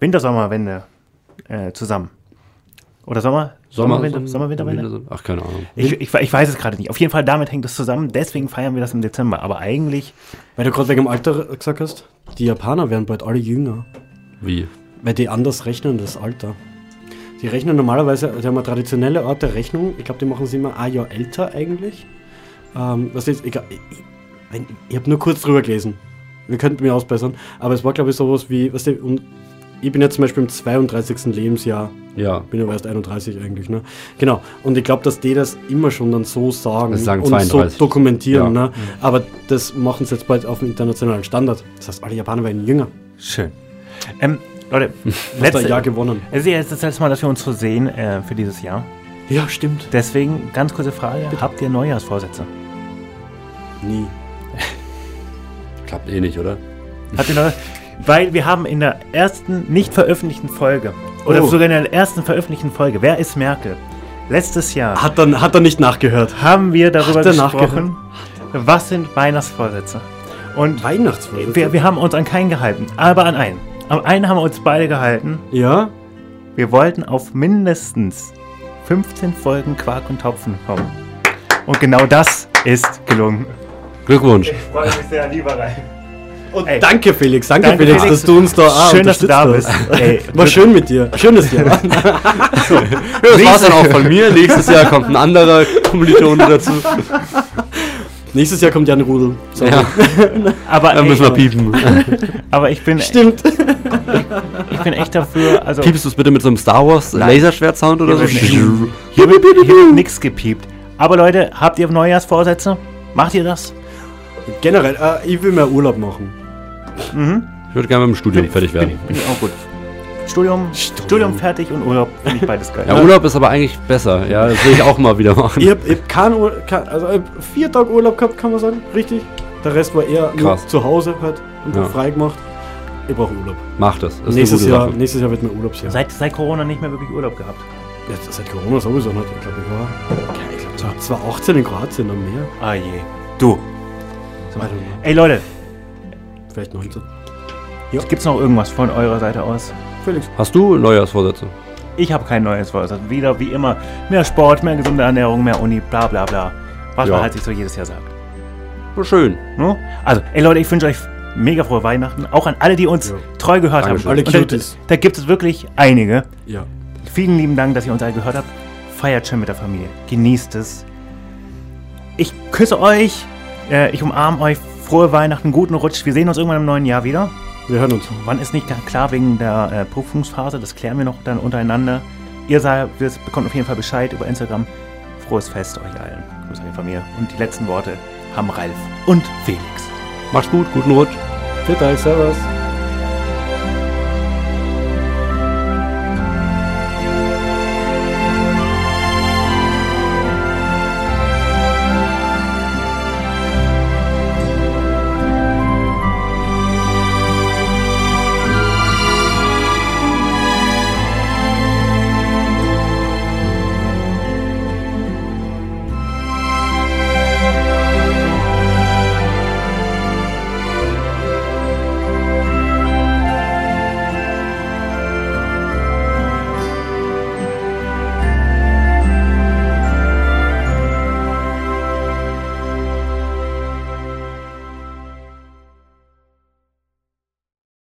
Wintersommerwende äh, zusammen. Oder Sommer? Sommerwinter? Sommerwinterwende? Ach, keine Ahnung. Ich, ich, ich weiß es gerade nicht. Auf jeden Fall damit hängt das zusammen. Deswegen feiern wir das im Dezember. Aber eigentlich, Weil du gerade wegen dem Alter gesagt hast, die Japaner werden bald alle jünger. Wie? Weil die anders rechnen, das Alter. Die rechnen normalerweise, die haben eine traditionelle Art der Rechnung. Ich glaube, die machen sie immer ein Jahr älter eigentlich. Ähm, was ist, egal, ich, wenn, ich habe nur kurz drüber gelesen. Wir könnten mir ausbessern. Aber es war, glaube ich, sowas wie, weißt du, und ich bin jetzt zum Beispiel im 32. Lebensjahr. Ja. Bin aber erst 31 eigentlich, ne? Genau. Und ich glaube, dass die das immer schon dann so sagen, Das sagen und 32. so dokumentieren, Ja. ne? Aber das machen sie jetzt bald auf dem internationalen Standard. Das heißt, alle Japaner werden jünger. schön. Ähm, Leute, <laughs> Letztes letzte, Jahr gewonnen. es ist ja jetzt das letzte Mal, dass wir uns so sehen äh, für dieses Jahr. Ja, stimmt. Deswegen, ganz kurze Frage. Habt ihr Neujahrsvorsätze? Nie. Klappt eh nicht, oder? Habt ihr Neujahrs <laughs> Weil wir haben in der ersten nicht veröffentlichten Folge, oder Oh. sogar in der ersten veröffentlichten Folge, Wer ist Merkel? Letztes Jahr Hat er, hat er nicht nachgehört. haben wir darüber Hat er gesprochen, was sind Weihnachtsvorsätze. Und Weihnachtsfolge. wir, wir haben uns an keinen gehalten, aber an einen. Am einen haben wir uns beide gehalten. ja? Wir wollten auf mindestens 15 Folgen Quark und Topfen kommen. Und genau das ist gelungen. Glückwunsch. Ich freue mich sehr, lieber Rein. Und Ey. danke, Felix. Danke, Danke, Felix, Felix. dass du uns da ah, Schön, dass du da bist. Ey. War schön mit dir. Schönes Jahr. <laughs> Das war's dann auch von mir. Nächstes Jahr kommt ein anderer Kommilitone dazu. Nächstes Jahr kommt Jan Rudel. So. Ja, aber, dann ey, müssen wir piepen. aber ich bin, Stimmt. ich bin echt dafür. Also, Piepst du es bitte mit so einem Star Wars Laserschwert-Sound oder so? Hier wird nichts gepiept. Aber Leute, habt ihr Neujahrsvorsätze? Macht ihr das? Generell, äh, ich will mehr Urlaub machen. Ich würde gerne mit dem Studium fertig Bin, werden. bin ich auch gut. Studium, Studium, fertig und Urlaub finde ich beides geil. Ja, Urlaub ist aber eigentlich besser. Ja, das will ich auch mal wieder machen. Ich hab, ich hab keinen Ur kein, also ich hab vier Tage Urlaub gehabt, kann man sagen. Richtig. Der Rest war eher nur Krass. zu Hause halt und Ja. frei gemacht. Ich brauche Urlaub. Mach das. Das ist nächstes, eine gute Jahr, Sache. nächstes Jahr wird mein Urlaubsjahr. Seit, seit Corona nicht mehr wirklich Urlaub gehabt. Ja, seit Corona sowieso nicht. Ich glaube, ich war. Ich glaube, 2018 in Kroatien am Meer. Ah je. Du. Ey Leute, Vielleicht 19. gibt's noch irgendwas von eurer Seite aus? Felix. Hast du Neujahrsvorsätze? Ich habe kein neues Vorsatz. Wieder wie immer mehr Sport, mehr gesunde Ernährung, mehr Uni, bla bla bla. Was Ja. man halt sich so jedes Jahr sagt. Schön. No? Also, ey Leute, ich wünsche euch mega frohe Weihnachten. Auch an alle, die uns Ja. treu gehört Dankeschön. haben. Alle Und da, Cuties. da gibt es wirklich einige. Ja. Vielen lieben Dank, dass ihr uns alle gehört habt. Feiert schön mit der Familie. Genießt es. Ich küsse euch. Äh, ich umarme euch. Frohe Weihnachten, guten Rutsch. Wir sehen uns irgendwann im neuen Jahr wieder. Wir hören uns. Wann ist nicht ganz klar wegen der äh, Prüfungsphase. Das klären wir noch dann untereinander. Ihr seid, wir bekommt auf jeden Fall Bescheid über Instagram. frohes Fest euch allen. Grüße euch von mir. Und die letzten Worte haben Ralf und Felix. Macht's gut, guten Rutsch. Dank, Servus.